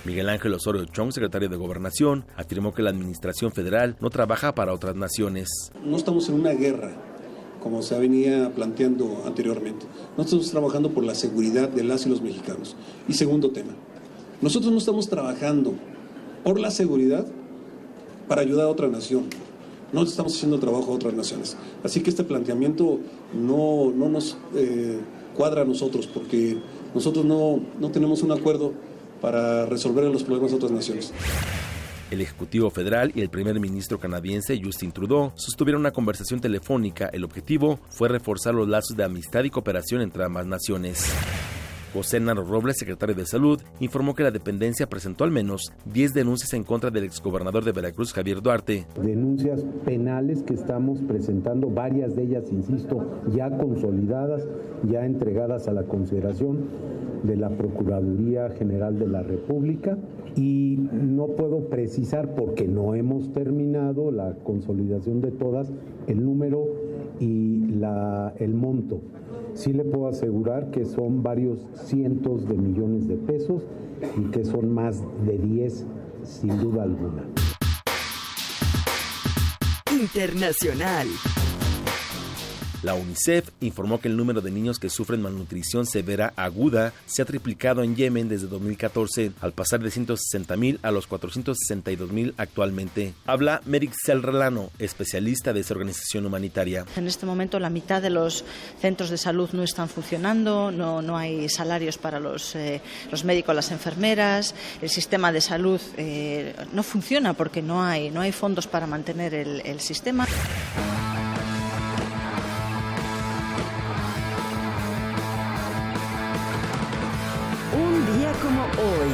Miguel Ángel Osorio Chong, secretario de Gobernación, afirmó que la administración federal no trabaja para otras naciones. No estamos en una guerra, como se venía planteando anteriormente. No estamos trabajando por la seguridad de las y los mexicanos. Y segundo tema, nosotros no estamos trabajando por la seguridad para ayudar a otra nación no estamos haciendo trabajo a otras naciones. Así que este planteamiento no, no nos eh, cuadra a nosotros, porque nosotros no, no tenemos un acuerdo para resolver los problemas de otras naciones. El Ejecutivo Federal y el primer ministro canadiense Justin Trudeau sostuvieron una conversación telefónica. El objetivo fue reforzar los lazos de amistad y cooperación entre ambas naciones. José Naro Robles, secretario de Salud, informó que la dependencia presentó al menos 10 denuncias en contra del exgobernador de Veracruz, Javier Duarte. Denuncias penales que estamos presentando, varias de ellas, insisto, ya consolidadas, ya entregadas a la consideración de la Procuraduría General de la República y no puedo precisar porque no hemos terminado la consolidación de todas el número y la, el monto sí le puedo asegurar que son varios cientos de millones de pesos y que son más de 10 sin duda alguna. Internacional. La UNICEF informó que el número de niños que sufren malnutrición severa aguda se ha triplicado en Yemen desde 2014, al pasar de 160.000 a los 462.000 actualmente. Habla Merik Selrelano, especialista de esa organización humanitaria. En este momento la mitad de los centros de salud no están funcionando, no, no hay salarios para los, eh, los médicos, las enfermeras, el sistema de salud eh, no funciona porque no hay, no hay fondos para mantener el sistema. Como hoy.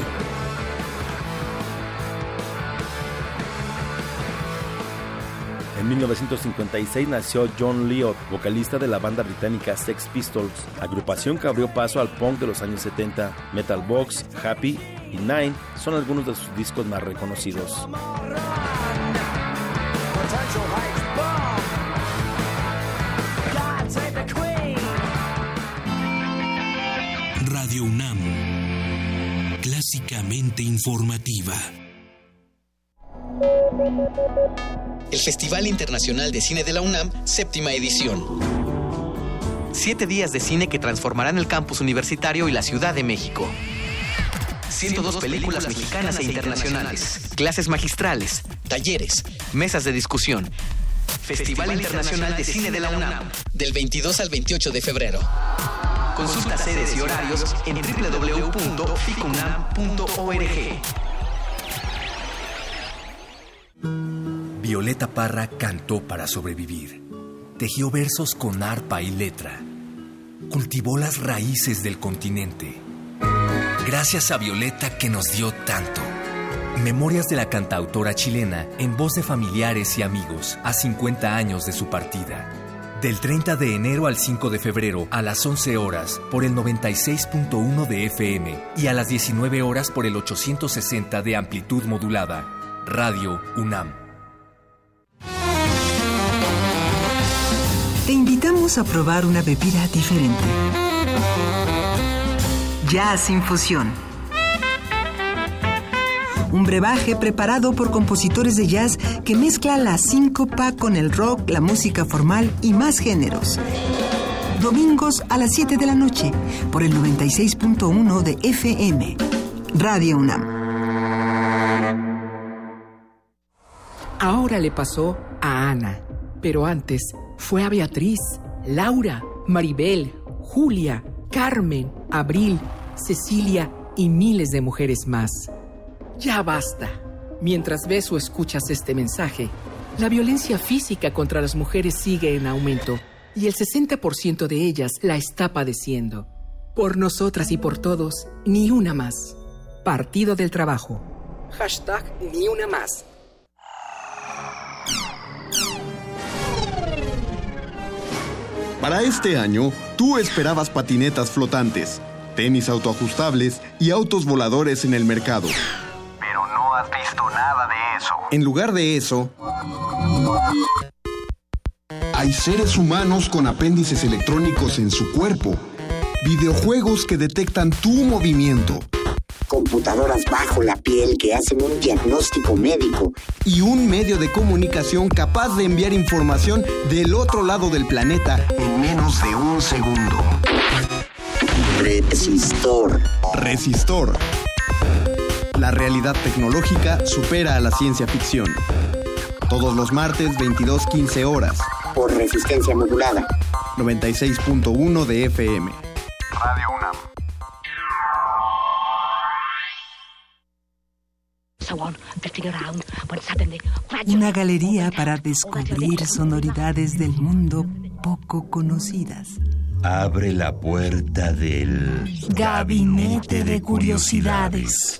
En 1956 nació John Lyon, vocalista de la banda británica Sex Pistols, agrupación que abrió paso al punk de los años 70. Metal Box, Happy y Nine son algunos de sus discos más reconocidos. Radio UNAM. Clásicamente informativa. El Festival Internacional de Cine de la UNAM, séptima edición. Siete días de cine que transformarán el campus universitario y la Ciudad de México. 102 películas mexicanas e internacionales, clases magistrales, talleres, mesas de discusión. Festival Internacional de Cine de la UNAM, del 22 al 28 de febrero. Consulta sedes y horarios en www.ficunam.org. Violeta Parra cantó para sobrevivir. Tejió versos con arpa y letra. Cultivó las raíces del continente. Gracias a Violeta que nos dio tanto. Memorias de la cantautora chilena en voz de familiares y amigos a 50 años de su partida. Del 30 de enero al 5 de febrero a las 11 horas por el 96.1 de FM y a las 19 horas por el 860 de amplitud modulada. Radio UNAM. Te invitamos a probar una bebida diferente. Jazz Infusión. Un brebaje preparado por compositores de jazz que mezcla la síncopa con el rock, la música formal y más géneros. Domingos a las 7 de la noche por el 96.1 de FM. Radio UNAM. Ahora le pasó a Ana, pero antes fue a Beatriz, Laura, Maribel, Julia, Carmen, Abril, Cecilia y miles de mujeres más. Ya basta. Mientras ves o escuchas este mensaje, la violencia física contra las mujeres sigue en aumento y el 60% de ellas la está padeciendo. Por nosotras y por todos, ni una más. Partido del Trabajo. Hashtag ni una más. Para este año, tú esperabas patinetas flotantes, tenis autoajustables y autos voladores en el mercado. En lugar de eso, hay seres humanos con apéndices electrónicos en su cuerpo, videojuegos que detectan tu movimiento computadoras bajo la piel que hacen un diagnóstico médico. Y un medio de comunicación capaz de enviar información del otro lado del planeta en menos de un segundo. Resistor. Resistor. La realidad tecnológica supera a la ciencia ficción. Todos los martes, 22.15 horas. Por resistencia modulada. 96.1 de FM. Radio UNAM. Una galería para descubrir sonoridades del mundo poco conocidas. Abre la puerta del Gabinete de Curiosidades.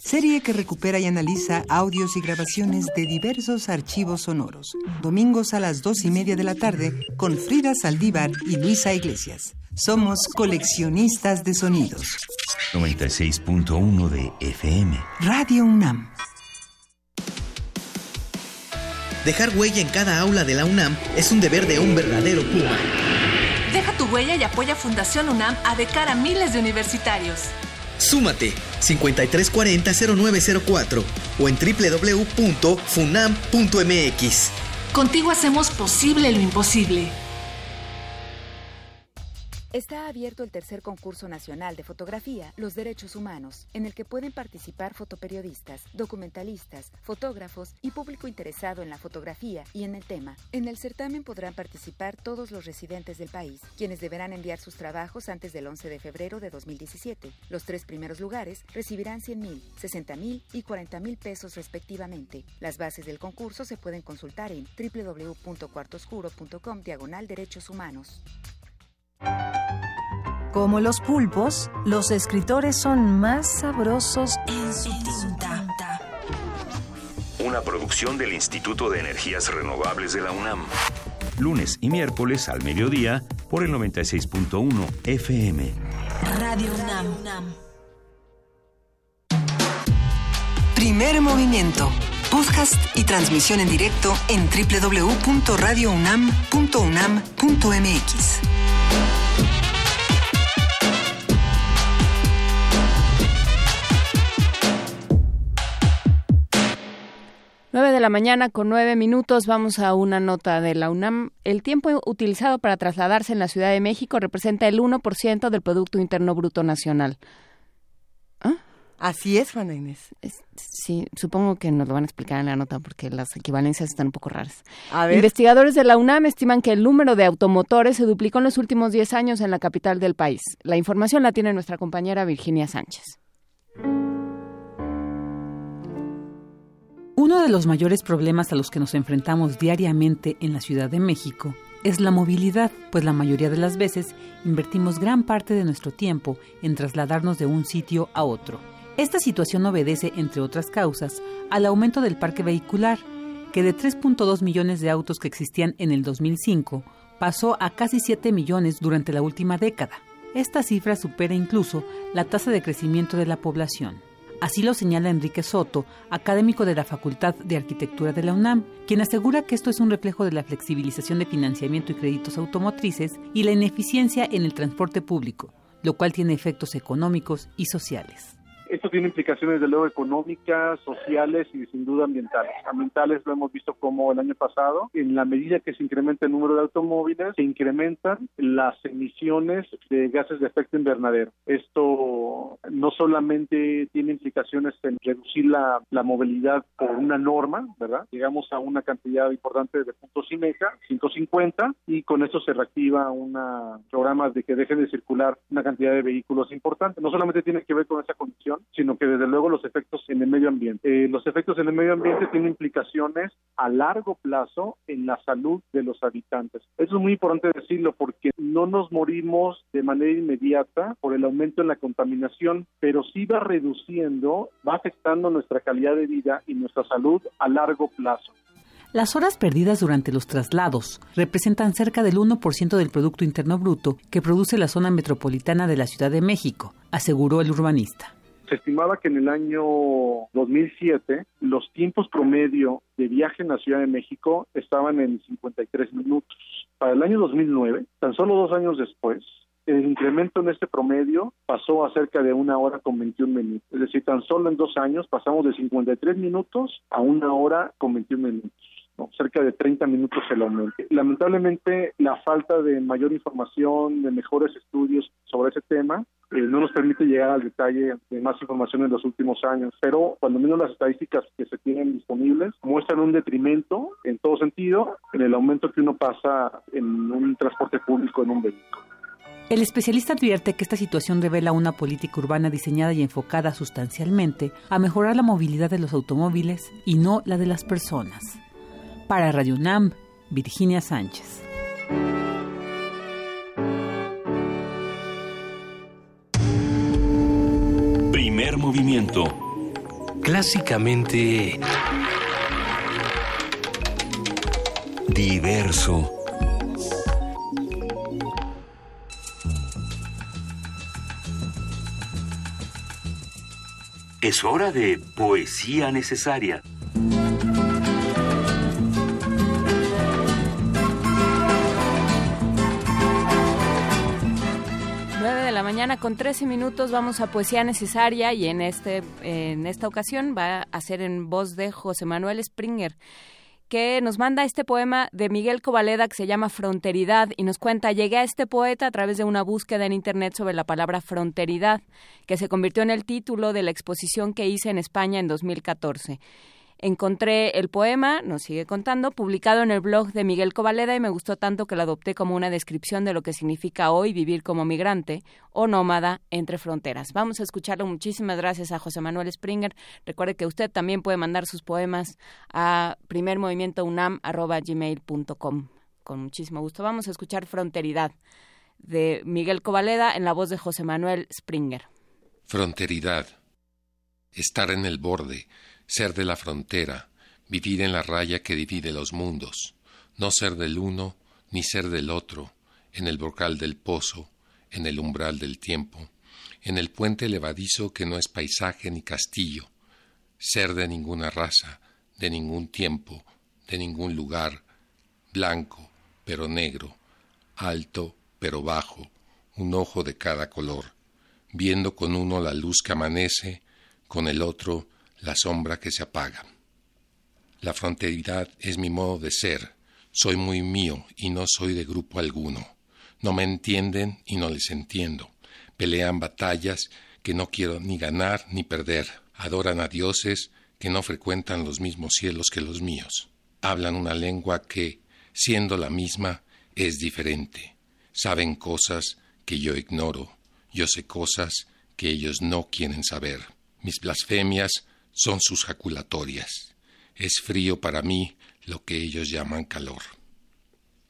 Serie que recupera y analiza audios y grabaciones de diversos archivos sonoros. Domingos a las dos y media de la tarde con Frida Saldívar y Luisa Iglesias. Somos coleccionistas de sonidos. 96.1 de FM. Radio UNAM. Dejar huella en cada aula de la UNAM es un deber de un verdadero Puma. Huella y apoya Fundación UNAM a de cara a miles de universitarios. Súmate 5340-0904 o en www.funam.mx. Contigo hacemos posible lo imposible. Está abierto el tercer concurso nacional de fotografía Los Derechos Humanos, en el que pueden participar fotoperiodistas, documentalistas, fotógrafos y público interesado en la fotografía y en el tema. En el certamen podrán participar todos los residentes del país, quienes deberán enviar sus trabajos antes del 11 de febrero de 2017. Los tres primeros lugares recibirán 100 mil, 60 mil y 40 mil pesos respectivamente. Las bases del concurso se pueden consultar en www.cuartoscuro.com diagonal derechos humanos. Como los pulpos, los escritores son más sabrosos en su tinta. Una producción del Instituto de Energías Renovables de la UNAM. Lunes y miércoles al mediodía por el 96.1 FM. Radio UNAM. Primer movimiento. Podcast y transmisión en directo en www.radiounam.unam.mx. 9 de la mañana con 9 minutos vamos a una nota de la UNAM. El tiempo utilizado para trasladarse en la Ciudad de México representa el 1% del Producto Interno Bruto Nacional. Así es, Juana Inés. sí, supongo que nos lo van a explicar en la nota porque las equivalencias están un poco raras. Investigadores de la UNAM estiman que el número de automotores se duplicó en los últimos 10 años en la capital del país. La información la tiene nuestra compañera Virginia Sánchez. Uno de los mayores problemas a los que nos enfrentamos diariamente en la Ciudad de México es la movilidad, pues la mayoría de las veces invertimos gran parte de nuestro tiempo en trasladarnos de un sitio a otro. Esta situación obedece, entre otras causas, al aumento del parque vehicular, que de 3.2 millones de autos que existían en el 2005 pasó a casi 7 millones durante la última década. Esta cifra supera incluso la tasa de crecimiento de la población. Así lo señala Enrique Soto, académico de la Facultad de Arquitectura de la UNAM, quien asegura que esto es un reflejo de la flexibilización de financiamiento y créditos automotrices y la ineficiencia en el transporte público, lo cual tiene efectos económicos y sociales. Esto tiene implicaciones, de luego, económicas, sociales y sin duda ambientales. Ambientales lo hemos visto como el año pasado, en la medida que se incrementa el número de automóviles, se incrementan las emisiones de gases de efecto invernadero. Esto no solamente tiene implicaciones en reducir la, movilidad por una norma, ¿verdad? Llegamos a una cantidad importante de puntos IMECA, 150, y con esto se reactiva un programa de que dejen de circular una cantidad de vehículos importante. No solamente tiene que ver con esa condición, sino que desde luego los efectos en el medio ambiente. Eh, los efectos en el medio ambiente tienen implicaciones a largo plazo en la salud de los habitantes. Eso es muy importante decirlo porque no nos morimos de manera inmediata por el aumento en la contaminación, pero sí va reduciendo, va afectando nuestra calidad de vida y nuestra salud a largo plazo. Las horas perdidas durante los traslados representan cerca del 1% del Producto Interno Bruto que produce la zona metropolitana de la Ciudad de México, aseguró el urbanista. Se estimaba que en el año 2007 los tiempos promedio de viaje en la Ciudad de México estaban en 53 minutos. Para el año 2009, tan solo dos años después, el incremento en este promedio pasó a cerca de una hora con 21 minutos. Es decir, tan solo en dos años pasamos de 53 minutos a una hora con 21 minutos. cerca de 30 minutos el aumento. Lamentablemente, la falta de mayor información, de mejores estudios sobre ese tema, eh, no nos permite llegar al detalle de más información en los últimos años, pero cuando menos las estadísticas que se tienen disponibles muestran un detrimento en todo sentido en el aumento que uno pasa en un transporte público en un vehículo. El especialista advierte que esta situación revela una política urbana diseñada y enfocada sustancialmente a mejorar la movilidad de los automóviles y no la de las personas. Para Radio UNAM, Virginia Sánchez. Movimiento. Clásicamente... Diverso. Es hora de poesía necesaria. Mañana con 13 minutos vamos a Poesía Necesaria y en, este, en esta ocasión va a ser en voz de José Manuel Springer que nos manda este poema de Miguel Covaleda que se llama Fronteridad y nos cuenta, llegué a este poeta a través de una búsqueda en Internet sobre la palabra fronteridad, que se convirtió en el título de la exposición que hice en España en 2014. Encontré el poema, nos sigue contando, publicado en el blog de Miguel Covaleda y me gustó tanto que lo adopté como una descripción de lo que significa hoy vivir como migrante o nómada entre fronteras. Vamos a escucharlo. Muchísimas gracias a José Manuel Springer. Recuerde que usted también puede mandar sus poemas a primermovimientounam.gmail.com. Con muchísimo gusto. Vamos a escuchar Fronteridad de Miguel Covaleda en la voz de José Manuel Springer. Fronteridad. Estar en el borde ser de la frontera, vivir en la raya que divide los mundos, no ser del uno ni ser del otro, en el brocal del pozo, en el umbral del tiempo, en el puente levadizo que no es paisaje ni castillo, ser de ninguna raza, de ningún tiempo, de ningún lugar, blanco pero negro, alto pero bajo, un ojo de cada color, viendo con uno la luz que amanece, con el otro la sombra que se apaga. La fronteridad es mi modo de ser, soy muy mío y no soy de grupo alguno. No me entienden y no les entiendo. Pelean batallas que no quiero ni ganar ni perder. Adoran a dioses que no frecuentan los mismos cielos que los míos. Hablan una lengua que, siendo la misma, es diferente. Saben cosas que yo ignoro. Yo sé cosas que ellos no quieren saber. Mis blasfemias son sus jaculatorias. Es frío para mí lo que ellos llaman calor.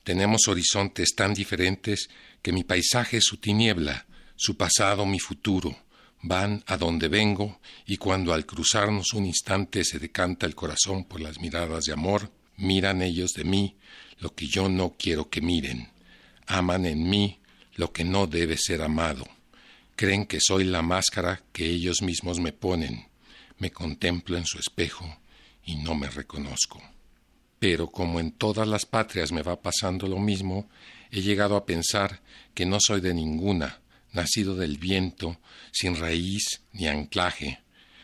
Tenemos horizontes tan diferentes que mi paisaje es su tiniebla, su pasado mi futuro, van a donde vengo y cuando al cruzarnos un instante se decanta el corazón por las miradas de amor, miran ellos de mí lo que yo no quiero que miren, aman en mí lo que no debe ser amado, creen que soy la máscara que ellos mismos me ponen, me contemplo en su espejo y no me reconozco. Pero como en todas las patrias me va pasando lo mismo, he llegado a pensar que no soy de ninguna, nacido del viento, sin raíz ni anclaje,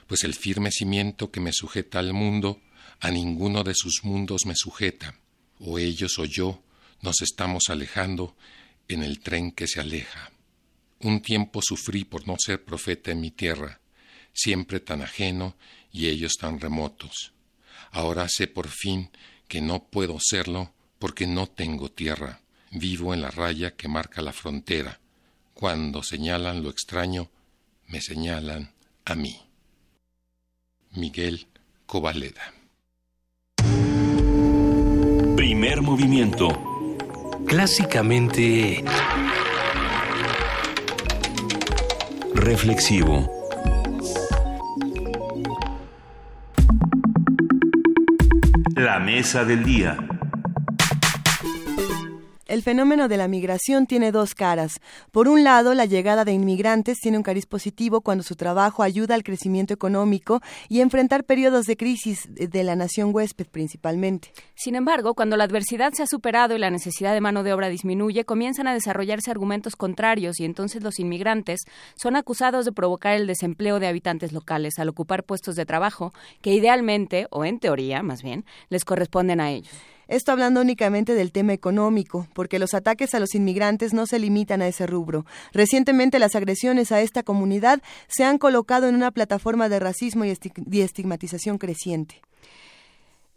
pues el firme cimiento que me sujeta al mundo, a ninguno de sus mundos me sujeta, o ellos o yo nos estamos alejando en el tren que se aleja. Un tiempo sufrí por no ser profeta en mi tierra, siempre tan ajeno y ellos tan remotos. Ahora sé por fin que no puedo serlo porque no tengo tierra. Vivo en la raya que marca la frontera. Cuando señalan lo extraño, me señalan a mí. Miguel Covaleda. Primer movimiento. Clásicamente... Reflexivo. La mesa del día. El fenómeno de la migración tiene dos caras. Por un lado, la llegada de inmigrantes tiene un cariz positivo cuando su trabajo ayuda al crecimiento económico y a enfrentar periodos de crisis de la nación huésped principalmente. Sin embargo, cuando la adversidad se ha superado y la necesidad de mano de obra disminuye, comienzan a desarrollarse argumentos contrarios y entonces los inmigrantes son acusados de provocar el desempleo de habitantes locales al ocupar puestos de trabajo que idealmente, o en teoría más bien, les corresponden a ellos. Esto hablando únicamente del tema económico, porque los ataques a los inmigrantes no se limitan a ese rubro. Recientemente las agresiones a esta comunidad se han colocado en una plataforma de racismo y estigmatización creciente.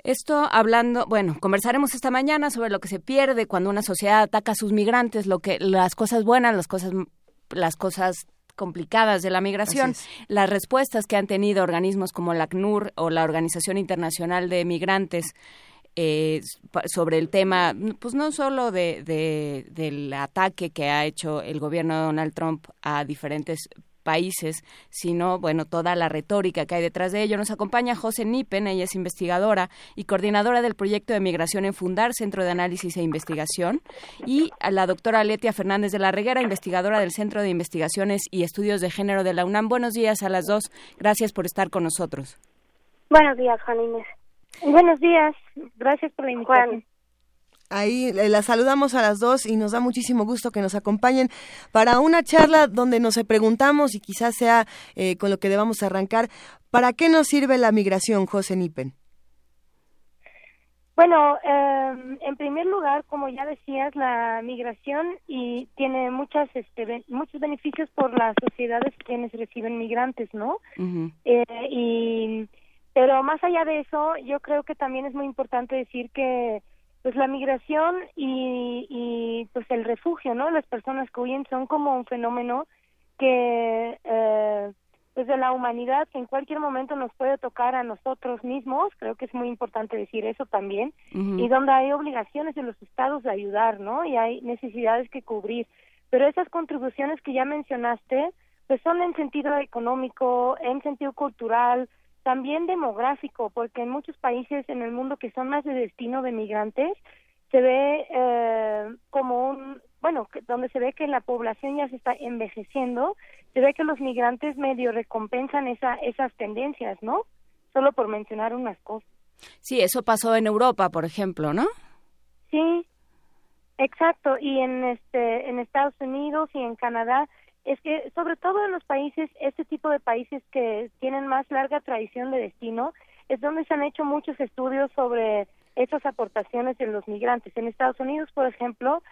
Esto hablando, bueno, conversaremos esta mañana sobre lo que se pierde cuando una sociedad ataca a sus migrantes, lo que las cosas buenas, las cosas las cosas complicadas de la migración, las respuestas que han tenido organismos como la ACNUR o la Organización Internacional de Migrantes eh, sobre el tema, pues no solo de, del ataque que ha hecho el gobierno de Donald Trump a diferentes países, sino, bueno, toda la retórica que hay detrás de ello. Nos acompaña José Nipen, ella es investigadora y coordinadora del proyecto de migración en Fundar, Centro de Análisis e Investigación, y la doctora Letia Fernández de la Reguera, investigadora del Centro de Investigaciones y Estudios de Género de la UNAM. Buenos días a las dos. Gracias por estar con nosotros. Buenos días, Juan Inés. Buenos días. Gracias por la invitación. Ahí eh, las saludamos a las dos y nos da muchísimo gusto que nos acompañen para una charla donde nos preguntamos y quizás sea eh, con lo que debamos arrancar, ¿para qué nos sirve la migración, José Nipen? Bueno, em, en primer lugar, como ya decías, la migración y tiene muchas, este, muchos beneficios por las sociedades quienes reciben migrantes, ¿no? Eh, y pero más allá de eso, yo creo que también es muy importante decir que pues la migración y, y pues el refugio, ¿no? Las personas que huyen son como un fenómeno que eh, pues de la humanidad que en cualquier momento nos puede tocar a nosotros mismos, creo que es muy importante decir eso también, y donde hay obligaciones de los estados de ayudar, ¿no? Y hay necesidades que cubrir. Pero esas contribuciones que ya mencionaste, pues son en sentido económico, en sentido cultural, también demográfico, porque en muchos países en el mundo que son más de destino de migrantes, se ve eh, como un, bueno, donde se ve que la población ya se está envejeciendo, se ve que los migrantes medio recompensan esa, esas tendencias, ¿no? Solo por mencionar unas cosas. Sí, eso pasó en Europa, por ejemplo, ¿no? Sí, exacto, y en este, en Estados Unidos y en Canadá es que sobre todo en los países, este tipo de países que tienen más larga tradición de destino, es donde se han hecho muchos estudios sobre esas aportaciones de los migrantes. En Estados Unidos, por ejemplo,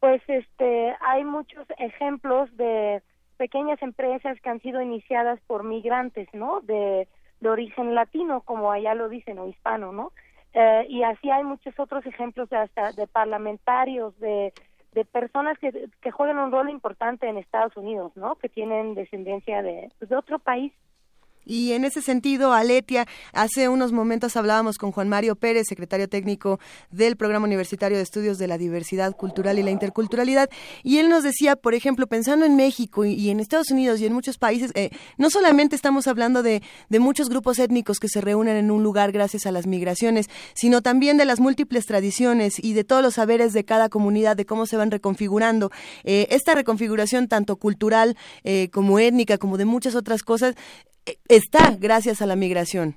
pues este hay muchos ejemplos de pequeñas empresas que han sido iniciadas por migrantes, ¿no? De, de origen latino, como allá lo dicen, o hispano, ¿no? Eh, y así hay muchos otros ejemplos de hasta de parlamentarios, de de personas que, que juegan un rol importante en Estados Unidos, ¿no? Que tienen descendencia de, pues, de otro país. Y en ese sentido, Aletia, hace unos momentos hablábamos con Juan Mario Pérez, secretario técnico del Programa Universitario de Estudios de la Diversidad Cultural y la Interculturalidad, y él nos decía, por ejemplo, pensando en México y, en Estados Unidos y en muchos países, eh, no solamente estamos hablando de, muchos grupos étnicos que se reúnen en un lugar gracias a las migraciones, sino también de las múltiples tradiciones y de todos los saberes de cada comunidad, de cómo se van reconfigurando. Eh, esta reconfiguración, tanto cultural eh, como étnica, como de muchas otras cosas, está gracias a la migración.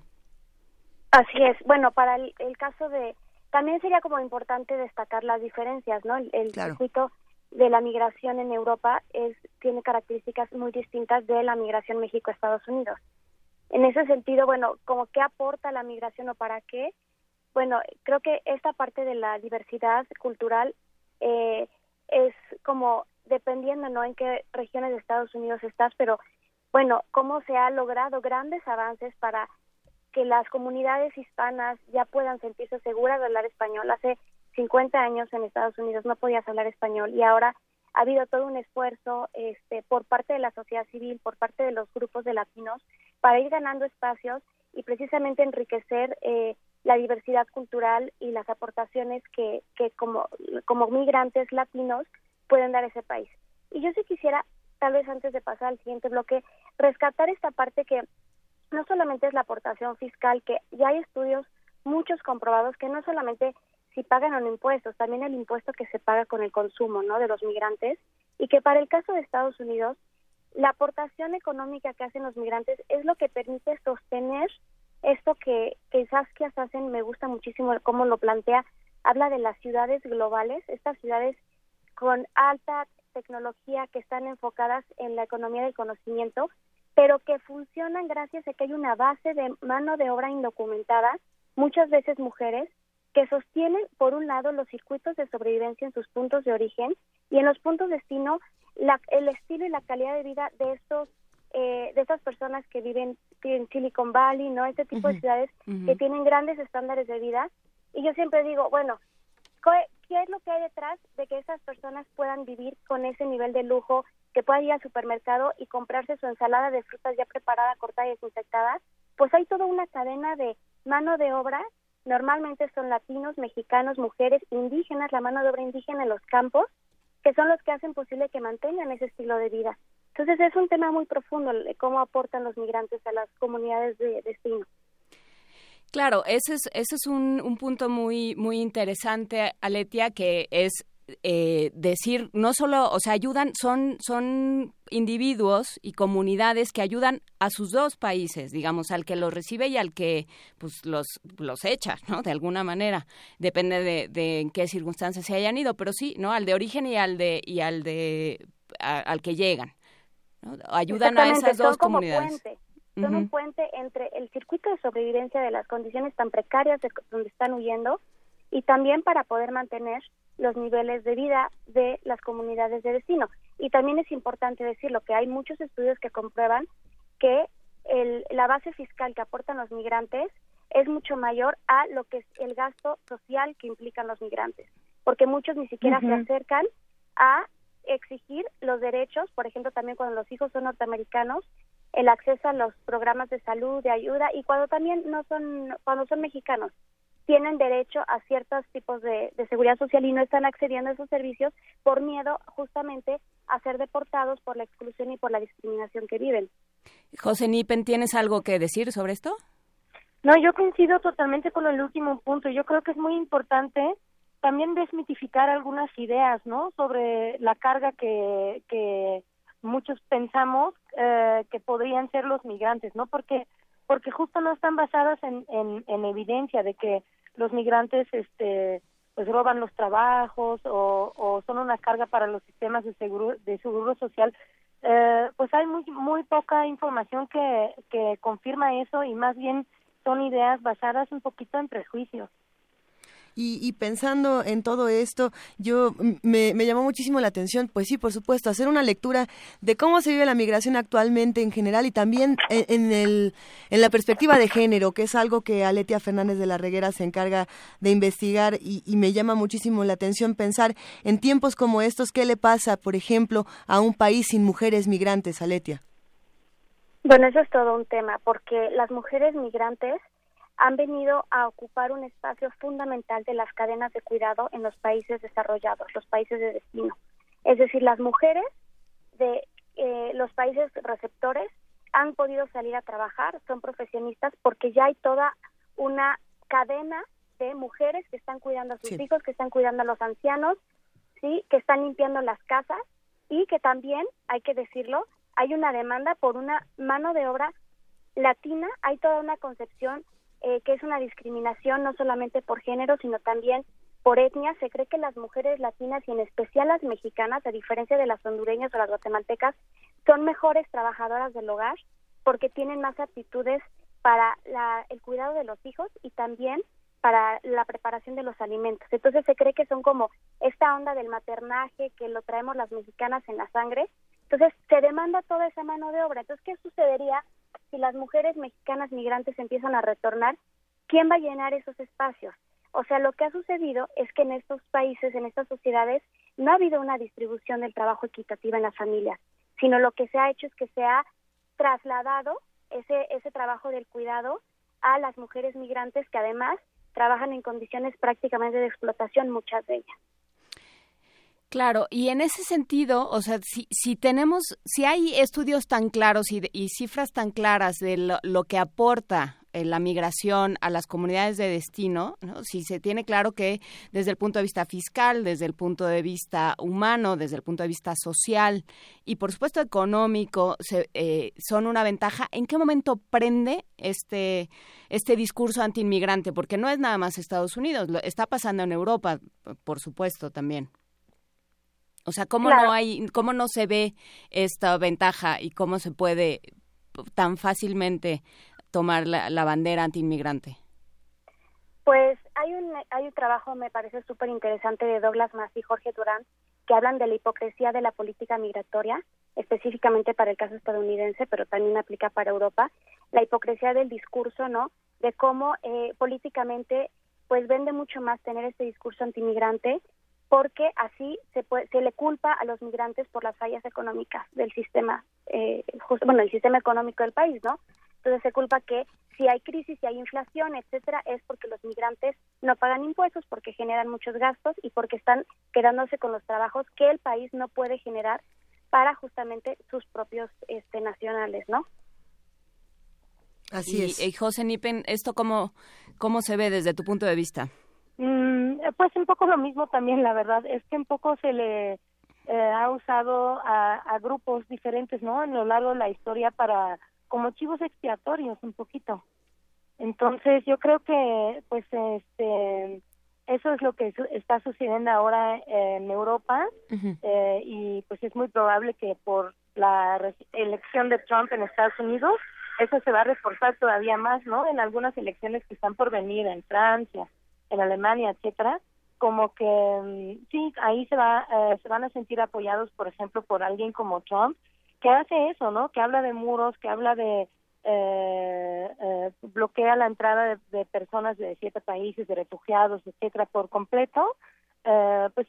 Así es. Bueno, para el, caso de... También sería como importante destacar las diferencias, ¿no? El, circuito de la migración en Europa es tiene características muy distintas de la migración México-Estados Unidos. En ese sentido, bueno, como qué aporta la migración o para qué, bueno, creo que esta parte de la diversidad cultural eh, es como dependiendo, ¿no? En qué regiones de Estados Unidos estás, pero bueno, cómo se ha logrado grandes avances para que las comunidades hispanas ya puedan sentirse seguras de hablar español. Hace 50 años en Estados Unidos no podías hablar español y ahora ha habido todo un esfuerzo este, por parte de la sociedad civil, por parte de los grupos de latinos, para ir ganando espacios y precisamente enriquecer eh, la diversidad cultural y las aportaciones que, que como, como migrantes latinos pueden dar a ese país. Y yo sí quisiera tal vez antes de pasar al siguiente bloque, rescatar esta parte que no solamente es la aportación fiscal, que ya hay estudios, muchos comprobados, que no solamente si pagan o no impuestos, también el impuesto que se paga con el consumo ¿no? de los migrantes, y que para el caso de Estados Unidos, la aportación económica que hacen los migrantes es lo que permite sostener esto que, que Saskia hacen, me gusta muchísimo cómo lo plantea, habla de las ciudades globales, estas ciudades con alta tecnología que están enfocadas en la economía del conocimiento, pero que funcionan gracias a que hay una base de mano de obra indocumentada, muchas veces mujeres, que sostienen, por un lado, los circuitos de sobrevivencia en sus puntos de origen y en los puntos de destino, la, el estilo y la calidad de vida de estos eh, de esas personas que viven en Silicon Valley, ¿no? Este tipo de ciudades que tienen grandes estándares de vida. Y yo siempre digo, bueno, ¿qué es lo que hay detrás de que esas personas puedan vivir con ese nivel de lujo, que puedan ir al supermercado y comprarse su ensalada de frutas ya preparada, cortada y desinfectada? Pues hay toda una cadena de mano de obra, normalmente son latinos, mexicanos, mujeres, indígenas, la mano de obra indígena en los campos, que son los que hacen posible que mantengan ese estilo de vida. Entonces es un tema muy profundo cómo aportan los migrantes a las comunidades de destino. Claro, ese es, ese es un, un punto muy, muy interesante, Aletia, que es eh, decir, no solo, o sea, ayudan, son, son individuos y comunidades que ayudan a sus dos países, digamos, al que los recibe y al que pues los, los echa, ¿no? De alguna manera. Depende de, de en qué circunstancias se hayan ido, pero sí, ¿no? Al de origen y al de, y al de al que llegan. Ayudan a esas dos comunidades son un puente entre el circuito de sobrevivencia de las condiciones tan precarias de donde están huyendo y también para poder mantener los niveles de vida de las comunidades de destino. Y también es importante decirlo que hay muchos estudios que comprueban que el, la base fiscal que aportan los migrantes es mucho mayor a lo que es el gasto social que implican los migrantes, porque muchos ni siquiera se acercan a exigir los derechos, por ejemplo, también cuando los hijos son norteamericanos, el acceso a los programas de salud, de ayuda y cuando también no son, cuando son mexicanos, tienen derecho a ciertos tipos de, seguridad social y no están accediendo a esos servicios por miedo justamente a ser deportados por la exclusión y por la discriminación que viven. José Nipen, ¿tienes algo que decir sobre esto? No, yo coincido totalmente con el último punto. Yo creo que es muy importante también desmitificar algunas ideas, ¿no? Sobre la carga que, que muchos pensamos eh, que podrían ser los migrantes, ¿no? Porque porque justo no están basadas en, en, evidencia de que los migrantes este pues roban los trabajos o, o son una carga para los sistemas de seguro de seguro social eh, pues hay muy muy poca información que que confirma eso y más bien son ideas basadas un poquito en prejuicios y, pensando en todo esto, yo me, llamó muchísimo la atención, pues sí, por supuesto, hacer una lectura de cómo se vive la migración actualmente en general y también en, el, en la perspectiva de género, que es algo que Aletia Fernández de la Reguera se encarga de investigar y, y me llama muchísimo la atención pensar en tiempos como estos, ¿qué le pasa, por ejemplo, a un país sin mujeres migrantes, Aletia? Bueno, eso es todo un tema, porque las mujeres migrantes han venido a ocupar un espacio fundamental de las cadenas de cuidado en los países desarrollados, los países de destino. Es decir, las mujeres de eh, los países receptores han podido salir a trabajar, son profesionistas porque ya hay toda una cadena de mujeres que están cuidando a sus hijos, que están cuidando a los ancianos, sí, que están limpiando las casas y que también, hay que decirlo, hay una demanda por una mano de obra latina, hay toda una concepción eh, que es una discriminación no solamente por género, sino también por etnia. Se cree que las mujeres latinas y en especial las mexicanas, a diferencia de las hondureñas o las guatemaltecas, son mejores trabajadoras del hogar porque tienen más aptitudes para el cuidado de los hijos y también para la preparación de los alimentos. Entonces se cree que son como esta onda del maternaje que lo traemos las mexicanas en la sangre. Entonces se demanda toda esa mano de obra. Entonces, ¿qué sucedería si las mujeres mexicanas migrantes empiezan a retornar, ¿quién va a llenar esos espacios? O sea, lo que ha sucedido es que en estos países, en estas sociedades, no ha habido una distribución del trabajo equitativa en las familias, sino lo que se ha hecho es que se ha trasladado ese, ese trabajo del cuidado a las mujeres migrantes que además trabajan en condiciones prácticamente de explotación, muchas de ellas. Claro, y en ese sentido, o sea, si, si tenemos, si hay estudios tan claros y, cifras tan claras de lo, que aporta eh, la migración a las comunidades de destino, ¿no? si se tiene claro que desde el punto de vista fiscal, desde el punto de vista humano, desde el punto de vista social y por supuesto económico se, eh, son una ventaja, ¿en qué momento prende este, este discurso antiinmigrante? Porque no es nada más Estados Unidos, lo, está pasando en Europa, por supuesto también. O sea, ¿cómo no hay, cómo no se ve esta ventaja y cómo se puede tan fácilmente tomar la, la bandera antiinmigrante? Pues hay un, hay un trabajo, me parece súper interesante, de Douglas Massey y Jorge Durán, que hablan de la hipocresía de la política migratoria, específicamente para el caso estadounidense, pero también aplica para Europa, la hipocresía del discurso, ¿no? De cómo eh, políticamente pues vende mucho más tener este discurso antimigrante porque así se, se le culpa a los migrantes por las fallas económicas del sistema, eh, bueno, el sistema económico del país, ¿no? Entonces se culpa que si hay crisis, si hay inflación, etcétera, es porque los migrantes no pagan impuestos, porque generan muchos gastos y porque están quedándose con los trabajos que el país no puede generar para justamente sus propios este, nacionales, ¿no? Así es. Y José Nipen, ¿esto cómo, cómo se ve desde tu punto de vista? Mm, pues un poco lo mismo también, la verdad, es que un poco se le eh, ha usado a, a grupos diferentes, ¿no? A lo largo de la historia para como chivos expiatorios un poquito. Entonces yo creo que pues este eso es lo que está sucediendo ahora en Europa eh, y pues es muy probable que por la elección de Trump en Estados Unidos eso se va a reforzar todavía más, ¿no? En algunas elecciones que están por venir en Francia, en Alemania, etcétera, como que mm, sí, ahí se va eh, se van a sentir apoyados, por ejemplo, por alguien como Trump que hace eso, ¿no? Que habla de muros, que habla de eh, eh, bloquea la entrada de, personas de siete países, de refugiados, etcétera, por completo, eh, pues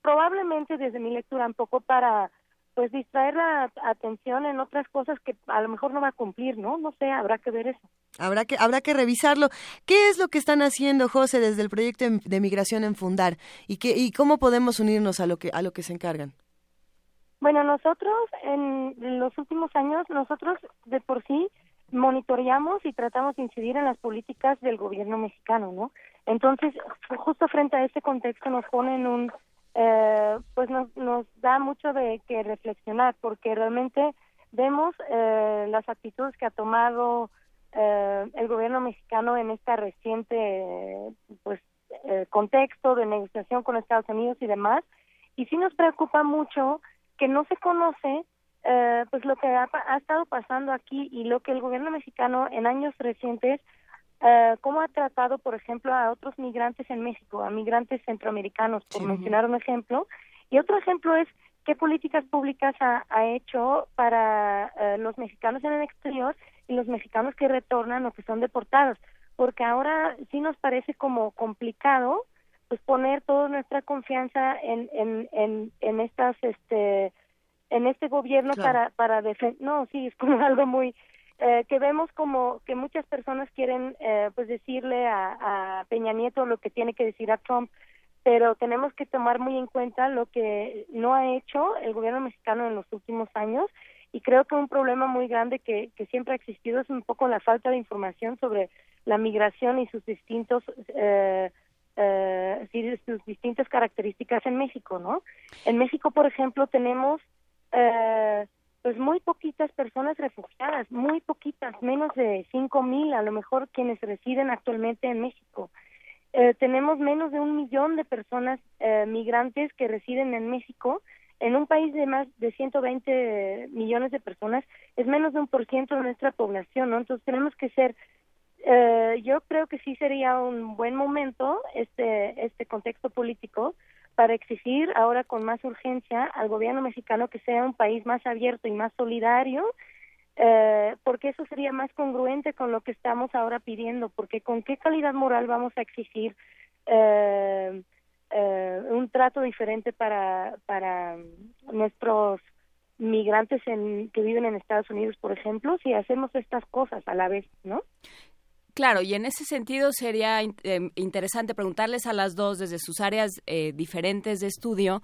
probablemente desde mi lectura un poco para pues distraer la atención en otras cosas que a lo mejor no va a cumplir, ¿no? No sé, habrá que ver eso. Habrá que habrá que revisarlo. ¿Qué es lo que están haciendo, José, desde el proyecto de migración en Fundar y qué y cómo podemos unirnos a lo que a lo que se encargan? Bueno, nosotros en los últimos años, nosotros de por sí monitoreamos y tratamos de incidir en las políticas del gobierno mexicano, ¿no? Entonces, justo frente a este contexto nos ponen un, eh, pues nos, nos da mucho de que reflexionar, porque realmente vemos eh, las actitudes que ha tomado eh, el gobierno mexicano en este reciente, pues, eh, contexto de negociación con Estados Unidos y demás, y sí nos preocupa mucho que no se conoce eh, pues lo que ha, estado pasando aquí y lo que el gobierno mexicano en años recientes eh, cómo ha tratado por ejemplo a otros migrantes en México a migrantes centroamericanos por mencionar un ejemplo. Y otro ejemplo es qué políticas públicas ha, hecho para eh, los mexicanos en el exterior y los mexicanos que retornan o que son deportados porque ahora sí nos parece como complicado pues poner toda nuestra confianza en en en, en estas este en este gobierno para para defender no sí es como algo muy eh, que vemos como que muchas personas quieren eh, pues decirle a, a Peña Nieto lo que tiene que decir a Trump pero tenemos que tomar muy en cuenta lo que no ha hecho el gobierno mexicano en los últimos años y creo que un problema muy grande que, siempre ha existido es un poco la falta de información sobre la migración y sus distintos eh, eh, sus distintas características en México, ¿no? En México, por ejemplo, tenemos eh, pues muy poquitas personas refugiadas, muy poquitas, menos de cinco mil a lo mejor quienes residen actualmente en México. Eh, tenemos menos de un millón de personas eh, migrantes que residen en México. En un país de más de 120 millones de personas es menos de un por ciento de nuestra población, ¿no? Entonces tenemos que ser eh, yo creo que sí sería un buen momento este este contexto político para exigir ahora con más urgencia al gobierno mexicano que sea un país más abierto y más solidario eh, porque eso sería más congruente con lo que estamos ahora pidiendo porque con qué calidad moral vamos a exigir eh, eh, un trato diferente para para nuestros migrantes en, que viven en Estados Unidos, por ejemplo, si hacemos estas cosas a la vez, ¿no? Claro, y en ese sentido sería eh, interesante preguntarles a las dos desde sus áreas eh, diferentes de estudio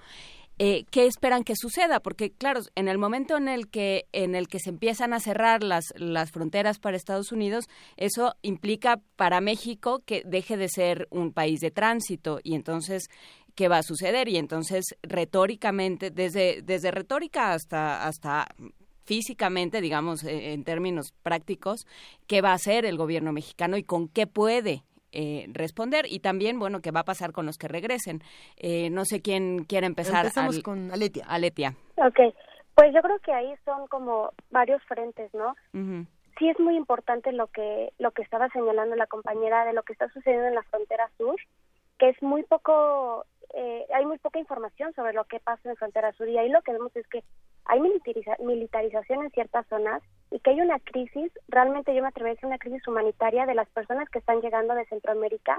eh, qué esperan que suceda, porque claro, en el momento en el que en el que se empiezan a cerrar las las fronteras para Estados Unidos, eso implica para México que deje de ser un país de tránsito. Y entonces qué va a suceder y entonces retóricamente desde desde retórica hasta hasta físicamente, digamos, eh, en términos prácticos, qué va a hacer el gobierno mexicano y con qué puede eh, responder y también, bueno, qué va a pasar con los que regresen. Eh, no sé quién quiere empezar. Empezamos con Aletia. Aletia. Ok, pues yo creo que ahí son como varios frentes, ¿no? Sí es muy importante lo que lo que estaba señalando la compañera de lo que está sucediendo en la frontera sur, que es muy poco eh, hay muy poca información sobre lo que pasa en frontera sur y ahí lo que vemos es que hay militarización en ciertas zonas y que hay una crisis, realmente yo me atrevería a decir una crisis humanitaria de las personas que están llegando de Centroamérica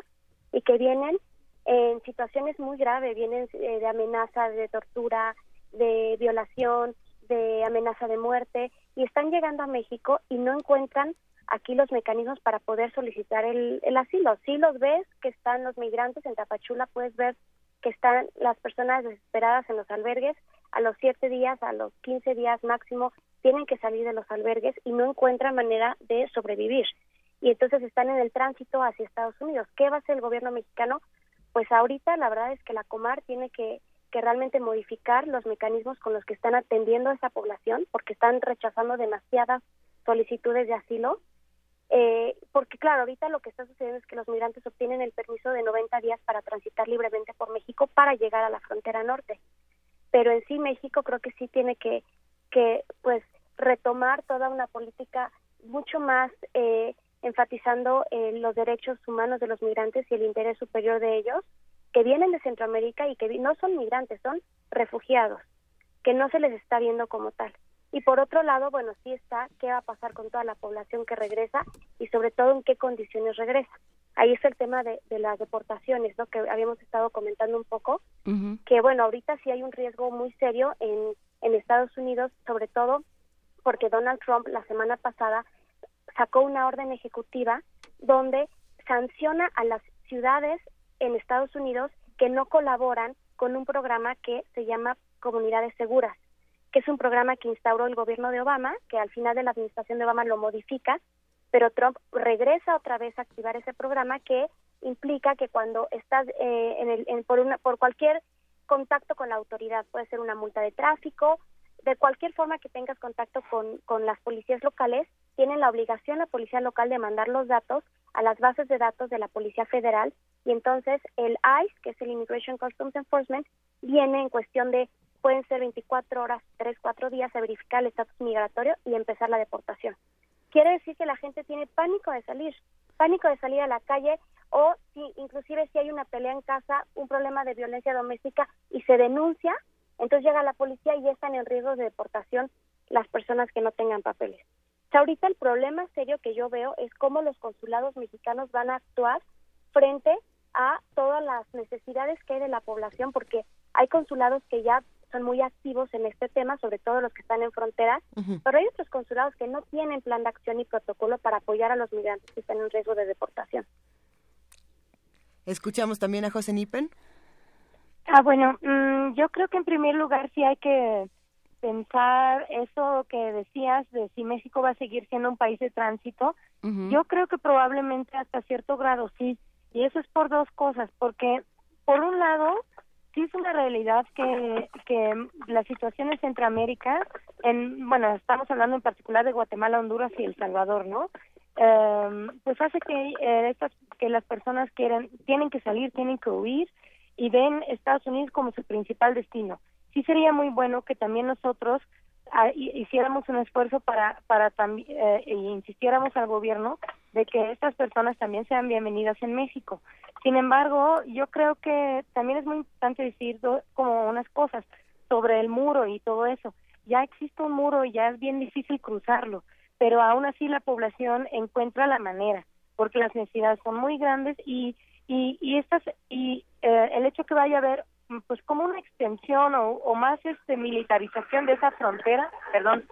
y que vienen en situaciones muy graves, vienen eh, de amenaza, de tortura, de violación, de amenaza de muerte y están llegando a México y no encuentran aquí los mecanismos para poder solicitar el, el asilo. Si los ves que están los migrantes en Tapachula, puedes ver que están las personas desesperadas en los albergues, a los siete días, a los quince días máximo, tienen que salir de los albergues y no encuentran manera de sobrevivir. Y entonces están en el tránsito hacia Estados Unidos. ¿Qué va a hacer el gobierno mexicano? Pues ahorita la verdad es que la Comar tiene que, que realmente modificar los mecanismos con los que están atendiendo a esa población, porque están rechazando demasiadas solicitudes de asilo eh, porque claro, ahorita lo que está sucediendo es que los migrantes obtienen el permiso de 90 días para transitar libremente por México para llegar a la frontera norte. Pero en sí México creo que sí tiene que, que pues retomar toda una política mucho más eh, enfatizando eh, los derechos humanos de los migrantes y el interés superior de ellos, que vienen de Centroamérica y que no son migrantes, son refugiados, que no se les está viendo como tal. Y por otro lado, bueno, sí está qué va a pasar con toda la población que regresa y sobre todo en qué condiciones regresa. Ahí es el tema de, las deportaciones, ¿no? Que habíamos estado comentando un poco, que bueno, ahorita sí hay un riesgo muy serio en, en Estados Unidos, sobre todo porque Donald Trump la semana pasada sacó una orden ejecutiva donde sanciona a las ciudades en Estados Unidos que no colaboran con un programa que se llama Comunidades Seguras que es un programa que instauró el gobierno de Obama, que al final de la administración de Obama lo modifica, pero Trump regresa otra vez a activar ese programa que implica que cuando estás eh, en el, por, una, por cualquier contacto con la autoridad, puede ser una multa de tráfico, de cualquier forma que tengas contacto con, con las policías locales, tienen la obligación la policía local de mandar los datos a las bases de datos de la Policía Federal y entonces el ICE, que es el Immigration Customs Enforcement, viene en cuestión de pueden ser 24 horas, 3, 4 días a verificar el estatus migratorio y empezar la deportación. Quiere decir que la gente tiene pánico de salir, pánico de salir a la calle o si inclusive si hay una pelea en casa, un problema de violencia doméstica y se denuncia, entonces llega la policía y están en riesgo de deportación las personas que no tengan papeles. ahorita el problema serio que yo veo es cómo los consulados mexicanos van a actuar frente a todas las necesidades que hay de la población, porque hay consulados que ya son muy activos en este tema, sobre todo los que están en frontera, pero hay otros consulados que no tienen plan de acción y protocolo para apoyar a los migrantes que están en riesgo de deportación. Escuchamos también a José Nipen. Ah, bueno, mm, yo creo que en primer lugar sí hay que pensar eso que decías de si México va a seguir siendo un país de tránsito. Yo creo que probablemente hasta cierto grado sí. Y eso es por dos cosas, porque por un lado, sí es una realidad que, que la situación en Centroamérica, en, bueno, estamos hablando en particular de Guatemala, Honduras y El Salvador, ¿no? Eh, pues hace que eh, estas, que las personas quieren, tienen que salir, tienen que huir y ven Estados Unidos como su principal destino. Sí sería muy bueno que también nosotros hiciéramos un esfuerzo para para también eh, e insistiéramos al gobierno de que estas personas también sean bienvenidas en México. Sin embargo, yo creo que también es muy importante decir como unas cosas sobre el muro y todo eso. Ya existe un muro y ya es bien difícil cruzarlo, pero aún así la población encuentra la manera, porque las necesidades son muy grandes y y, y estas y eh, el hecho que vaya a haber pues como una extensión o, más este militarización de esa frontera, perdón,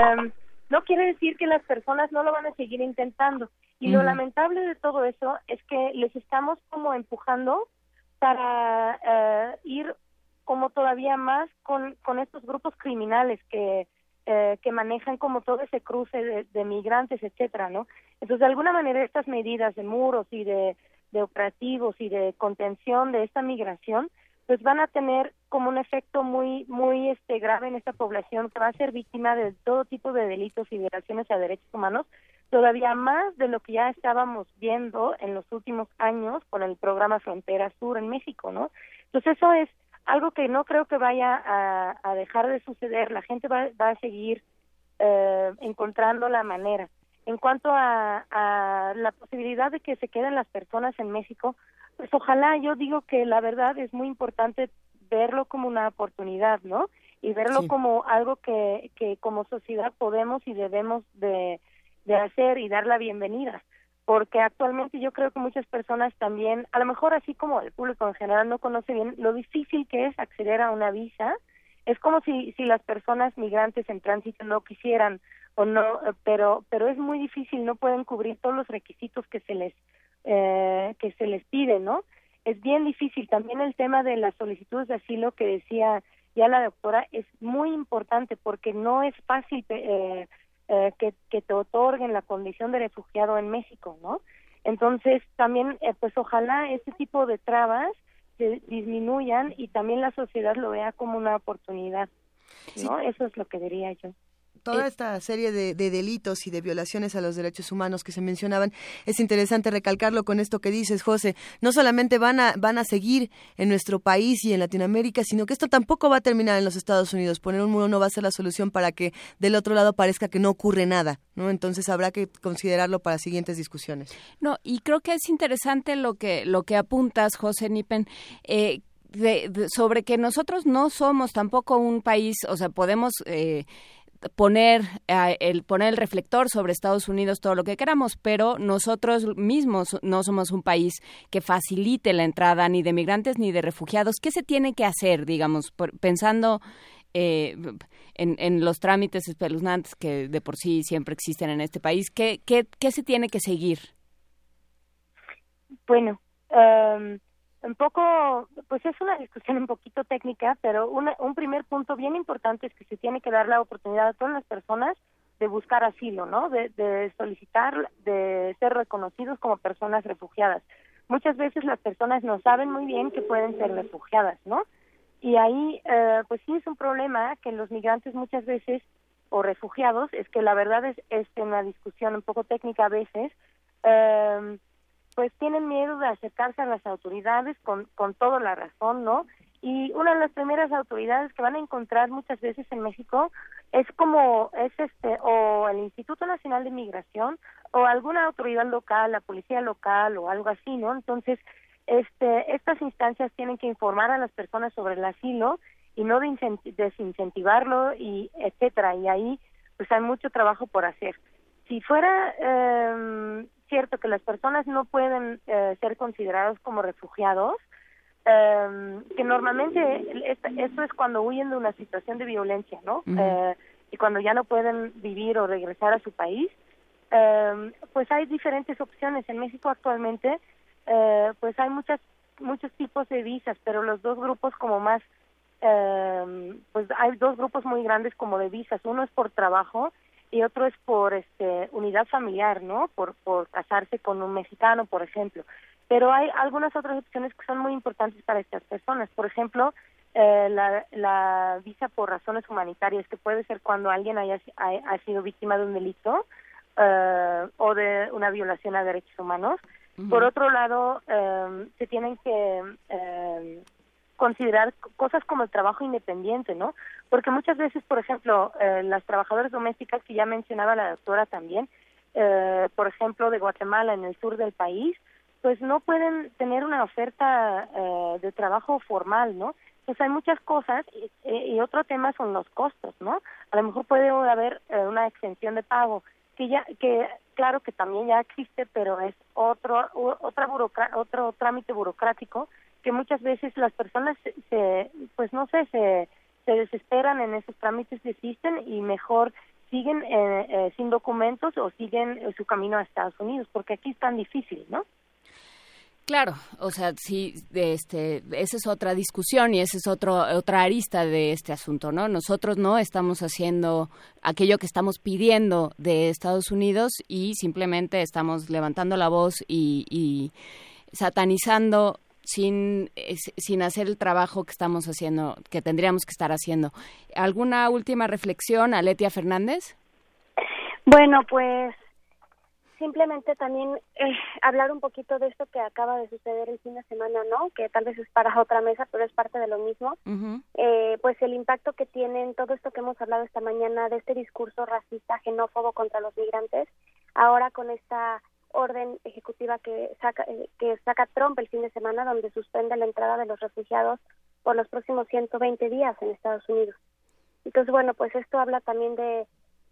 em, no quiere decir que las personas no lo van a seguir intentando. Y lo lamentable de todo eso es que les estamos como empujando para eh, ir como todavía más con, con estos grupos criminales que, eh, que manejan como todo ese cruce de, de, migrantes, etcétera, ¿no? Entonces, de alguna manera, estas medidas de muros y de, de operativos y de contención de esta migración pues van a tener como un efecto muy muy este grave en esta población que va a ser víctima de todo tipo de delitos y violaciones a derechos humanos todavía más de lo que ya estábamos viendo en los últimos años con el programa Frontera Sur en México, ¿no? Entonces eso es algo que no creo que vaya a, dejar de suceder. La gente va, va a seguir eh, encontrando la manera. En cuanto a, a la posibilidad de que se queden las personas en México, pues ojalá, yo digo que la verdad es muy importante verlo como una oportunidad, ¿no? Y verlo como algo que, que como sociedad podemos y debemos de, de hacer y dar la bienvenida. Porque actualmente yo creo que muchas personas también, a lo mejor así como el público en general no conoce bien lo difícil que es acceder a una visa, es como si, si las personas migrantes en tránsito no quisieran o no, pero, pero es muy difícil, no pueden cubrir todos los requisitos que se les, eh, que se les pide, ¿no? es bien difícil. También el tema de las solicitudes de asilo que decía ya la doctora es muy importante porque no es fácil eh, eh, que, que te otorguen la condición de refugiado en México, ¿no? Entonces también, eh, pues ojalá este tipo de trabas se disminuyan y también la sociedad lo vea como una oportunidad, ¿no? Eso es lo que diría yo toda esta serie de, delitos y de violaciones a los derechos humanos que se mencionaban, es interesante recalcarlo con esto que dices, José. No solamente van a, van a seguir en nuestro país y en Latinoamérica, sino que esto tampoco va a terminar en los Estados Unidos. Poner un muro no va a ser la solución para que del otro lado parezca que no ocurre nada, ¿no? Entonces habrá que considerarlo para siguientes discusiones. No, y creo que es interesante lo que, lo que apuntas, José Nipen. Eh, sobre que nosotros no somos tampoco un país, o sea, podemos eh, poner eh, el poner el reflector sobre Estados Unidos todo lo que queramos, pero nosotros mismos no somos un país que facilite la entrada ni de migrantes ni de refugiados. ¿Qué se tiene que hacer, digamos, pensando eh, en, los trámites espeluznantes que de por sí siempre existen en este país? ¿Qué, qué, qué se tiene que seguir? Bueno, um, un poco, pues es una discusión un poquito técnica, pero un primer punto bien importante es que se tiene que dar la oportunidad a todas las personas de buscar asilo, ¿no? De, solicitar, de ser reconocidos como personas refugiadas. Muchas veces las personas no saben muy bien que pueden ser refugiadas, ¿no? Y ahí, eh, pues sí es un problema que los migrantes muchas veces, o refugiados, es que la verdad es, es una discusión un poco técnica a veces, eh, pues tienen miedo de acercarse a las autoridades con, con toda la razón, ¿no? Y una de las primeras autoridades que van a encontrar muchas veces en México es como, es este, o el Instituto Nacional de Migración, o alguna autoridad local, la policía local, o algo así, ¿no? Entonces, este, estas instancias tienen que informar a las personas sobre el asilo y no desincentivarlo y etcétera y ahí pues hay mucho trabajo por hacer si fuera eh, cierto que las personas no pueden eh, ser considerados como refugiados, eh, que normalmente esto es cuando huyen de una situación de violencia, ¿no? Eh, y cuando ya no pueden vivir o regresar a su país, eh, pues hay diferentes opciones. En México actualmente, eh, pues hay muchas muchos tipos de visas, pero los dos grupos como más, eh, pues hay dos grupos muy grandes como de visas. Uno es por trabajo y otro es por este unidad familiar, ¿no? Por por casarse con un mexicano, por ejemplo. Pero hay algunas otras opciones que son muy importantes para estas personas. Por ejemplo, eh, la, la visa por razones humanitarias, que puede ser cuando alguien haya ha, sido víctima de un delito eh, o de una violación a derechos humanos. Por otro lado, eh, se tienen que eh, considerar cosas como el trabajo independiente, ¿no? Porque muchas veces, por ejemplo, eh, las trabajadoras domésticas que ya mencionaba la doctora también, eh, por ejemplo, de Guatemala en el sur del país, pues no pueden tener una oferta eh, de trabajo formal, ¿no? Pues hay muchas cosas y, y, otro tema son los costos, ¿no? A lo mejor puede haber una exención de pago que ya que claro que también ya existe, pero es otro otra otro trámite burocrático que muchas veces las personas se, pues no sé, se, se desesperan en esos trámites, desisten y mejor siguen eh, eh, sin documentos o siguen su camino a Estados Unidos, porque aquí es tan difícil, ¿no? Claro, o sea, sí, este, esa es otra discusión y esa es otro, otra arista de este asunto, ¿no? Nosotros no estamos haciendo aquello que estamos pidiendo de Estados Unidos y simplemente estamos levantando la voz y, y satanizando sin, sin hacer el trabajo que estamos haciendo, que tendríamos que estar haciendo. ¿Alguna última reflexión, Aletia Fernández? Bueno, pues simplemente también eh, hablar un poquito de esto que acaba de suceder el fin de semana, ¿no? Que tal vez es para otra mesa, pero es parte de lo mismo. eh, pues el impacto que tienen todo esto que hemos hablado esta mañana de este discurso racista, xenófobo contra los migrantes, ahora con esta orden ejecutiva que saca eh, que saca Trump el fin de semana donde suspende la entrada de los refugiados por los próximos 120 días en Estados Unidos. Entonces, bueno, pues esto habla también de,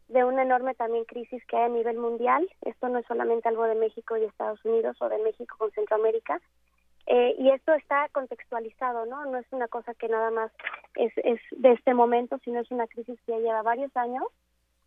de una enorme también crisis que hay a nivel mundial. Esto no es solamente algo de México y Estados Unidos o de México con Centroamérica. Eh, y esto está contextualizado, ¿no? No es una cosa que nada más es, es de este momento, sino es una crisis que ya lleva varios años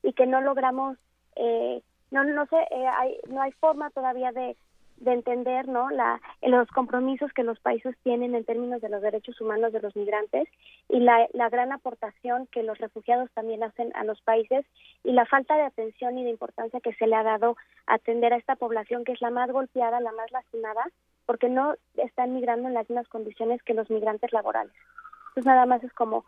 y que no logramos, eh, no, no sé, eh, hay, no hay forma todavía de, de entender no la los compromisos que los países tienen en términos de los derechos humanos de los migrantes y la, la gran aportación que los refugiados también hacen a los países y la falta de atención y de importancia que se le ha dado a atender a esta población que es la más golpeada, la más lastimada, porque no están migrando en las mismas condiciones que los migrantes laborales. Entonces nada más es como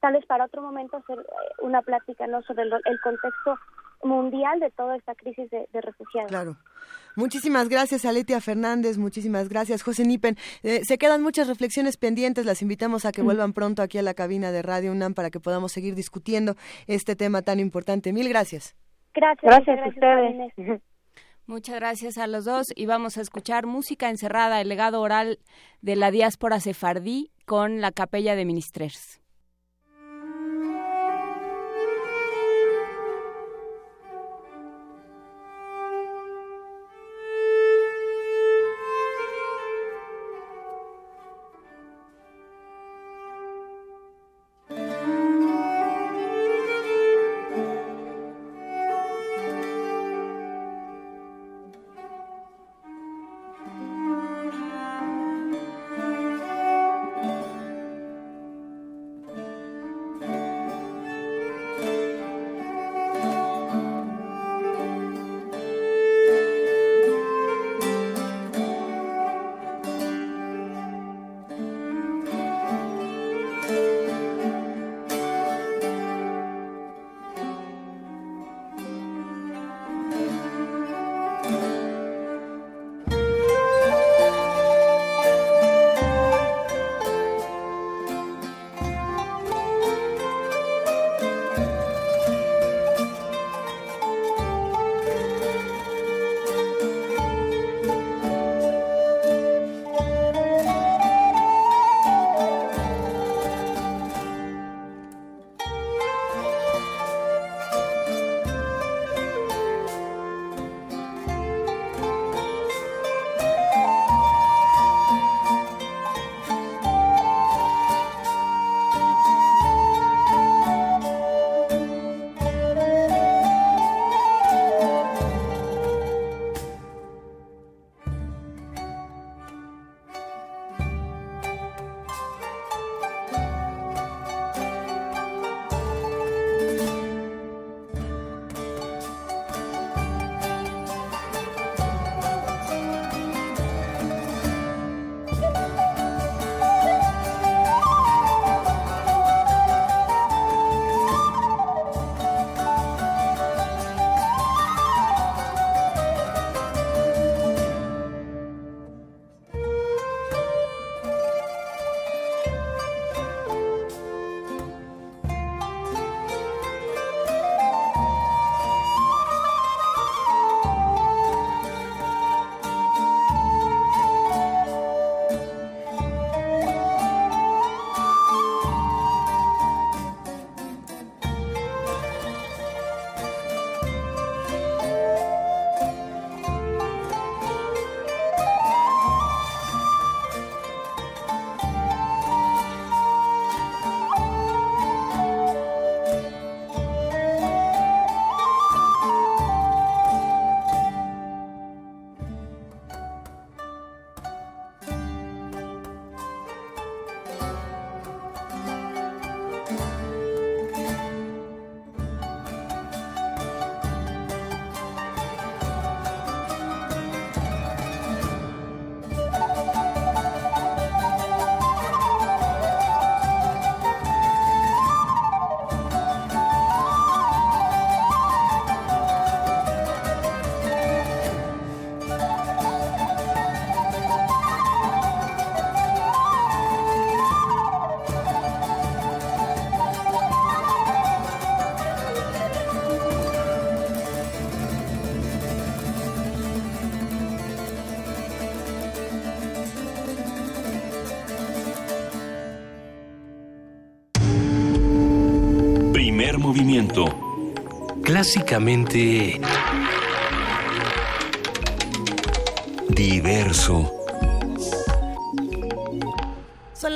tal vez para otro momento hacer eh, una plática no sobre el contexto mundial de toda esta crisis de, refugiados. Claro. Muchísimas gracias, Aletia Fernández. Muchísimas gracias, José Nipen. Eh, se quedan muchas reflexiones pendientes. Las invitamos a que mm. vuelvan pronto aquí a la cabina de Radio UNAM para que podamos seguir discutiendo este tema tan importante. Mil gracias. Gracias. Gracias, a ustedes. Muchas gracias a los dos y vamos a escuchar música encerrada, el legado oral de la diáspora sefardí con la capella de ministres. Clásicamente diverso.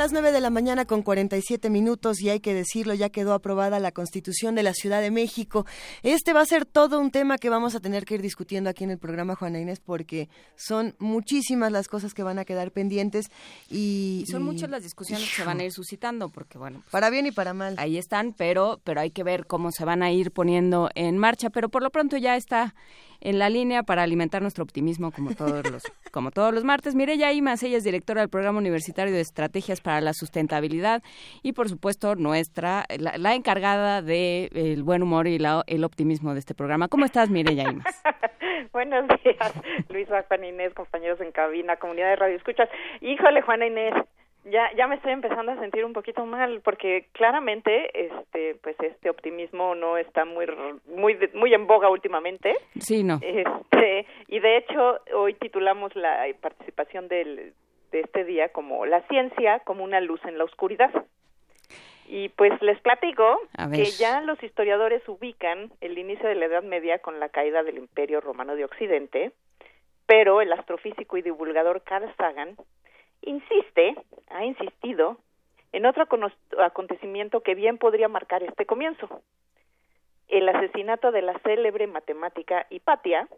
Las 9 de la mañana con 47 minutos y hay que decirlo, ya quedó aprobada la Constitución de la Ciudad de México. Este va a ser todo un tema que vamos a tener que ir discutiendo aquí en el programa Juana Inés porque son muchísimas las cosas que van a quedar pendientes y, son muchas las discusiones que se van a ir suscitando porque bueno, pues para bien y para mal. Ahí están, pero pero hay que ver cómo se van a ir poniendo en marcha, pero por lo pronto ya está en la línea para alimentar nuestro optimismo como todos los, como todos los martes. Mireya Imas, ella es directora del Programa Universitario de Estrategias para la Sustentabilidad y por supuesto nuestra, la, encargada del el buen humor y la, el optimismo de este programa. ¿Cómo estás, Mireya Imas? Buenos días, Luisa, Juan Inés, compañeros en cabina, comunidad de radio escuchas. Híjole, Juana Inés, ya ya me estoy empezando a sentir un poquito mal porque claramente este pues este optimismo no está muy muy muy en boga últimamente. Sí no. Este y de hecho hoy titulamos la participación del de este día como la ciencia como una luz en la oscuridad. Y pues les platico que ya los historiadores ubican el inicio de la Edad Media con la caída del Imperio Romano de Occidente pero el astrofísico y divulgador Carl Sagan insiste, ha insistido, en otro acontecimiento que bien podría marcar este comienzo. El asesinato de la célebre matemática Hipatia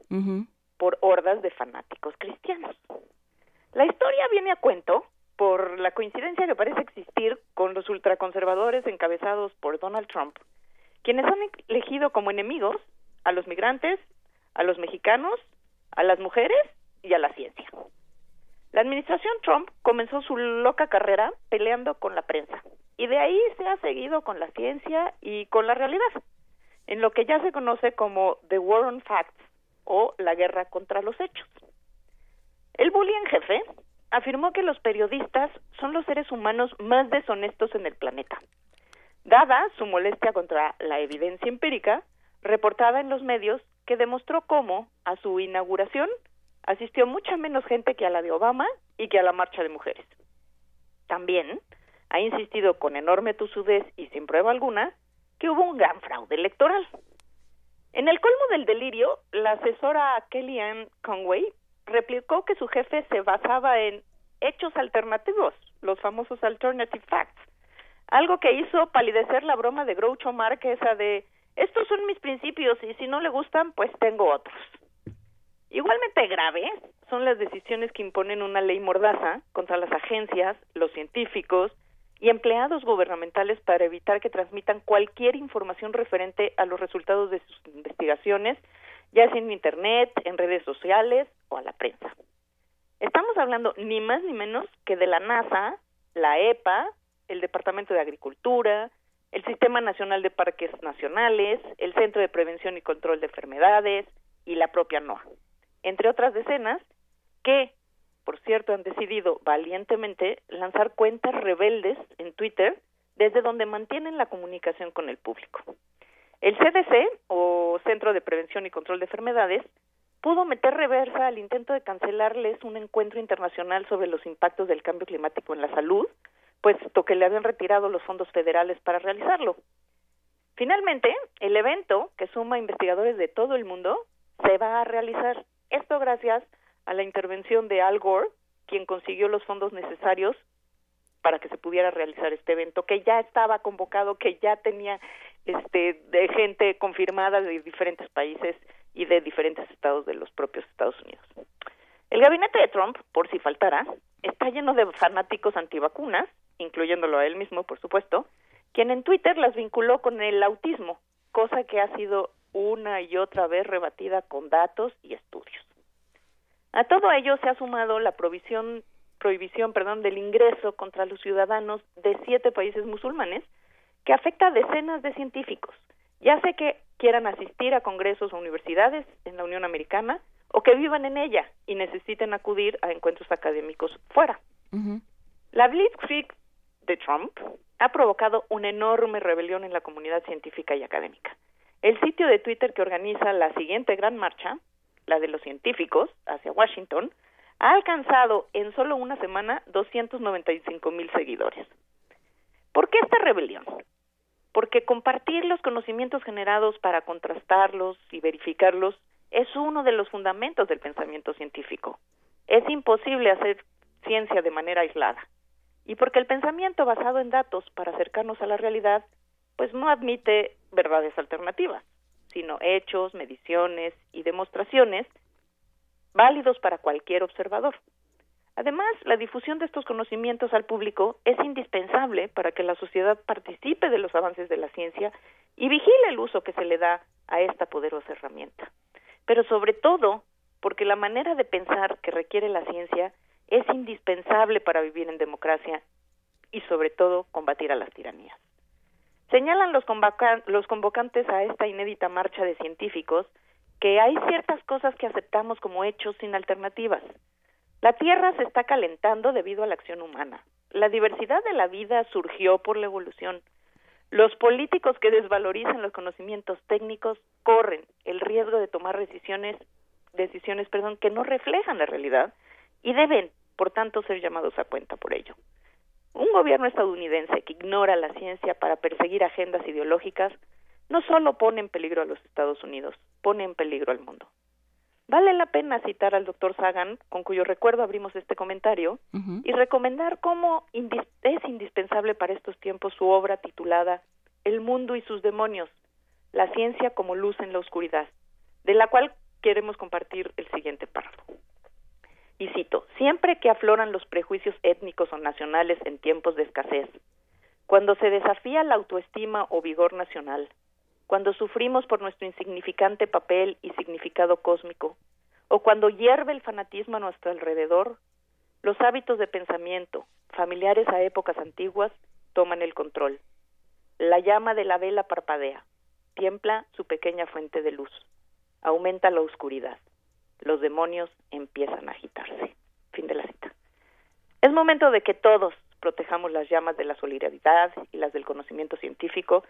por hordas de fanáticos cristianos. La historia viene a cuento por la coincidencia que parece existir con los ultraconservadores encabezados por Donald Trump, quienes han elegido como enemigos a los migrantes, a los mexicanos, a las mujeres y a la ciencia. La administración Trump comenzó su loca carrera peleando con la prensa y de ahí se ha seguido con la ciencia y con la realidad, en lo que ya se conoce como The War on Facts o la guerra contra los hechos. El bully en jefe afirmó que los periodistas son los seres humanos más deshonestos en el planeta, dada su molestia contra la evidencia empírica reportada en los medios que demostró cómo, a su inauguración, asistió mucha menos gente que a la de Obama y que a la marcha de mujeres. También ha insistido con enorme tusudez y sin prueba alguna que hubo un gran fraude electoral. En el colmo del delirio, la asesora Kellyanne Conway replicó que su jefe se basaba en hechos alternativos, los famosos alternative facts, algo que hizo palidecer la broma de Groucho Marx esa de estos son mis principios y si no le gustan, pues tengo otros. Igualmente graves son las decisiones que imponen una ley mordaza contra las agencias, los científicos y empleados gubernamentales para evitar que transmitan cualquier información referente a los resultados de sus investigaciones, ya sea en Internet, en redes sociales o a la prensa. Estamos hablando ni más ni menos que de la NASA, la EPA, el Departamento de Agricultura, el Sistema Nacional de Parques Nacionales, el Centro de Prevención y Control de Enfermedades y la propia NOAA entre otras decenas, que, por cierto, han decidido valientemente lanzar cuentas rebeldes en Twitter desde donde mantienen la comunicación con el público. El CDC, o Centro de Prevención y Control de Enfermedades, pudo meter reversa al intento de cancelarles un encuentro internacional sobre los impactos del cambio climático en la salud, puesto que le habían retirado los fondos federales para realizarlo. Finalmente, el evento, que suma investigadores de todo el mundo, se va a realizar esto gracias a la intervención de Al Gore, quien consiguió los fondos necesarios para que se pudiera realizar este evento, que ya estaba convocado, que ya tenía este de gente confirmada de diferentes países y de diferentes estados de los propios Estados Unidos. El gabinete de Trump, por si faltara, está lleno de fanáticos antivacunas, incluyéndolo a él mismo, por supuesto, quien en Twitter las vinculó con el autismo, cosa que ha sido una y otra vez rebatida con datos y estudios. A todo ello se ha sumado la provisión, prohibición perdón, del ingreso contra los ciudadanos de siete países musulmanes que afecta a decenas de científicos, ya sea que quieran asistir a congresos o universidades en la Unión Americana o que vivan en ella y necesiten acudir a encuentros académicos fuera. La Blitzkrieg de Trump ha provocado una enorme rebelión en la comunidad científica y académica. El sitio de Twitter que organiza la siguiente gran marcha, la de los científicos, hacia Washington, ha alcanzado en solo una semana 295 mil seguidores. ¿Por qué esta rebelión? porque compartir los conocimientos generados para contrastarlos y verificarlos es uno de los fundamentos del pensamiento científico. Es imposible hacer ciencia de manera aislada. Y porque el pensamiento basado en datos para acercarnos a la realidad, pues no admite verdades alternativas, sino hechos, mediciones y demostraciones válidos para cualquier observador. Además, la difusión de estos conocimientos al público es indispensable para que la sociedad participe de los avances de la ciencia y vigile el uso que se le da a esta poderosa herramienta. Pero sobre todo, porque la manera de pensar que requiere la ciencia es indispensable para vivir en democracia y sobre todo combatir a las tiranías. Señalan los, los convocantes a esta inédita marcha de científicos que hay ciertas cosas que aceptamos como hechos sin alternativas, la Tierra se está calentando debido a la acción humana. La diversidad de la vida surgió por la evolución. Los políticos que desvalorizan los conocimientos técnicos corren el riesgo de tomar decisiones, decisiones perdón, que no reflejan la realidad y deben, por tanto, ser llamados a cuenta por ello. Un gobierno estadounidense que ignora la ciencia para perseguir agendas ideológicas no solo pone en peligro a los Estados Unidos, pone en peligro al mundo. Vale la pena citar al doctor Sagan, con cuyo recuerdo abrimos este comentario, y recomendar cómo es indispensable para estos tiempos su obra titulada El mundo y sus demonios, la ciencia como luz en la oscuridad, de la cual queremos compartir el siguiente párrafo. Y cito, siempre que afloran los prejuicios étnicos o nacionales en tiempos de escasez, cuando se desafía la autoestima o vigor nacional, cuando sufrimos por nuestro insignificante papel y significado cósmico, o cuando hierve el fanatismo a nuestro alrededor, los hábitos de pensamiento, familiares a épocas antiguas, toman el control. La llama de la vela parpadea, tiembla su pequeña fuente de luz, aumenta la oscuridad, los demonios empiezan a agitarse. Fin de la cita. Es momento de que todos protejamos las llamas de la solidaridad y las del conocimiento científico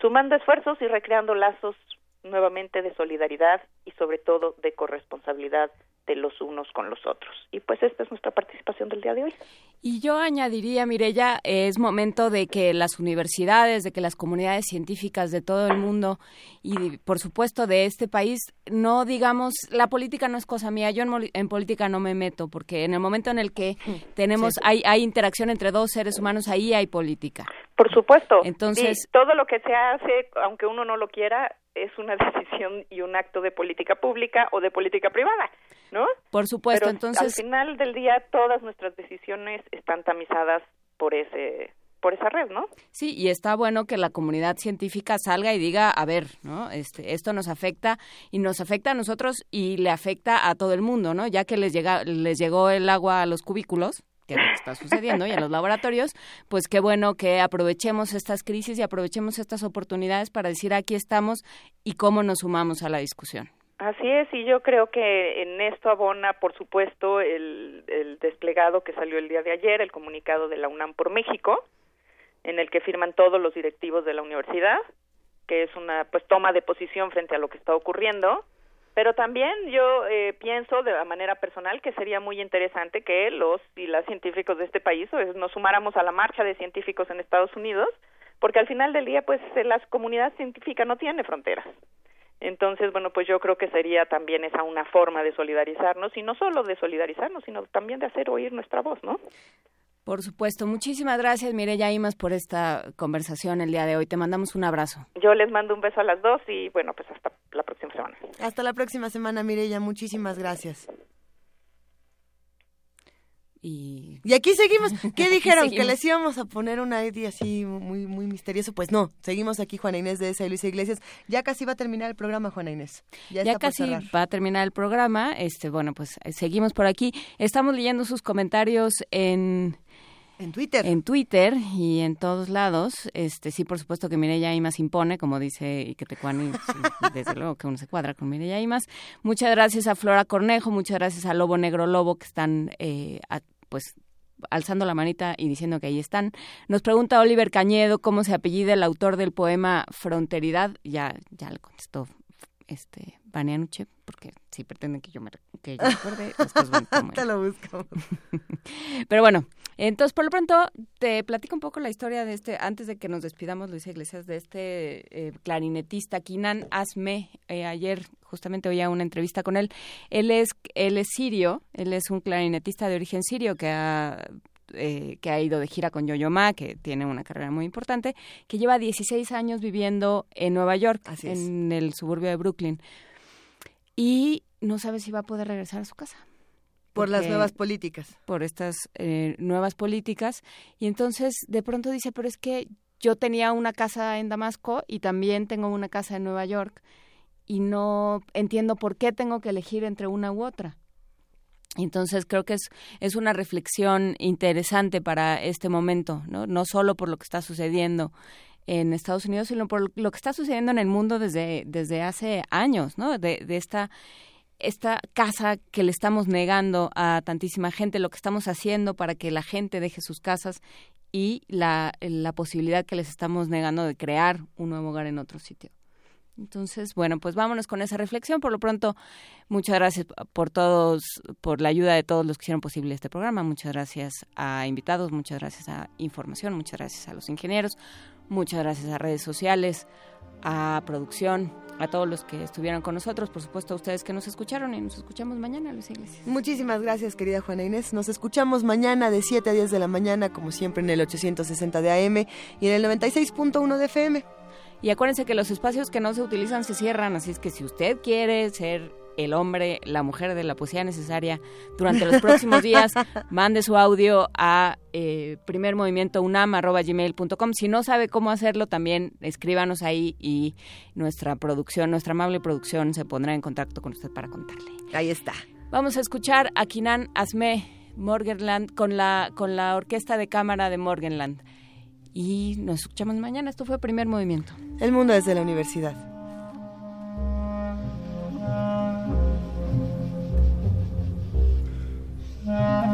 sumando esfuerzos y recreando lazos nuevamente de solidaridad y sobre todo de corresponsabilidad de los unos con los otros. Y pues esta es nuestra participación del día de hoy. Y yo añadiría, Mirella, es momento de que las universidades, de que las comunidades científicas de todo el mundo y por supuesto de este país, no digamos, la política no es cosa mía, yo en, política no me meto, porque en el momento en el que tenemos, hay, hay interacción entre dos seres humanos, ahí hay política. Por supuesto. Entonces, todo lo que se hace, aunque uno no lo quiera, es una decisión y un acto de política pública o de política privada, ¿no? Por supuesto, entonces al final del día todas nuestras decisiones están tamizadas por ese por esa red, ¿no? Sí, y está bueno que la comunidad científica salga y diga, a ver, ¿no? Este, esto nos afecta y nos afecta a nosotros y le afecta a todo el mundo, ¿no? Ya que les llega les llegó el agua a los cubículos, que está sucediendo y en los laboratorios, pues qué bueno que aprovechemos estas crisis y aprovechemos estas oportunidades para decir aquí estamos y cómo nos sumamos a la discusión. Así es, y yo creo que en esto abona, por supuesto, el, el desplegado que salió el día de ayer, el comunicado de la UNAM por México, en el que firman todos los directivos de la universidad, que es una pues toma de posición frente a lo que está ocurriendo pero también yo eh, pienso de manera personal que sería muy interesante que los y las científicos de este país pues, nos sumáramos a la marcha de científicos en Estados Unidos, porque al final del día, pues, la comunidad científica no tiene fronteras. Entonces, bueno, pues yo creo que sería también esa una forma de solidarizarnos, y no solo de solidarizarnos, sino también de hacer oír nuestra voz, ¿no? Por supuesto. Muchísimas gracias, Mireya Imas, por esta conversación el día de hoy. Te mandamos un abrazo. Yo les mando un beso a las dos y, bueno, pues hasta la próxima semana. Hasta la próxima semana, Mireya. Muchísimas gracias. Y... aquí seguimos. ¿Qué dijeron? ¿Que les íbamos a poner una ID así muy muy misterioso? Pues no, seguimos aquí Juana Inés de esa y Luisa Iglesias. Ya casi va a terminar el programa, Juana Inés. Ya, casi va a terminar el programa. Este, bueno, pues eh, seguimos por aquí. Estamos leyendo sus comentarios en en Twitter. En Twitter y en todos lados. Este, sí, por supuesto que Mireya Imas impone, como dice Ike Tecuani, desde luego que uno se cuadra con Mireya Imas. Muchas gracias a Flora Cornejo, muchas gracias a Lobo Negro Lobo, que están, eh, pues, alzando la manita y diciendo que ahí están. Nos pregunta Oliver Cañedo cómo se apellida el autor del poema Fronteridad. Ya, ya le contestó este Banianuche, porque si pretenden que yo me que yo recuerde, después Te lo buscamos. Pero bueno, entonces por lo pronto te platico un poco la historia de este, antes de que nos despidamos, Luis Iglesias, de este eh, clarinetista Kinan Asme. Eh, ayer justamente oía una entrevista con él. Él es, él es sirio, él es un clarinetista de origen sirio que ha eh, que ha ido de gira con Yo-Yo Ma, que tiene una carrera muy importante, que lleva 16 años viviendo en Nueva York, en el suburbio de Brooklyn. Y no sabe si va a poder regresar a su casa. Por las nuevas políticas. Por estas eh, nuevas políticas. Y entonces de pronto dice, pero es que yo tenía una casa en Damasco y también tengo una casa en Nueva York y no entiendo por qué tengo que elegir entre una u otra. Entonces creo que es, es una reflexión interesante para este momento, ¿no? no solo por lo que está sucediendo en Estados Unidos, sino por lo que está sucediendo en el mundo desde, desde hace años, ¿no? De, de esta, esta casa que le estamos negando a tantísima gente, lo que estamos haciendo para que la gente deje sus casas y la, la posibilidad que les estamos negando de crear un nuevo hogar en otro sitio. Entonces, bueno, pues vámonos con esa reflexión. Por lo pronto, muchas gracias por todos, por la ayuda de todos los que hicieron posible este programa. Muchas gracias a invitados, muchas gracias a información, muchas gracias a los ingenieros, muchas gracias a redes sociales, a producción, a todos los que estuvieron con nosotros, por supuesto a ustedes que nos escucharon y nos escuchamos mañana, Luis Iglesias. Muchísimas gracias, querida Juana Inés. Nos escuchamos mañana de 7 a 10 de la mañana, como siempre en el 860 de AM y en el 96.1 de FM. Y acuérdense que los espacios que no se utilizan se cierran, así es que si usted quiere ser el hombre, la mujer de la poesía necesaria durante los próximos días, mande su audio a eh, primermovimientounam.gmail.com. Si no sabe cómo hacerlo, también escríbanos ahí y nuestra producción, nuestra amable producción, se pondrá en contacto con usted para contarle. Ahí está. Vamos a escuchar a Kinan Asme Morgenland con la, con la orquesta de cámara de Morgenland y nos escuchamos mañana. Esto fue Primer Movimiento. El mundo desde la universidad. Oh.